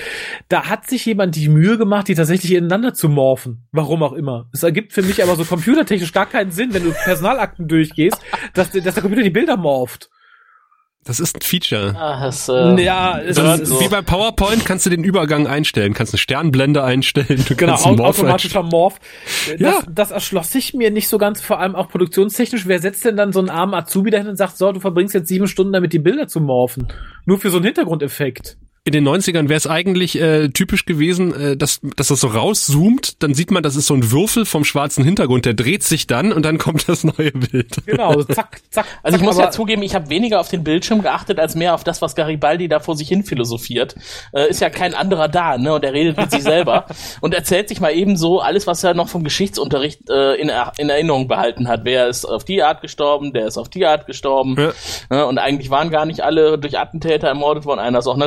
Speaker 4: Da hat sich jemand die Mühe gemacht, die tatsächlich ineinander zu morphen. Warum auch immer. Es ergibt für mich aber so computertechnisch gar keinen Sinn, wenn du Personalakten durchgehst, dass, dass der Computer die Bilder morpht.
Speaker 3: Das ist ein Feature.
Speaker 5: Ah, das, äh,
Speaker 4: Ja, es
Speaker 5: gehört
Speaker 4: ist-
Speaker 5: so.
Speaker 3: Wie bei PowerPoint kannst du den Übergang einstellen, kannst eine Sternblende einstellen, du
Speaker 4: Genau,
Speaker 3: kannst Morph
Speaker 4: automatischer Morph. Das,
Speaker 3: Ja.
Speaker 4: das erschloss sich mir nicht so ganz, vor allem auch produktionstechnisch. Wer setzt denn dann so einen armen Azubi dahin und sagt, so, du verbringst jetzt sieben Stunden damit, die Bilder zu morphen? Nur für so einen Hintergrundeffekt.
Speaker 3: In den 90ern wäre es eigentlich äh, typisch gewesen, äh, dass, dass das so rauszoomt, dann sieht man, das ist so ein Würfel vom schwarzen Hintergrund, der dreht sich dann und dann kommt das neue Bild.
Speaker 4: Genau, zack, zack.
Speaker 5: Also ich
Speaker 4: zack,
Speaker 5: muss ja zugeben, ich habe weniger auf den Bildschirm geachtet, als mehr auf das, was Garibaldi da vor sich hin philosophiert. Äh, ist ja kein anderer da, ne? Und er redet mit sich selber und erzählt sich mal eben so alles, was er noch vom Geschichtsunterricht äh, in, Er- in Erinnerung behalten hat. Wer ist auf die Art gestorben, der ist auf die Art gestorben.
Speaker 3: Ja.
Speaker 5: Ne? Und eigentlich waren gar nicht alle durch Attentäter ermordet worden. Einer ist auch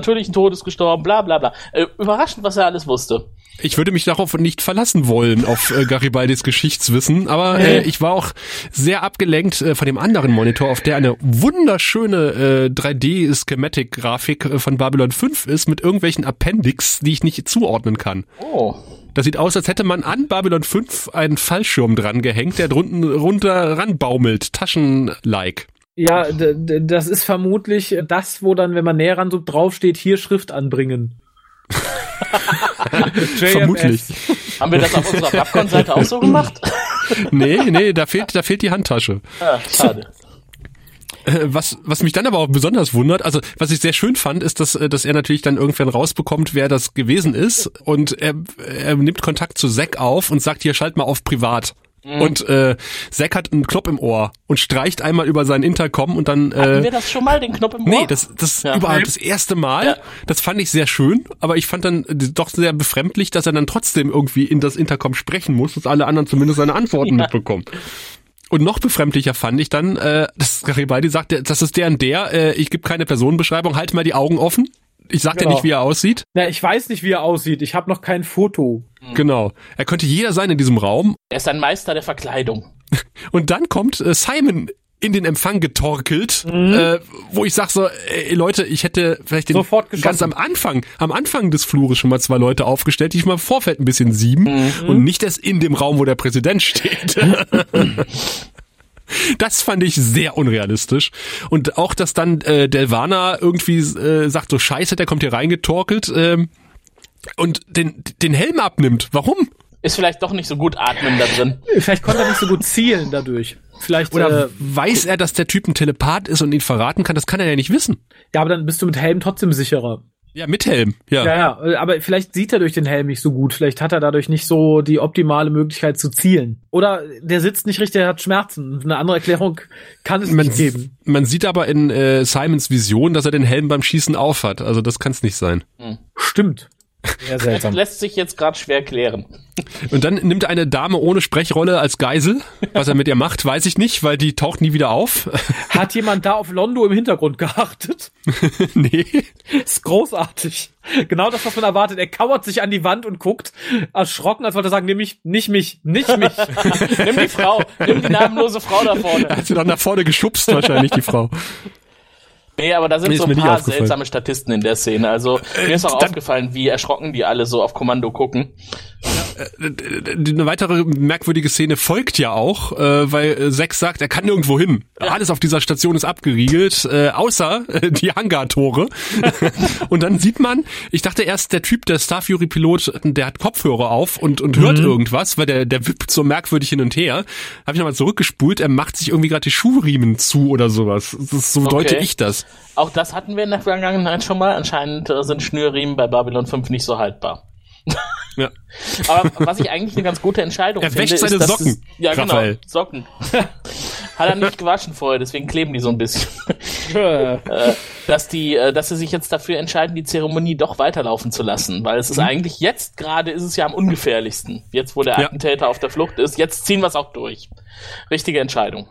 Speaker 5: Todes gestorben, bla bla bla. Äh, überraschend, was er alles wusste.
Speaker 3: Ich würde mich darauf nicht verlassen wollen, auf äh, Garibaldis Geschichtswissen, aber äh, ich war auch sehr abgelenkt äh, von dem anderen Monitor, auf der eine wunderschöne äh, 3D-Schematic-Grafik äh, von Babylon 5 ist, mit irgendwelchen Appendix, die ich nicht zuordnen kann.
Speaker 5: Oh.
Speaker 3: Das sieht aus, als hätte man an Babylon 5 einen Fallschirm dran gehängt, der drunten runter ranbaumelt, Taschen-like.
Speaker 4: Ja, das ist vermutlich das, wo dann, wenn man näher ran so draufsteht, hier Schrift anbringen.
Speaker 3: Vermutlich.
Speaker 5: Haben wir das auf unserer Popcorn-Seite auch so gemacht?
Speaker 3: nee, nee, da fehlt, da fehlt die Handtasche.
Speaker 5: Ah, schade.
Speaker 3: Äh, was, was mich dann aber auch besonders wundert, also was ich sehr schön fand, ist, dass, äh, dass er natürlich dann irgendwann rausbekommt, wer das gewesen ist und er, er nimmt Kontakt zu Zack auf und sagt, hier schalt mal auf privat. Mhm. Und äh, Zack hat einen Knopf im Ohr und streicht einmal über seinen Intercom und dann. Äh,
Speaker 5: Hatten wir das schon mal, den Knopf im Ohr?
Speaker 3: Nee, das, das ja. überhaupt das erste Mal. Ja. Das fand ich sehr schön, aber ich fand dann doch sehr befremdlich, dass er dann trotzdem irgendwie in das Intercom sprechen muss, dass alle anderen zumindest seine Antworten ja. mitbekommen. Und noch befremdlicher fand ich dann, äh, dass Garibaldi sagt, das ist der und der, äh, ich gebe keine Personenbeschreibung, halt mal die Augen offen. Ich sag genau. dir nicht, wie er aussieht.
Speaker 4: Na, ich weiß nicht, wie er aussieht. Ich habe noch kein Foto.
Speaker 3: Genau. Er könnte jeder sein in diesem Raum.
Speaker 5: Er ist ein Meister der Verkleidung.
Speaker 3: Und dann kommt äh, Simon in den Empfang getorkelt, mhm. äh, wo ich sag so, ey, Leute, ich hätte vielleicht den ganz am Anfang, am Anfang des Flures schon mal zwei Leute aufgestellt, die ich mal im Vorfeld ein bisschen sieben mhm. und nicht erst in dem Raum, wo der Präsident steht. Das fand ich sehr unrealistisch. Und auch, dass dann äh, Delvana irgendwie äh, sagt, so scheiße, der kommt hier reingetorkelt ähm, und den, den Helm abnimmt. Warum?
Speaker 5: Ist vielleicht doch nicht so gut atmen da drin.
Speaker 4: Vielleicht konnte er nicht so gut zielen dadurch. Vielleicht,
Speaker 3: Oder äh, weiß er, dass der Typ ein Telepath ist und ihn verraten kann? Das kann er ja nicht wissen.
Speaker 4: Ja, aber dann bist du mit Helm trotzdem sicherer.
Speaker 3: Ja, mit Helm, ja.
Speaker 4: Ja, ja, aber vielleicht sieht er durch den Helm nicht so gut. Vielleicht hat er dadurch nicht so die optimale Möglichkeit zu zielen. Oder der sitzt nicht richtig, er hat Schmerzen. Eine andere Erklärung kann es man, nicht geben.
Speaker 3: Man sieht aber in äh, Simons Vision, dass er den Helm beim Schießen aufhat. Also das kann es nicht sein.
Speaker 4: Hm. Stimmt.
Speaker 5: Sehr seltsam. Das lässt sich jetzt gerade schwer klären.
Speaker 3: Und dann nimmt eine Dame ohne Sprechrolle als Geisel. Was er mit ihr macht, weiß ich nicht, weil die taucht nie wieder auf.
Speaker 4: Hat jemand da auf Londo im Hintergrund geachtet?
Speaker 3: nee.
Speaker 4: Ist großartig. Genau das, was man erwartet. Er kauert sich an die Wand und guckt erschrocken, als wollte er sagen, nimm mich, nicht mich, nicht mich.
Speaker 5: nimm die Frau, nimm die namenlose Frau da vorne.
Speaker 3: Hat sie dann nach vorne geschubst wahrscheinlich, die Frau.
Speaker 5: Nee, aber da sind nee, so ein paar seltsame Statisten in der Szene. Also mir ist auch äh, aufgefallen, wie erschrocken die alle so auf Kommando gucken.
Speaker 3: Äh, eine weitere merkwürdige Szene folgt ja auch, äh, weil Sex sagt, er kann nirgendwo hin. Alles auf dieser Station ist abgeriegelt, äh, außer äh, die Hangartore. und dann sieht man, ich dachte erst, der Typ, der Starfury-Pilot, der hat Kopfhörer auf und, und hört mhm. irgendwas, weil der, der wippt so merkwürdig hin und her. Habe ich nochmal zurückgespult, er macht sich irgendwie gerade die Schuhriemen zu oder sowas. So okay. deute ich das.
Speaker 5: Auch das hatten wir in der Vergangenheit schon mal. Anscheinend äh, sind Schnürriemen bei Babylon 5 nicht so haltbar. Ja. Aber was ich eigentlich eine ganz gute Entscheidung
Speaker 3: er
Speaker 5: finde,
Speaker 3: seine
Speaker 5: ist,
Speaker 3: Socken.
Speaker 5: Es, ja, Raphael. genau, Socken. Hat er nicht gewaschen vorher, deswegen kleben die so ein bisschen. Äh, dass die, äh, dass sie sich jetzt dafür entscheiden, die Zeremonie doch weiterlaufen zu lassen, weil es ist mhm. eigentlich jetzt gerade ist es ja am ungefährlichsten. Jetzt, wo der ja. Attentäter auf der Flucht ist, jetzt ziehen wir es auch durch. Richtige Entscheidung.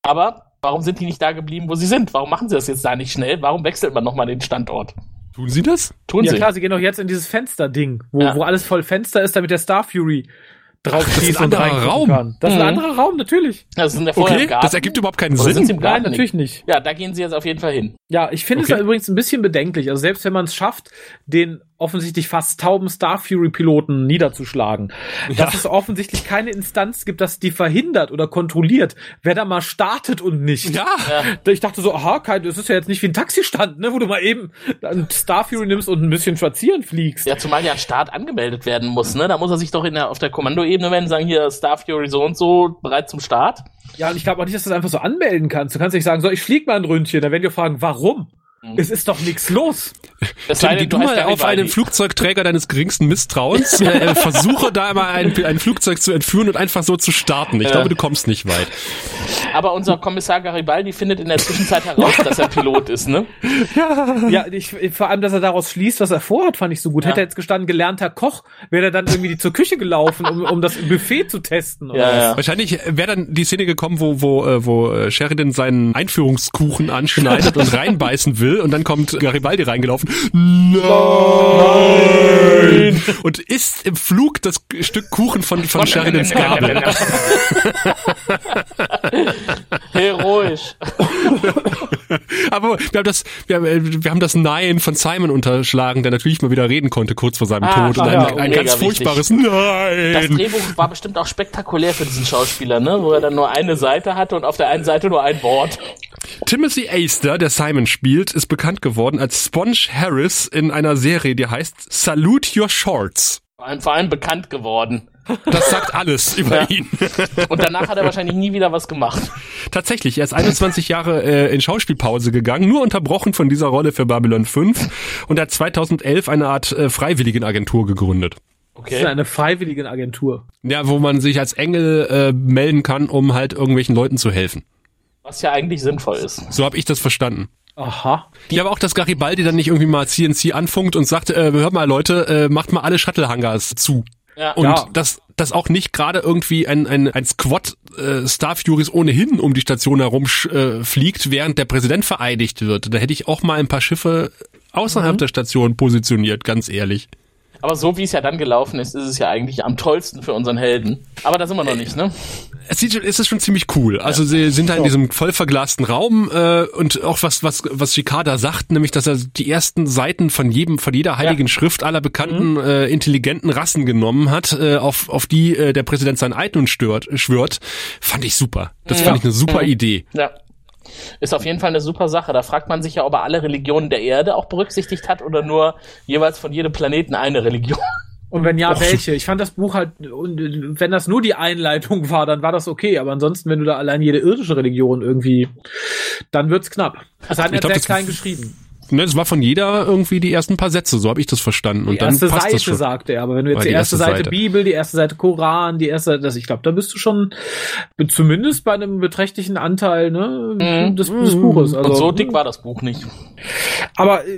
Speaker 5: Aber warum sind die nicht da geblieben, wo sie sind? Warum machen sie das jetzt da nicht schnell? Warum wechselt man nochmal den Standort?
Speaker 3: Tun sie das?
Speaker 4: Tun ja, sie. Ja klar, sie gehen doch jetzt in dieses Fenster-Ding, wo, ja. wo alles voll Fenster ist, damit der Star Fury drauf
Speaker 3: das ist ein anderer Raum. Kann.
Speaker 4: Das mhm. ist ein mhm. anderer Raum, natürlich.
Speaker 5: Das ist in der okay,
Speaker 3: das ergibt überhaupt keinen Oder Sinn.
Speaker 4: Nein, natürlich nicht.
Speaker 5: Ja, da gehen sie jetzt auf jeden Fall hin.
Speaker 4: Ja, ich finde okay. es übrigens ein bisschen bedenklich. Also selbst wenn man es schafft, den offensichtlich fast tauben Star Fury Piloten niederzuschlagen. Ja. Dass es offensichtlich keine Instanz gibt, dass die verhindert oder kontrolliert, wer da mal startet und nicht.
Speaker 3: Ja.
Speaker 4: ja. Ich dachte so, aha, kein, das ist ja jetzt nicht wie ein Taxistand, ne, wo du mal eben einen Star Fury nimmst und ein bisschen spazieren fliegst.
Speaker 5: Ja, zumal ja ein Start angemeldet werden muss, ne? Da muss er sich doch in der, auf der Kommandoebene wenden, sagen hier Star Fury so und so, bereit zum Start.
Speaker 4: Ja, und ich glaube auch nicht, dass du das einfach so anmelden kannst. Du kannst nicht sagen, so, ich flieg mal ein Ründchen, da werden die fragen, warum? Mhm. Es ist doch nichts los.
Speaker 3: Es sei denn, du mal auf einen Flugzeugträger deines geringsten Misstrauens, äh, versuche da mal ein, ein Flugzeug zu entführen und einfach so zu starten. Ich äh. glaube, du kommst nicht weit.
Speaker 5: Aber unser Kommissar Garibaldi findet in der Zwischenzeit heraus, dass er Pilot ist, ne?
Speaker 4: Ja, ja ich, vor allem, dass er daraus schließt, was er vorhat, fand ich so gut. Ja. Hätte er jetzt gestanden, gelernter Koch, wäre er dann irgendwie zur Küche gelaufen, um, um das Buffet zu testen.
Speaker 3: Ja, ja. Wahrscheinlich wäre dann die Szene gekommen, wo, wo, äh, wo äh, Sheridan seinen Einführungskuchen anschneidet und reinbeißen will und dann kommt Garibaldi reingelaufen. Nein! Und isst im Flug das Stück Kuchen von, von Sheridans Gabel.
Speaker 5: Heroisch.
Speaker 3: Aber wir haben das, wir haben, äh, wir haben das Nein von Simon unterschlagen, der natürlich mal wieder reden konnte kurz vor seinem
Speaker 5: Ah,
Speaker 3: Tod. Und
Speaker 5: ja,
Speaker 3: ein, ein
Speaker 5: mega
Speaker 3: ganz
Speaker 5: wichtig.
Speaker 3: furchtbares
Speaker 5: Das
Speaker 3: Nein.
Speaker 5: Drehbuch war bestimmt auch spektakulär für diesen Schauspieler, ne? Wo er dann nur eine Seite hatte und auf der einen Seite nur ein Wort.
Speaker 3: Timothy Aster, der Simon spielt, ist bekannt geworden als Sponge Harris in einer Serie, die heißt Salute Your Shorts.
Speaker 5: Vor allem, bekannt geworden.
Speaker 3: Das sagt alles über
Speaker 5: Ja.
Speaker 3: ihn.
Speaker 5: Und danach hat er wahrscheinlich nie wieder was gemacht.
Speaker 3: Tatsächlich, er ist 21 Jahre äh, in Schauspielpause gegangen, nur unterbrochen von dieser Rolle für Babylon 5 und hat 2011 eine Art äh, Freiwilligenagentur gegründet.
Speaker 4: Das ist
Speaker 5: Okay.
Speaker 4: eine freiwillige Agentur.
Speaker 3: Ja, wo man sich als Engel äh, melden kann, um halt irgendwelchen Leuten zu helfen.
Speaker 5: Was ja eigentlich sinnvoll ist.
Speaker 3: So habe ich das verstanden.
Speaker 4: Aha.
Speaker 3: Ja, aber auch, dass Garibaldi dann nicht irgendwie mal CNC anfunkt und sagt, äh, hört mal Leute, äh, macht mal alle Shuttle-Hangars zu.
Speaker 5: Ja.
Speaker 3: Und
Speaker 4: Ja.
Speaker 3: dass, dass auch nicht gerade irgendwie ein, ein, ein Squad äh, Star Furies ohnehin um die Station herum äh, fliegt, während der Präsident vereidigt wird. Da hätte ich auch mal ein paar Schiffe außerhalb der Station positioniert, ganz ehrlich.
Speaker 5: Aber so wie es ja dann gelaufen ist, ist es ja eigentlich am tollsten für unseren Helden. Aber da sind wir noch nicht, ne?
Speaker 3: Es, sieht schon, es ist schon ziemlich cool. Also sie sind da in diesem voll verglasten Raum äh, und auch was was was Shikada sagt, nämlich dass er die ersten Seiten von jedem von jeder heiligen Schrift aller bekannten äh, intelligenten Rassen genommen hat, äh, auf auf die äh, der Präsident sein Eid nun stört, schwört, fand ich super. Das fand ich eine super Idee.
Speaker 5: Ja. Ist auf jeden Fall eine super Sache. Da fragt man sich ja, ob er alle Religionen der Erde auch berücksichtigt hat oder nur jeweils von jedem Planeten eine Religion.
Speaker 4: Und wenn ja, welche? Ich fand das Buch halt, und wenn das nur die Einleitung war, dann war das okay. Aber ansonsten, wenn du da allein jede irdische Religion irgendwie, dann wird's knapp. Das hat er sehr klein geschrieben.
Speaker 3: Ne, das war von jeder irgendwie die ersten paar Sätze, so habe ich das verstanden. Und
Speaker 4: Die erste
Speaker 3: dann passt
Speaker 4: Seite,
Speaker 3: das schon.
Speaker 4: sagte er. Aber wenn du jetzt die
Speaker 3: die
Speaker 4: erste,
Speaker 3: erste
Speaker 4: Seite,
Speaker 3: Seite.
Speaker 4: Bibel, die erste Seite Koran, die erste, das, ich glaube, da bist du schon zumindest bei einem beträchtlichen Anteil ne,
Speaker 5: Mhm.
Speaker 4: des, des Buches. Also,
Speaker 5: Und so dick war das Buch nicht.
Speaker 4: Aber äh,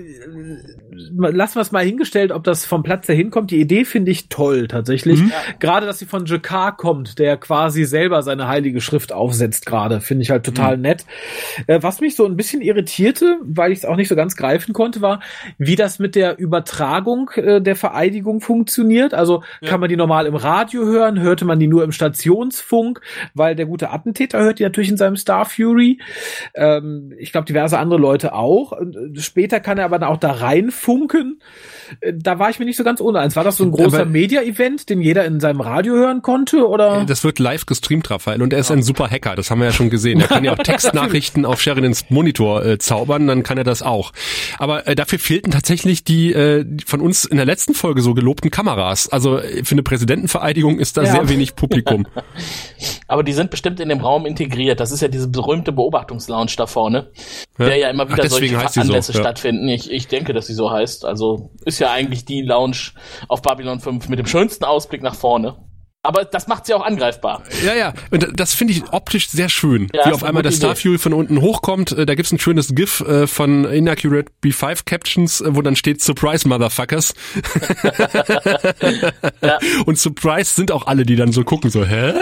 Speaker 4: lassen wir es mal hingestellt, ob das vom Platz her hinkommt. Die Idee finde ich toll, tatsächlich. Gerade, dass sie von Jakar kommt, der quasi selber seine heilige Schrift aufsetzt gerade, finde ich halt total nett. Äh, was mich so ein bisschen irritierte, weil ich es auch nicht so ganz greifen konnte, war, wie das mit der Übertragung äh, der Vereidigung funktioniert. Also kann man die normal im Radio hören, hörte man die nur im Stationsfunk, weil der gute Attentäter hört die natürlich in seinem Star Fury. Ähm, ich glaube, diverse andere Leute auch. Und, äh, Später kann er aber dann auch da reinfunken. Da war ich mir nicht so ganz uneins. War das so ein großer Media-Event, den jeder in seinem Radio hören konnte? Oder?
Speaker 3: Das wird live gestreamt, Raphael, und er ist ein super Hacker, das haben wir ja schon gesehen. Er kann ja auch Textnachrichten auf Sheridans Monitor äh, zaubern, dann kann er das auch. Aber äh, dafür fehlten tatsächlich die äh, von uns in der letzten Folge so gelobten Kameras. Also äh, für eine Präsidentenvereidigung ist da
Speaker 4: Ja.
Speaker 3: sehr wenig Publikum.
Speaker 5: Aber die sind bestimmt in dem Raum integriert. Das ist ja diese berühmte Beobachtungslounge da vorne, der ja immer
Speaker 3: Ach,
Speaker 5: wieder
Speaker 3: deswegen
Speaker 5: solche
Speaker 3: so,
Speaker 5: Anlässe
Speaker 3: ja.
Speaker 5: stattfinden. Ich, ich denke, dass sie so heißt. Also ist ja eigentlich die Lounge auf Babylon 5 mit dem schönsten Ausblick nach vorne. Aber das macht sie auch angreifbar.
Speaker 3: Ja, ja, und das finde ich optisch sehr schön,
Speaker 5: Ja,
Speaker 3: wie auf einmal
Speaker 5: Idee.
Speaker 3: Starfuel von unten hochkommt. Äh, Da gibt's ein schönes GIF äh, von Inaccurate B5 Captions, äh, wo dann steht Surprise Motherfuckers.
Speaker 5: Ja.
Speaker 3: Und Surprise sind auch alle, die dann so gucken, so, hä?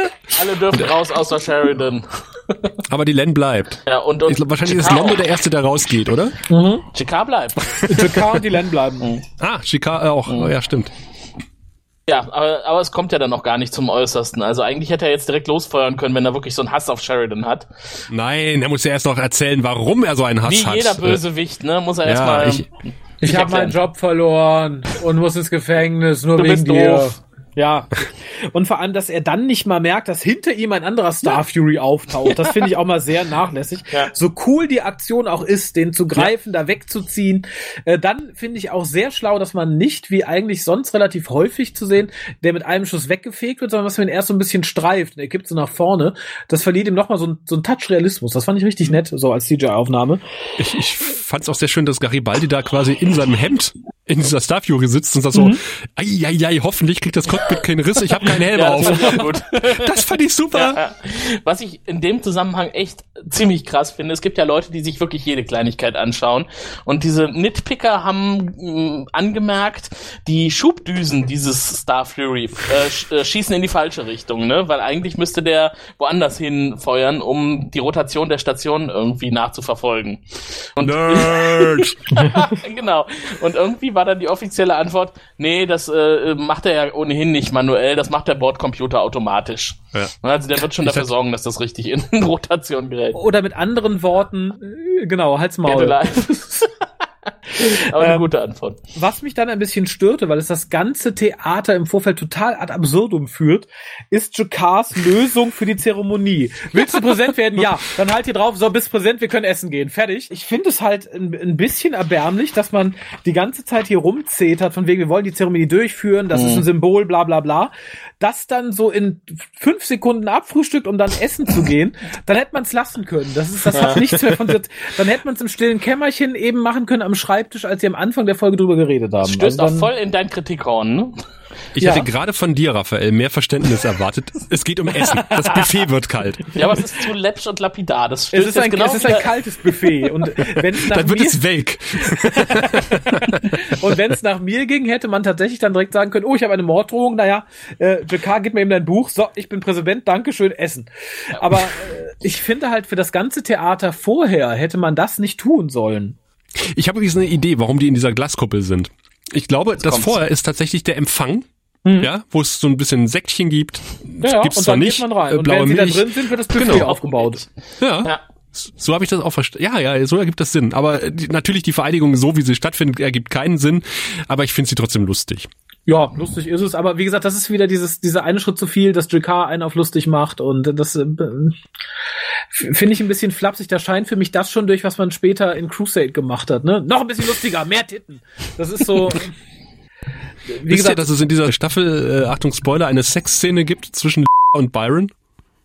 Speaker 5: Alle dürfen raus außer Sheridan.
Speaker 3: Aber die Len bleibt.
Speaker 5: Ja, und, und
Speaker 3: Ich glaub, wahrscheinlich ist
Speaker 5: Jakar
Speaker 3: Londo der Erste, der rausgeht, oder?
Speaker 5: Jakar bleibt.
Speaker 4: Jakar und die Len bleiben.
Speaker 3: Ah, Chica äh, auch. Oh, ja, stimmt.
Speaker 5: Ja, aber, aber es kommt ja dann noch gar nicht zum Äußersten. Also eigentlich hätte er jetzt direkt losfeuern können, wenn er wirklich so einen Hass auf Sheridan hat.
Speaker 3: Nein, er muss ja erst noch erzählen, warum er so einen Hass
Speaker 5: Wie
Speaker 3: hat.
Speaker 5: jeder Bösewicht, ne? Muss er
Speaker 3: Ja,
Speaker 5: erstmal.
Speaker 3: ich-
Speaker 4: Ich habe meinen Job verloren und muss ins Gefängnis, nur
Speaker 5: Du
Speaker 4: wegen
Speaker 5: bist
Speaker 4: dir.
Speaker 5: doof.
Speaker 4: Ja. Und vor allem, dass er dann nicht mal merkt, dass hinter ihm ein anderer Star Fury auftaucht. Das finde ich auch mal sehr nachlässig.
Speaker 5: Ja.
Speaker 4: So cool die Aktion auch ist, den zu greifen, da wegzuziehen. Äh, dann finde ich auch sehr schlau, dass man nicht, wie eigentlich sonst relativ häufig zu sehen, der mit einem Schuss weggefegt wird, sondern dass man ihn erst so ein bisschen streift und er kippt so nach vorne. Das verliert ihm nochmal so, ein- so einen Touch Realismus. Das fand ich richtig nett, so als CGI-Aufnahme.
Speaker 3: Ich, ich fand es auch sehr schön, dass Garibaldi da quasi in seinem Hemd in dieser Star Fury sitzt und sagt so, ei, ei, ei, hoffentlich kriegt das Cockpit keinen Riss, ich habe keinen Helm
Speaker 5: Ja,
Speaker 3: auf.
Speaker 5: das fand ich
Speaker 3: super.
Speaker 5: Ja. Was ich in dem Zusammenhang echt ziemlich krass finde, es gibt ja Leute, die sich wirklich jede Kleinigkeit anschauen. Und diese Nitpicker haben mh, angemerkt, die Schubdüsen dieses Star Fury äh, sch äh, schießen in die falsche Richtung, ne? Weil eigentlich müsste der woanders hin feuern, um die Rotation der Station irgendwie nachzuverfolgen. Und
Speaker 3: Nerd.
Speaker 5: genau. Und irgendwie war dann die offizielle Antwort, nee, das äh, macht er ja ohnehin nicht manuell, das macht der Bordcomputer automatisch. Ja. Also der wird schon dafür sorgen, dass das richtig in Rotation gerät.
Speaker 4: Oder mit anderen Worten, äh, genau, halt's Maul.
Speaker 5: Aber eine ähm, gute Antwort.
Speaker 4: Was mich dann ein bisschen störte, weil es das ganze Theater im Vorfeld total ad absurdum führt, ist Jakars Lösung für die Zeremonie. Willst du Präsident werden? Ja. Dann halt hier drauf, so, bist Präsident, wir können essen gehen. Fertig. Ich finde es halt ein, ein, bisschen erbärmlich, dass man die ganze Zeit hier rumzetert, von wegen, wir wollen die Zeremonie durchführen, das mhm. ist ein Symbol, bla bla bla. Das dann so in fünf Sekunden abfrühstückt, um dann essen zu gehen, dann hätte man es lassen können. Das ist, das hat nichts mehr von, dann hätte man es im stillen Kämmerchen eben machen können am Schreibtisch, als sie am Anfang der Folge drüber geredet haben. Das
Speaker 5: stößt also auch voll in dein Kritikhorn, ne?
Speaker 3: Ich ja. hatte gerade von dir, Raphael, mehr Verständnis erwartet. Es geht um Essen. Das Buffet wird kalt.
Speaker 5: Ja, aber es ist zu läppsch und lapidar. Das
Speaker 4: es ist, ein, genau es ist ein kaltes Buffet. Und wenn es
Speaker 3: nach dann wird mir, es welk.
Speaker 4: und wenn es nach mir ging, hätte man tatsächlich dann direkt sagen können, oh, ich habe eine Morddrohung. Naja, äh, JK, gib mir eben dein Buch. So, ich bin Präsident, Dankeschön, Essen. Ja. Aber äh, ich finde halt, für das ganze Theater vorher hätte man das nicht tun sollen.
Speaker 3: Ich habe übrigens eine Idee, warum die in dieser Glaskuppel sind. Ich glaube, Jetzt das kommt's. vorher ist tatsächlich der Empfang, mhm. ja, wo es so ein bisschen Säckchen gibt.
Speaker 4: Ja, gibt's und zwar dann nicht. Geht man rein. Äh, blaue und wenn Milch. sie da drin sind, wird das Buffet genau. aufgebaut.
Speaker 3: Ja. ja. So habe ich das auch verstanden. Ja, ja, so ergibt das Sinn. Aber die, natürlich die Vereidigung, so wie sie stattfindet, ergibt keinen Sinn. Aber ich finde sie trotzdem lustig.
Speaker 4: Ja, lustig ist es, aber wie gesagt, das ist wieder dieses, dieser eine Schritt zu viel, dass JK einen auf lustig macht und das äh, finde ich ein bisschen flapsig. Da scheint für mich das schon durch, was man später in Crusade gemacht hat, ne? Noch ein bisschen lustiger, mehr Titten. Das ist so.
Speaker 3: wie Wisst gesagt, ihr, dass es in dieser Staffel, äh, Achtung Spoiler, eine Sexszene gibt zwischen und Byron?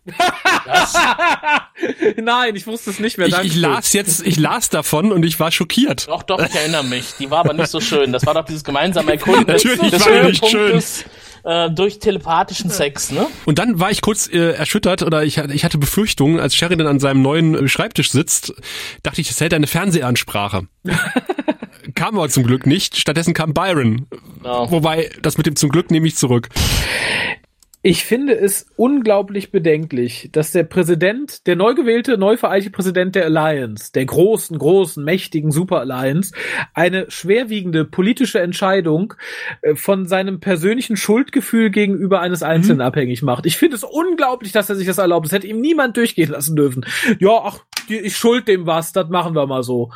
Speaker 4: Nein, ich wusste es nicht mehr.
Speaker 3: Ich, ich, las jetzt, ich las davon und ich war schockiert.
Speaker 5: Doch, doch, ich erinnere mich. Die war aber nicht so schön. Das war doch dieses gemeinsame Erkunden
Speaker 3: Natürlich des war nicht schön.
Speaker 5: Äh, durch telepathischen Sex, ne?
Speaker 3: Und dann war ich kurz äh, erschüttert oder ich, ich hatte Befürchtungen, als Sheridan an seinem neuen äh, Schreibtisch sitzt, dachte ich, es hält eine Fernsehansprache. kam aber zum Glück nicht. Stattdessen kam Byron. Oh. Wobei, das mit dem zum Glück nehme ich zurück.
Speaker 4: Ich finde es unglaublich bedenklich, dass der Präsident, der neu gewählte, neu vereilte Präsident der Alliance, der großen, großen, mächtigen Super Alliance, eine schwerwiegende politische Entscheidung äh, von seinem persönlichen Schuldgefühl gegenüber eines Einzelnen mhm. abhängig macht. Ich finde es unglaublich, dass er sich das erlaubt. Das hätte ihm niemand durchgehen lassen dürfen. Ja, ach, ich schuld dem was, das machen wir mal so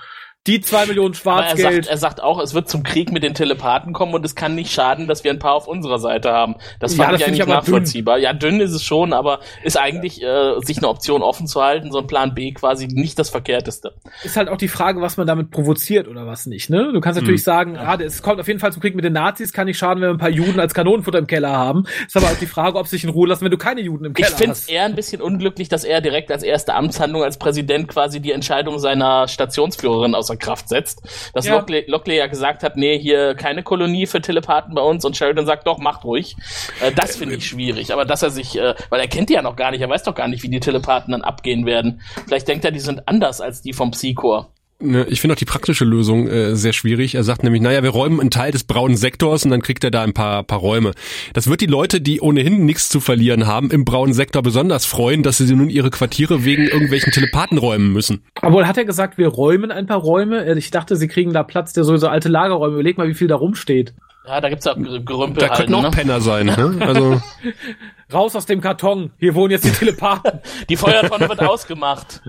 Speaker 4: die zwei Millionen Schwarzgeld.
Speaker 5: Er sagt, er sagt auch, es wird zum Krieg mit den Telepathen kommen und es kann nicht schaden, dass wir ein paar auf unserer Seite haben. Das fand ja, das ich eigentlich ich nachvollziehbar. Dünn. Ja, dünn ist es schon, aber ist eigentlich äh, sich eine Option offen zu halten, so ein Plan B quasi nicht das Verkehrteste.
Speaker 4: Ist halt auch die Frage, was man damit provoziert oder was nicht. Ne? Du kannst natürlich hm. sagen, ja. ah, es kommt auf jeden Fall zum Krieg mit den Nazis, kann nicht schaden, wenn wir ein paar Juden als Kanonenfutter im Keller haben. Ist aber auch die Frage, ob sie sich in Ruhe lassen, wenn du keine Juden im Keller
Speaker 5: ich hast. Ich finde es eher ein bisschen unglücklich, dass er direkt als erste Amtshandlung als Präsident quasi die Entscheidung seiner Stationsführerin außer Kraft setzt dass ja. Lockley, Lockley ja gesagt hat, nee, hier keine Kolonie für Telepathen bei uns und Sheridan sagt, doch, macht ruhig. Äh, das finde ich schwierig. Aber dass er sich, äh, weil er kennt die ja noch gar nicht, er weiß doch gar nicht, wie die Telepathen dann abgehen werden. Vielleicht denkt er, die sind anders als die vom Psychor.
Speaker 3: Ne, ich finde auch die praktische Lösung äh, sehr schwierig. Er sagt nämlich, naja, wir räumen einen Teil des braunen Sektors und dann kriegt er da ein paar, paar Räume. Das wird die Leute, die ohnehin nichts zu verlieren haben, im braunen Sektor besonders freuen, dass sie nun ihre Quartiere wegen irgendwelchen Telepathen räumen müssen.
Speaker 4: Obwohl, hat er gesagt, wir räumen ein paar Räume? Äh, ich dachte, sie kriegen da Platz, der sowieso alte Lagerräume. Überleg mal, wie viel da rumsteht.
Speaker 5: Ja, da gibt's auch Gerümpel.
Speaker 3: Da halt, könnten auch ne? Penner sein. Ne? Also
Speaker 4: Raus aus dem Karton. Hier wohnen jetzt die Telepathen.
Speaker 5: die Feuertonne wird ausgemacht.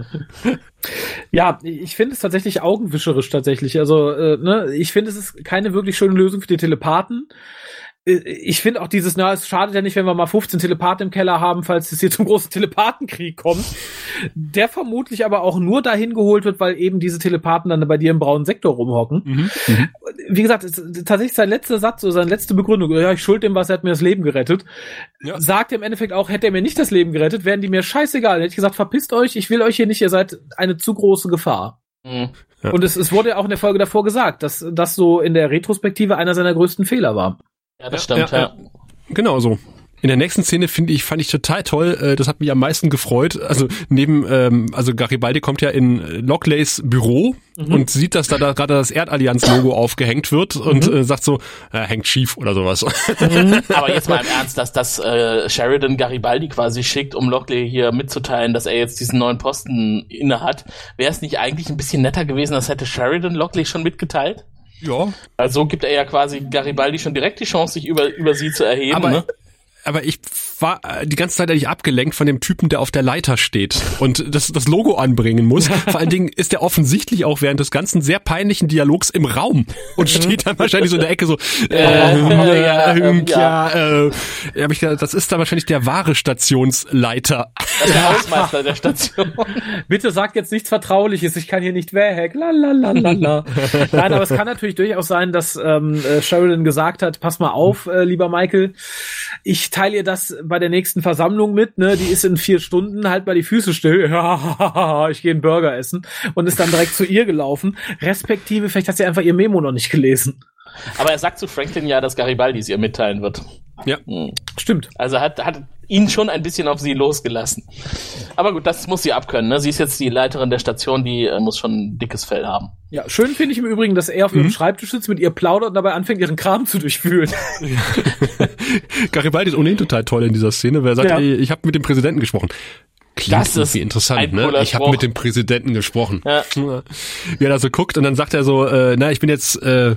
Speaker 4: Ja, ich finde es tatsächlich augenwischerisch tatsächlich. Also, äh, ne, ich finde, es ist keine wirklich schöne Lösung für die Telepathen. Äh, ich finde auch dieses, na, es schadet ja nicht, wenn wir mal 15 Telepathen im Keller haben, falls es hier zum großen Telepathenkrieg kommt. Der vermutlich aber auch nur dahin geholt wird, weil eben diese Telepathen dann bei dir im braunen Sektor rumhocken. Mhm. Mhm. Wie gesagt, tatsächlich sein letzter Satz oder seine letzte Begründung, ja, ich schuld dem was, er hat mir das Leben gerettet. Ja. Sagt im Endeffekt auch, hätte er mir nicht das Leben gerettet, wären die mir scheißegal. Hätte ich gesagt, verpisst euch, ich will euch hier nicht, ihr seid eine zu große Gefahr. Mhm. Ja. Und es, es wurde ja auch in der Folge davor gesagt, dass das so in der Retrospektive einer seiner größten Fehler war.
Speaker 5: Ja, das stimmt, ja. ja.
Speaker 3: Genau so. In der nächsten Szene finde ich, fand ich total toll, äh, das hat mich am meisten gefreut. Also neben, ähm, also Garibaldi kommt ja in Lockleys Büro mhm. und sieht, dass da, da gerade das Erdallianz-Logo aufgehängt wird und mhm. äh, sagt so, äh, hängt schief oder sowas.
Speaker 5: Mhm. Aber jetzt mal im Ernst, dass das äh, Sheridan Garibaldi quasi schickt, um Lockley hier mitzuteilen, dass er jetzt diesen neuen Posten inne hat. Wäre es nicht eigentlich ein bisschen netter gewesen, als hätte Sheridan Lockley schon mitgeteilt?
Speaker 3: Ja.
Speaker 5: Also gibt er ja quasi Garibaldi schon direkt die Chance, sich über, über sie zu erheben.
Speaker 3: Aber,
Speaker 5: ne?
Speaker 3: Aber ich war äh, die ganze Zeit eigentlich abgelenkt von dem Typen, der auf der Leiter steht und das, das Logo anbringen muss. Vor allen Dingen ist er offensichtlich auch während des ganzen sehr peinlichen Dialogs im Raum und steht dann wahrscheinlich so in der Ecke so, äh,
Speaker 5: ja, ähm,
Speaker 3: ja, äh, ja, hab ich gedacht, das ist dann wahrscheinlich der wahre Stationsleiter.
Speaker 5: Der Hausmeister der Station.
Speaker 4: Bitte sagt jetzt nichts Vertrauliches, ich kann hier nicht weg. La, la, la, la, la. Nein, aber es kann natürlich durchaus sein, dass ähm, äh, Sheridan gesagt hat, pass mal auf, äh, lieber Michael, ich teile ihr das bei der nächsten Versammlung mit, ne? Die ist in vier Stunden, halt mal die Füße still. Ja, ich gehe einen Burger essen und ist dann direkt zu ihr gelaufen. Respektive, vielleicht hat sie einfach ihr Memo noch nicht gelesen.
Speaker 5: Aber er sagt zu Franklin ja, dass Garibaldi es ihr mitteilen wird.
Speaker 3: Ja.
Speaker 5: Hm.
Speaker 4: Stimmt.
Speaker 5: Also hat, hat ihn schon ein bisschen auf sie losgelassen. Aber gut, das muss sie abkönnen. Ne? Sie ist jetzt die Leiterin der Station, die äh, muss schon ein dickes Fell haben.
Speaker 4: Ja, schön finde ich im Übrigen, dass er auf ihrem Schreibtisch sitzt, mit ihr plaudert und dabei anfängt, ihren Kram zu durchfühlen.
Speaker 3: Garibaldi ist ohnehin total toll in dieser Szene, weil er sagt,
Speaker 4: Ja.
Speaker 3: ey, ich habe mit dem Präsidenten gesprochen. Klingt
Speaker 5: Das ist
Speaker 3: interessant,
Speaker 5: ein
Speaker 3: ne? Ich habe mit dem Präsidenten gesprochen.
Speaker 5: Ja.
Speaker 3: Wie er da so guckt und dann sagt er so, äh, na, ich bin jetzt, äh,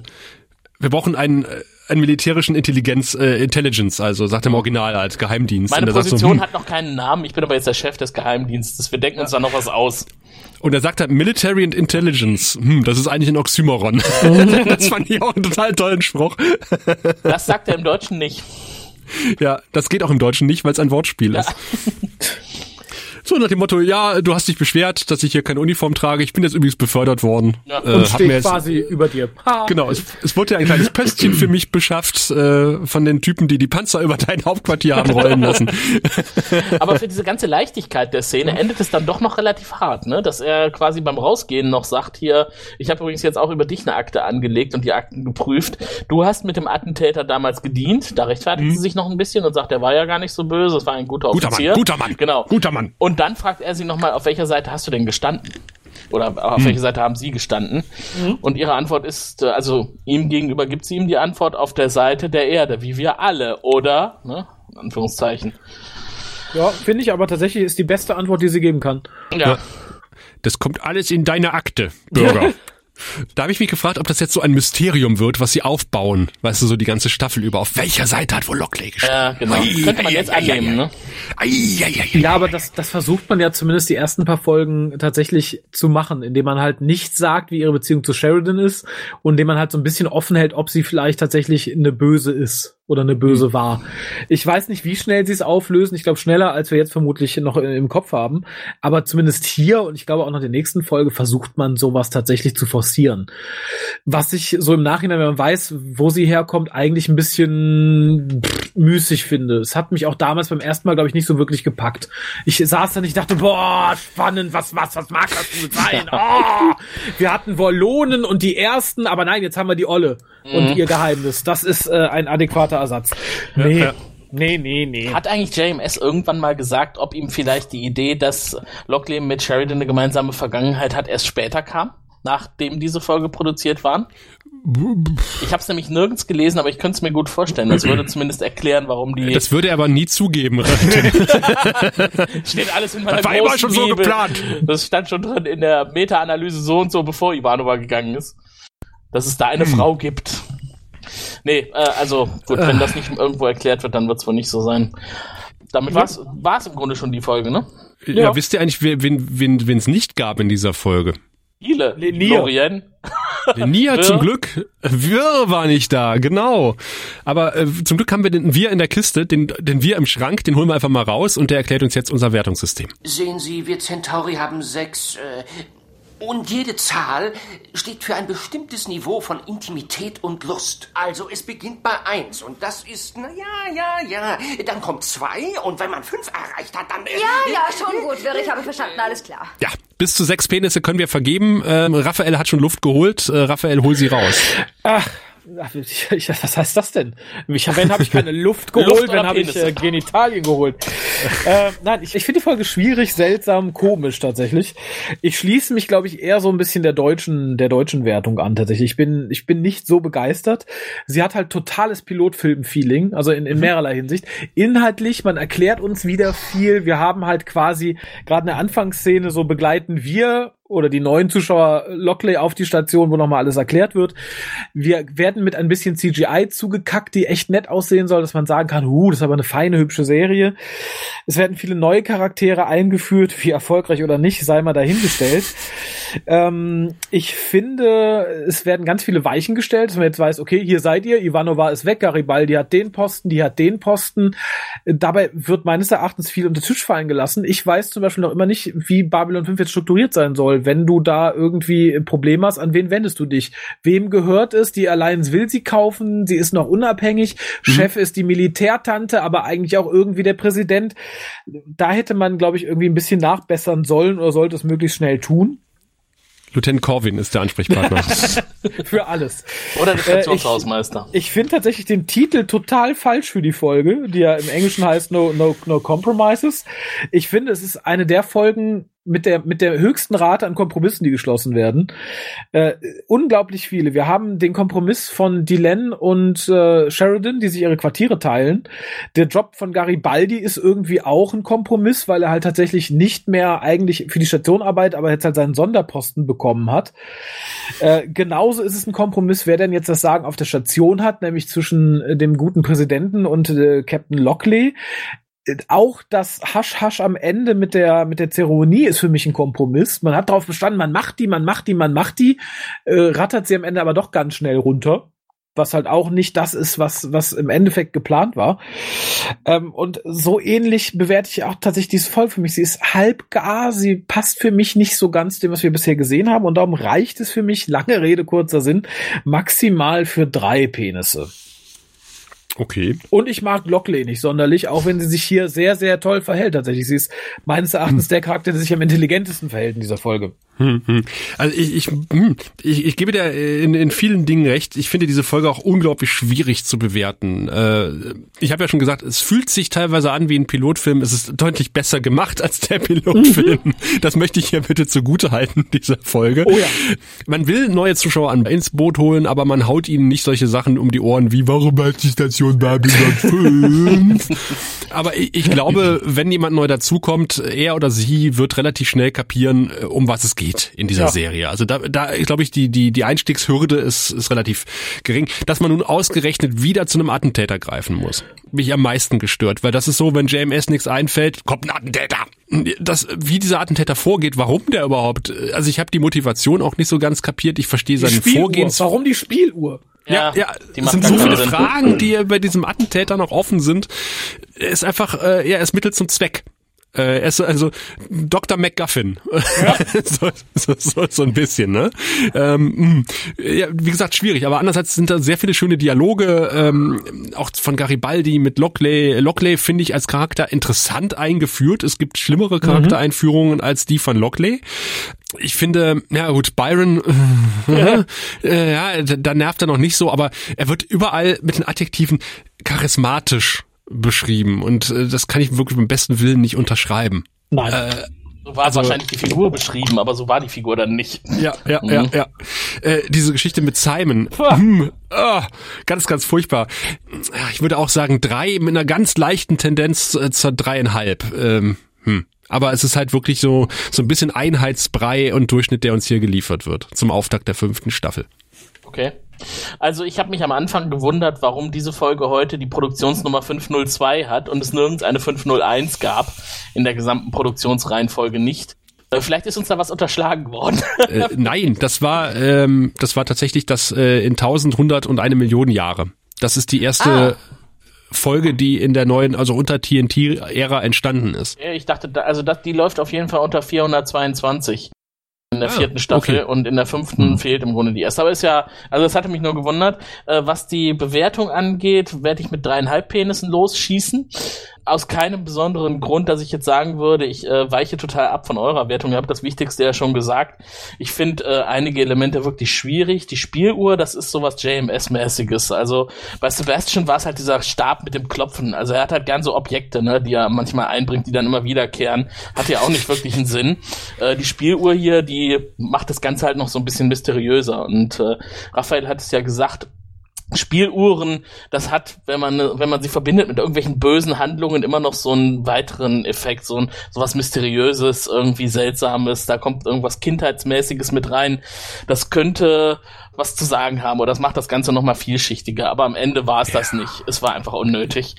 Speaker 3: wir brauchen einen, äh, einen militärischen Intelligenz, äh, Intelligence, also sagt er im Original halt, Geheimdienst.
Speaker 5: Meine Position
Speaker 3: so, hm,
Speaker 5: hat noch keinen Namen, ich bin aber jetzt der Chef des Geheimdienstes. Wir denken uns da noch was aus.
Speaker 3: Und er sagt halt Military and Intelligence. Hm, das ist eigentlich ein Oxymoron. das fand ich auch einen total tollen Spruch.
Speaker 5: Das sagt er im Deutschen nicht.
Speaker 3: Ja, das geht auch im Deutschen nicht, weil es ein Wortspiel ist. So nach dem Motto, ja, du hast dich beschwert, dass ich hier keine Uniform trage. Ich bin jetzt übrigens befördert worden.
Speaker 5: Ja.
Speaker 3: Äh,
Speaker 4: Und steht
Speaker 3: jetzt,
Speaker 4: quasi über dir. Ha.
Speaker 3: Genau, es, es wurde ja ein kleines Pöstchen für mich beschafft äh, von den Typen, die die Panzer über dein Hauptquartier haben rollen lassen.
Speaker 5: Aber für diese ganze Leichtigkeit der Szene endet es dann doch noch relativ hart, ne? Dass er quasi beim Rausgehen noch sagt hier, ich habe übrigens jetzt auch über dich eine Akte angelegt und die Akten geprüft. Du hast mit dem Attentäter damals gedient, da rechtfertigt sie sich noch ein bisschen und sagt, er war ja gar nicht so böse, es war ein guter
Speaker 3: Mhm. Guter
Speaker 5: Offizier.
Speaker 3: Mann, guter Mann,
Speaker 5: Genau.
Speaker 3: guter Mann.
Speaker 5: Und dann fragt er sie nochmal, auf welcher Seite hast du denn gestanden? Oder
Speaker 3: Mhm.
Speaker 5: auf welcher Seite haben sie gestanden? Und ihre Antwort ist, äh, also ihm gegenüber gibt sie ihm die Antwort auf der Seite der Erde, wie wir alle, oder? Ne? In Anführungszeichen.
Speaker 4: Ja, finde ich aber tatsächlich ist die beste Antwort, die sie geben kann.
Speaker 5: Ja.
Speaker 3: Das kommt alles in deine Akte, Bürger. Da habe ich mich gefragt, ob das jetzt so ein Mysterium wird, was sie aufbauen. Weißt du, so die ganze Staffel über. Auf welcher Seite hat wohl Lockley gestanden?
Speaker 5: Ja, genau.
Speaker 3: Ei,
Speaker 5: Könnte man
Speaker 3: ei,
Speaker 5: jetzt
Speaker 3: ei,
Speaker 5: annehmen, ne?
Speaker 4: Ja, aber das, das versucht man ja zumindest die ersten paar Folgen tatsächlich zu machen, indem man halt nicht sagt, wie ihre Beziehung zu Sheridan ist und indem man halt so ein bisschen offen hält, ob sie vielleicht tatsächlich eine Böse ist oder eine Böse war. Ich weiß nicht, wie schnell sie es auflösen. Ich glaube schneller, als wir jetzt vermutlich noch im Kopf haben. Aber zumindest hier und ich glaube auch noch in der nächsten Folge versucht man sowas tatsächlich zu forcieren. Was ich so im Nachhinein, wenn man weiß, wo sie herkommt, eigentlich ein bisschen pff, müßig finde. Es hat mich auch damals beim ersten Mal, glaube ich, nicht so wirklich gepackt. Ich saß da und ich dachte, boah, spannend, was, was, was mag das wohl sein? Oh, wir hatten Wollonen und die ersten, aber nein, jetzt haben wir die Olle und ihr Geheimnis. Das ist äh, ein adäquater Ersatz. Nee,
Speaker 3: ja.
Speaker 4: nee, nee, nee.
Speaker 5: Hat eigentlich JMS irgendwann mal gesagt, ob ihm vielleicht die Idee, dass Lockley mit Sheridan eine gemeinsame Vergangenheit hat, erst später kam? Nachdem diese Folge produziert waren? Ich habe es nämlich nirgends gelesen, aber ich könnte es mir gut vorstellen. Das würde zumindest erklären, warum die
Speaker 3: Das würde er aber nie zugeben.
Speaker 5: steht alles in meiner
Speaker 3: Das war immer schon so
Speaker 5: Bibel.
Speaker 3: geplant.
Speaker 5: Das stand schon drin in der Meta-Analyse so und so, bevor Ivanova gegangen ist. Dass es da eine
Speaker 3: Hm.
Speaker 5: Frau gibt. Nee, äh, also gut, wenn das nicht irgendwo erklärt wird, dann wird es wohl nicht so sein. Damit war's war's im Grunde schon die Folge, ne?
Speaker 3: ja. wisst ihr eigentlich, wen wen wen wen, es nicht gab in dieser Folge?
Speaker 5: Viele.
Speaker 4: Lenier.
Speaker 5: Lorien.
Speaker 3: Nia
Speaker 5: Wir?
Speaker 3: zum Glück. Wir war nicht da, genau. Aber äh, zum Glück haben wir den Wir in der Kiste, den, den Wir im Schrank, den holen wir einfach mal raus und der erklärt uns jetzt unser Wertungssystem.
Speaker 2: Sehen Sie, wir Centauri haben sechs, äh, und jede Zahl steht für ein bestimmtes Niveau von Intimität und Lust. Also es beginnt bei eins und das ist, na ja, ja, ja. Dann kommt zwei und wenn man fünf erreicht hat, dann... äh,
Speaker 6: Ja, ja, schon gut, Wirr, ich habe verstanden, alles klar.
Speaker 3: Ja, bis zu sechs Penisse können wir vergeben. Ähm, Raphael hat schon Luft geholt. Äh, Raphael, hol sie raus.
Speaker 4: Ach, ich, ich, was heißt das denn? Ich, wenn habe ich keine Luft geholt,
Speaker 5: Luft
Speaker 4: wenn habe ich äh, Genitalien geholt. äh, nein, ich, ich finde die Folge schwierig, seltsam, komisch tatsächlich. Ich schließe mich, glaube ich, eher so ein bisschen der deutschen, der deutschen Wertung an tatsächlich. Ich bin, ich bin nicht so begeistert. Sie hat halt totales Pilotfilm-Feeling, also in, in mehrerlei Hinsicht. Inhaltlich, man erklärt uns wieder viel. Wir haben halt quasi gerade eine Anfangsszene, so begleiten wir oder die neuen Zuschauer Lockley auf die Station, wo nochmal alles erklärt wird. Wir werden mit ein bisschen CGI zugekackt, die echt nett aussehen soll, dass man sagen kann, huh, das ist aber eine feine, hübsche Serie. Es werden viele neue Charaktere eingeführt, wie erfolgreich oder nicht, sei mal dahingestellt. ähm, ich finde, es werden ganz viele Weichen gestellt, dass man jetzt weiß, okay, hier seid ihr, Ivanova ist weg, Garibaldi hat den Posten, die hat den Posten. Dabei wird meines Erachtens viel unter Tisch fallen gelassen. Ich weiß zum Beispiel noch immer nicht, wie Babylon 5 jetzt strukturiert sein soll. Wenn du da irgendwie ein Problem hast, an wen wendest du dich? Wem gehört es? Die Alliance will sie kaufen, sie ist noch unabhängig. Mhm. Chef ist die Militärtante, aber eigentlich auch irgendwie der Präsident. Da hätte man, glaube ich, irgendwie ein bisschen nachbessern sollen oder sollte es möglichst schnell tun.
Speaker 3: Lieutenant Corwin ist der Ansprechpartner.
Speaker 4: für alles.
Speaker 5: Oder der Stationshausmeister.
Speaker 4: Äh, ich, ich finde tatsächlich den Titel total falsch für die Folge, die ja im Englischen heißt No, no, no Compromises. Ich finde, es ist eine der Folgen, mit der mit der höchsten Rate an Kompromissen, die geschlossen werden. Äh, unglaublich viele. Wir haben den Kompromiss von Dylan und äh, Sheridan, die sich ihre Quartiere teilen. Der Job von Garibaldi ist irgendwie auch ein Kompromiss, weil er halt tatsächlich nicht mehr eigentlich für die Station arbeitet, aber jetzt halt seinen Sonderposten bekommen hat. Äh, genauso ist es ein Kompromiss, wer denn jetzt das Sagen auf der Station hat, nämlich zwischen äh, dem guten Präsidenten und äh, Captain Lockley auch das Hasch-Hasch am Ende mit der, mit der Zeremonie ist für mich ein Kompromiss. Man hat darauf bestanden, man macht die, man macht die, man macht die, äh, rattert sie am Ende aber doch ganz schnell runter. Was halt auch nicht das ist, was, was im Endeffekt geplant war. Ähm, und so ähnlich bewerte ich auch tatsächlich dieses Volk für mich. Sie ist halb gar, sie passt für mich nicht so ganz dem, was wir bisher gesehen haben. Und darum reicht es für mich, lange Rede, kurzer Sinn, maximal für drei Penisse.
Speaker 3: Okay.
Speaker 4: Und ich mag Lockley nicht sonderlich, auch wenn sie sich hier sehr, sehr toll verhält tatsächlich. Sie ist meines Erachtens hm. der Charakter, der sich am intelligentesten verhält in dieser Folge.
Speaker 3: Hm, hm. Also ich, ich, hm, ich, ich gebe dir in, in vielen Dingen recht. Ich finde diese Folge auch unglaublich schwierig zu bewerten. Äh, ich habe ja schon gesagt, es fühlt sich teilweise an wie ein Pilotfilm. Es ist deutlich besser gemacht als der Pilotfilm. Mhm. Das möchte ich hier bitte zugute halten, dieser Folge. Oh ja. Man will neue Zuschauer an, ins Boot holen, aber man haut ihnen nicht solche Sachen um die Ohren wie, warum heißt die Station Babylon 5? aber ich, ich glaube, wenn jemand neu dazukommt, er oder sie wird relativ schnell kapieren, äh, um was es geht geht in dieser ja. Serie. Also da, da glaube ich, die, die, die Einstiegshürde ist, ist relativ gering. Dass man nun ausgerechnet wieder zu einem Attentäter greifen muss, mich am meisten gestört, weil das ist so, wenn JMS nichts einfällt, kommt ein Attentäter. Das, wie dieser Attentäter vorgeht, warum der überhaupt, also ich habe die Motivation auch nicht so ganz kapiert, ich verstehe seinen Vorgehen.
Speaker 4: Warum die Spieluhr?
Speaker 3: Ja, ja, es sind so viele Sinn. Fragen, die bei diesem Attentäter noch offen sind. Er ist einfach, äh, ja, er ist Mittel zum Zweck. Äh, er ist also Dr. McGuffin. Ja. so, so, so, so ein bisschen, ne? Ähm, ja, wie gesagt, schwierig, aber andererseits sind da sehr viele schöne Dialoge, ähm, auch von Garibaldi mit Lockley. Lockley finde ich als Charakter interessant eingeführt. Es gibt schlimmere Charaktereinführungen mhm. als die von Lockley. Ich finde, ja gut, Byron, ja. äh, ja, da nervt er noch nicht so, aber er wird überall mit den Adjektiven charismatisch beschrieben und äh, das kann ich wirklich beim besten Willen nicht unterschreiben.
Speaker 5: Nein. Äh, so war also, wahrscheinlich die Figur beschrieben, aber so war die Figur dann nicht.
Speaker 3: Ja, ja, mhm. ja, ja. Äh, diese Geschichte mit Simon, hm, oh, ganz, ganz furchtbar. Ich würde auch sagen drei mit einer ganz leichten Tendenz äh, zur dreieinhalb. Ähm, hm. Aber es ist halt wirklich so so ein bisschen Einheitsbrei und Durchschnitt, der uns hier geliefert wird zum Auftakt der fünften Staffel.
Speaker 5: Okay. Also ich habe mich am Anfang gewundert, warum diese Folge heute die Produktionsnummer 502 hat und es nirgends eine 501 gab in der gesamten Produktionsreihenfolge nicht. Äh, vielleicht ist uns da was unterschlagen worden.
Speaker 3: äh, nein, das war ähm, das war tatsächlich das äh, in 1100 und eine Million Jahre. Das ist die erste ah. Folge, die in der neuen, also unter TNT-Ära entstanden ist.
Speaker 5: Ich dachte, also das, die läuft auf jeden Fall unter 422 in der ah, vierten Staffel okay. und in der fünften hm. fehlt im Grunde die erste. Aber ist ja, also das hatte mich nur gewundert. Äh, was die Bewertung angeht, werde ich mit dreieinhalb Penissen losschießen aus keinem besonderen Grund, dass ich jetzt sagen würde, ich äh, weiche total ab von eurer Wertung. Ihr habt das Wichtigste ja schon gesagt. Ich finde äh, einige Elemente wirklich schwierig. Die Spieluhr, das ist sowas JMS-mäßiges. Also bei Sebastian war es halt dieser Stab mit dem Klopfen. Also er hat halt gern so Objekte, ne, die er manchmal einbringt, die dann immer wiederkehren. Hat ja auch nicht wirklich einen Sinn. Äh, die Spieluhr hier, die macht das Ganze halt noch so ein bisschen mysteriöser. Und äh, Raphael hat es ja gesagt, Spieluhren, das hat, wenn man wenn man sie verbindet mit irgendwelchen bösen Handlungen, immer noch so einen weiteren Effekt, so ein sowas mysteriöses, irgendwie seltsames. Da kommt irgendwas kindheitsmäßiges mit rein. Das könnte was zu sagen haben oder das macht das Ganze noch mal vielschichtiger. Aber am Ende war es ja. das nicht. Es war einfach unnötig.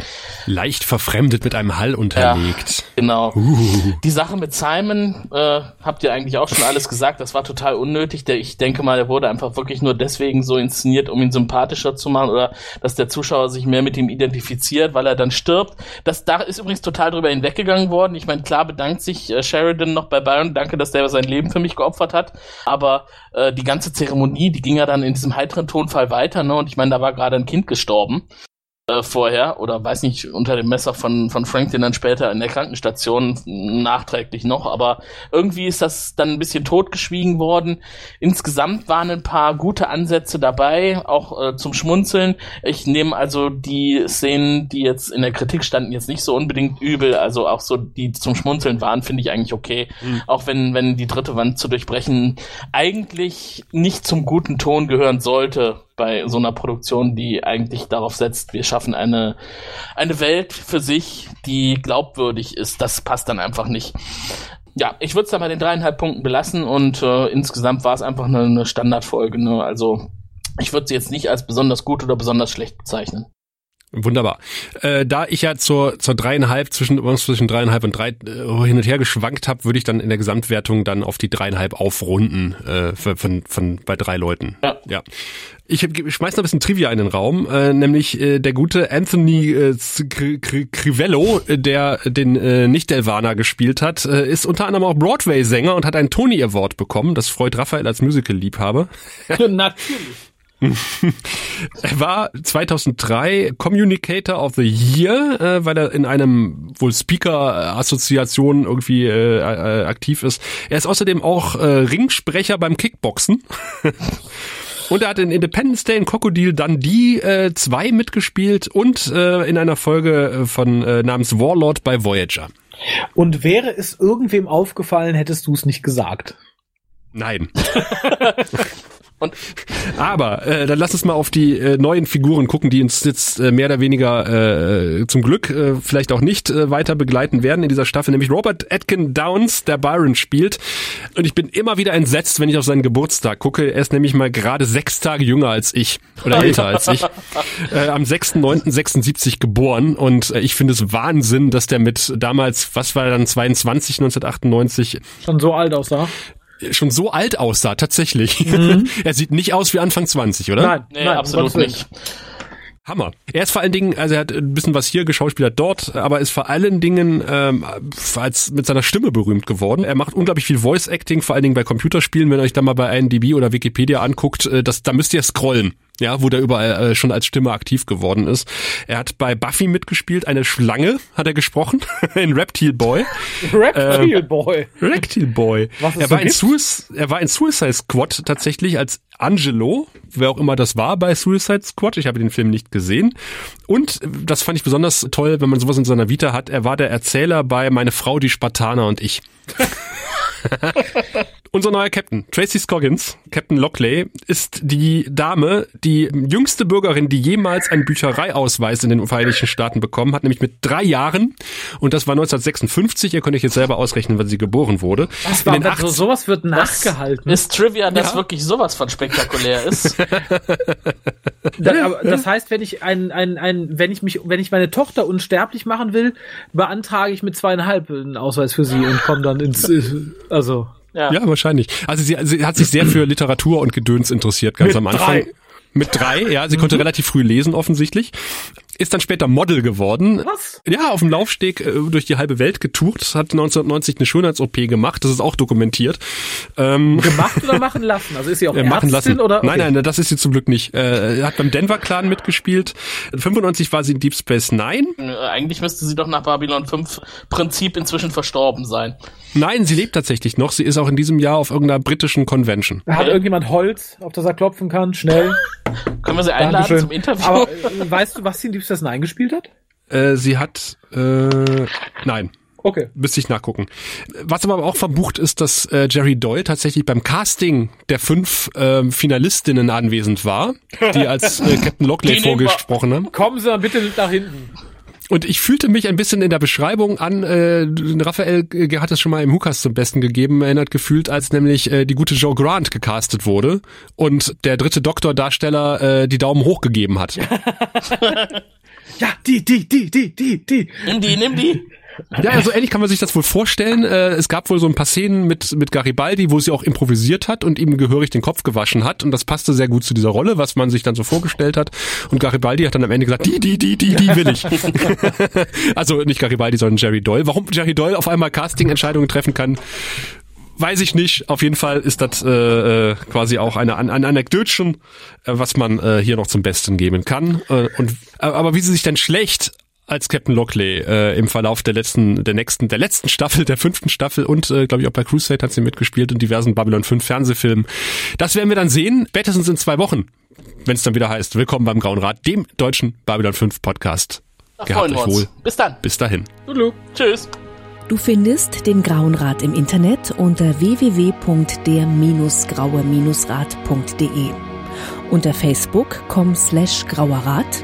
Speaker 3: Leicht verfremdet mit einem Hall unterlegt.
Speaker 5: Ja, genau. Uh. Die Sache mit Simon äh, habt ihr eigentlich auch schon alles gesagt. Das war total unnötig. Der, ich denke mal, der wurde einfach wirklich nur deswegen so inszeniert, um ihn sympathischer zu machen oder dass der Zuschauer sich mehr mit ihm identifiziert, weil er dann stirbt. Das da ist übrigens total drüber hinweggegangen worden. Ich meine, klar bedankt sich äh, Sheridan noch bei Byron. Danke, dass der sein Leben für mich geopfert hat. Aber äh, die ganze Zeremonie, die ging ja dann in diesem heiteren Tonfall weiter, ne? Und ich meine, da war gerade ein Kind gestorben äh, vorher oder weiß nicht unter dem Messer von von Franklin dann später in der Krankenstation nachträglich noch, aber irgendwie ist das dann ein bisschen totgeschwiegen worden. Insgesamt waren ein paar gute Ansätze dabei, auch äh, zum Schmunzeln. Ich nehme also die Szenen, die jetzt in der Kritik standen, jetzt nicht so unbedingt übel, also auch so die zum Schmunzeln waren, finde ich eigentlich okay, mhm. auch wenn wenn die dritte Wand zu durchbrechen eigentlich nicht zum guten Ton gehören sollte bei so einer Produktion, die eigentlich darauf setzt, wir schaffen eine, eine Welt für sich, die glaubwürdig ist. Das passt dann einfach nicht. Ja, ich würde es dann bei den dreieinhalb Punkten belassen und äh, insgesamt war es einfach eine, eine Standardfolge. Ne? Also ich würde sie jetzt nicht als besonders gut oder besonders schlecht bezeichnen.
Speaker 3: Wunderbar. Äh, da ich ja zur, zur dreieinhalb, zwischen, zwischen dreieinhalb und drei äh, hin und her geschwankt habe, würde ich dann in der Gesamtwertung dann auf die dreieinhalb aufrunden äh, von, von, von bei drei Leuten. Ja. ja. Ich, ich schmeiß noch ein bisschen Trivia in den Raum, äh, nämlich äh, der gute Anthony äh, Crivello, äh, der den äh, Nicht-Delvaner gespielt hat, äh, ist unter anderem auch Broadway-Sänger und hat einen Tony Award bekommen. Das freut Raphael als Musical-Liebhaber.
Speaker 4: Natürlich.
Speaker 3: er war 2003 Communicator of the Year, äh, weil er in einem wohl Speaker-Assoziation irgendwie äh, äh, aktiv ist. Er ist außerdem auch äh, Ringsprecher beim Kickboxen. Und er hat in Independence Day in Crocodile Dundee äh, 2 mitgespielt und äh, in einer Folge äh, von äh, namens Warlord bei Voyager.
Speaker 4: Und wäre es irgendwem aufgefallen, hättest du es nicht gesagt?
Speaker 3: Nein. Und, aber äh, dann lass uns mal auf die äh, neuen Figuren gucken, die uns jetzt äh, mehr oder weniger äh, zum Glück äh, vielleicht auch nicht äh, weiter begleiten werden in dieser Staffel, nämlich Robert Atkin Downs, der Byron spielt. Und ich bin immer wieder entsetzt, wenn ich auf seinen Geburtstag gucke. Er ist nämlich mal gerade sechs Tage jünger als ich oder älter als ich. Äh, am 6.9.76 geboren und äh, ich finde es Wahnsinn, dass der mit damals, was war er dann, 22, 1998?
Speaker 4: Schon so alt aussah
Speaker 3: schon so alt aussah, tatsächlich. Mhm. er sieht nicht aus wie Anfang 20, oder?
Speaker 5: Nein, nee, nein absolut nicht.
Speaker 3: Hammer. Er ist vor allen Dingen, also er hat ein bisschen was hier geschauspielert dort, aber ist vor allen Dingen ähm, als mit seiner Stimme berühmt geworden. Er macht unglaublich viel Voice Acting, vor allen Dingen bei Computerspielen. Wenn ihr euch da mal bei IMDb oder Wikipedia anguckt, äh, das, da müsst ihr scrollen ja, wo der überall äh, schon als Stimme aktiv geworden ist. Er hat bei Buffy mitgespielt, eine Schlange hat er gesprochen, in Reptile Boy.
Speaker 4: Reptile äh, Boy.
Speaker 3: Reptile Boy. Was er, so war in Suicide, er war in Suicide Squad tatsächlich als Angelo, wer auch immer das war bei Suicide Squad. Ich habe den Film nicht gesehen. Und das fand ich besonders toll, wenn man sowas in seiner Vita hat. Er war der Erzähler bei Meine Frau, die Spartaner und ich. Unser neuer Captain, Tracy Scoggins, Captain Lockley, ist die Dame, die jüngste Bürgerin, die jemals einen Büchereiausweis in den Vereinigten Staaten bekommen hat, nämlich mit drei Jahren. Und das war 1956. Ihr könnt euch jetzt selber ausrechnen, wann sie geboren wurde.
Speaker 4: Was war, so, sowas wird nachgehalten.
Speaker 5: Ist Trivia, dass ja. wirklich sowas von spektakulär ist?
Speaker 4: das, das heißt, wenn ich ein, ein, ein, wenn ich mich, wenn ich meine Tochter unsterblich machen will, beantrage ich mit zweieinhalb einen Ausweis für sie und komme dann ins, also.
Speaker 3: Ja. ja, wahrscheinlich. Also sie, sie hat sich sehr für Literatur und Gedöns interessiert, ganz Mit am Anfang. Drei. Mit drei, ja, sie konnte mhm. relativ früh lesen offensichtlich ist dann später Model geworden.
Speaker 4: Was?
Speaker 3: Ja, auf dem Laufsteg äh, durch die halbe Welt getourt, hat 1990 eine Schönheits-OP gemacht, das ist auch dokumentiert.
Speaker 4: Ähm, gemacht oder machen lassen? Also ist sie auch äh, machen lassen. oder?
Speaker 3: Okay. Nein, nein, das ist sie zum Glück nicht. Äh, hat beim Denver Clan mitgespielt. 95 war sie in Deep Space Nine.
Speaker 5: Äh, eigentlich müsste sie doch nach Babylon 5 Prinzip inzwischen verstorben sein.
Speaker 3: Nein, sie lebt tatsächlich noch. Sie ist auch in diesem Jahr auf irgendeiner britischen Convention.
Speaker 4: Hat irgendjemand Holz, auf das er klopfen kann? Schnell.
Speaker 5: Können wir sie einladen Dankeschön. zum Interview?
Speaker 4: Aber äh, weißt du, was sie in Deep Space Nine gespielt hat?
Speaker 3: Äh, sie hat, äh, nein.
Speaker 4: Okay.
Speaker 3: Müsste ich nachgucken. Was aber auch verbucht ist, dass äh, Jerry Doyle tatsächlich beim Casting der fünf ähm, Finalistinnen anwesend war, die als äh, Captain Lockley vorgesprochen haben.
Speaker 4: Kommen Sie mal bitte nach hinten.
Speaker 3: Und ich fühlte mich ein bisschen in der Beschreibung an, äh, Raphael äh, hat es schon mal im Hukas zum Besten gegeben, erinnert gefühlt, als nämlich äh, die gute Joe Grant gecastet wurde und der dritte Doktordarsteller äh, die Daumen hoch gegeben hat.
Speaker 4: Ja, die, die, die, die, die, die.
Speaker 5: Nimm die, nimm die.
Speaker 3: Ja, also ähnlich kann man sich das wohl vorstellen. Äh, es gab wohl so ein paar Szenen mit, mit Garibaldi, wo sie auch improvisiert hat und ihm gehörig den Kopf gewaschen hat. Und das passte sehr gut zu dieser Rolle, was man sich dann so vorgestellt hat. Und Garibaldi hat dann am Ende gesagt, die, die, die, die, die will ich. also nicht Garibaldi, sondern Jerry Doyle. Warum Jerry Doyle auf einmal Casting-Entscheidungen treffen kann, weiß ich nicht. Auf jeden Fall ist das äh, äh, quasi auch eine, ein, Anekdötchen, äh, was man äh, hier noch zum Besten geben kann. Äh, und aber wie sie sich denn schlecht als Captain Lockley äh, im Verlauf der letzten, der nächsten, der letzten Staffel, der fünften Staffel und äh, glaube ich auch bei Crusade hat sie mitgespielt und diversen Babylon 5 Fernsehfilmen. Das werden wir dann sehen, spätestens in zwei Wochen, wenn es dann wieder heißt, willkommen beim Grauen Rat, dem deutschen Babylon 5 Podcast.
Speaker 5: Da
Speaker 3: Gehabt
Speaker 5: freuen wir
Speaker 3: euch
Speaker 5: uns.
Speaker 3: wohl.
Speaker 5: Bis dann.
Speaker 3: Bis dahin.
Speaker 5: Tschüss.
Speaker 7: Du findest den Grauen Rat im Internet unter www.der-graue-rat.de, unter facebook.com slash grauerrat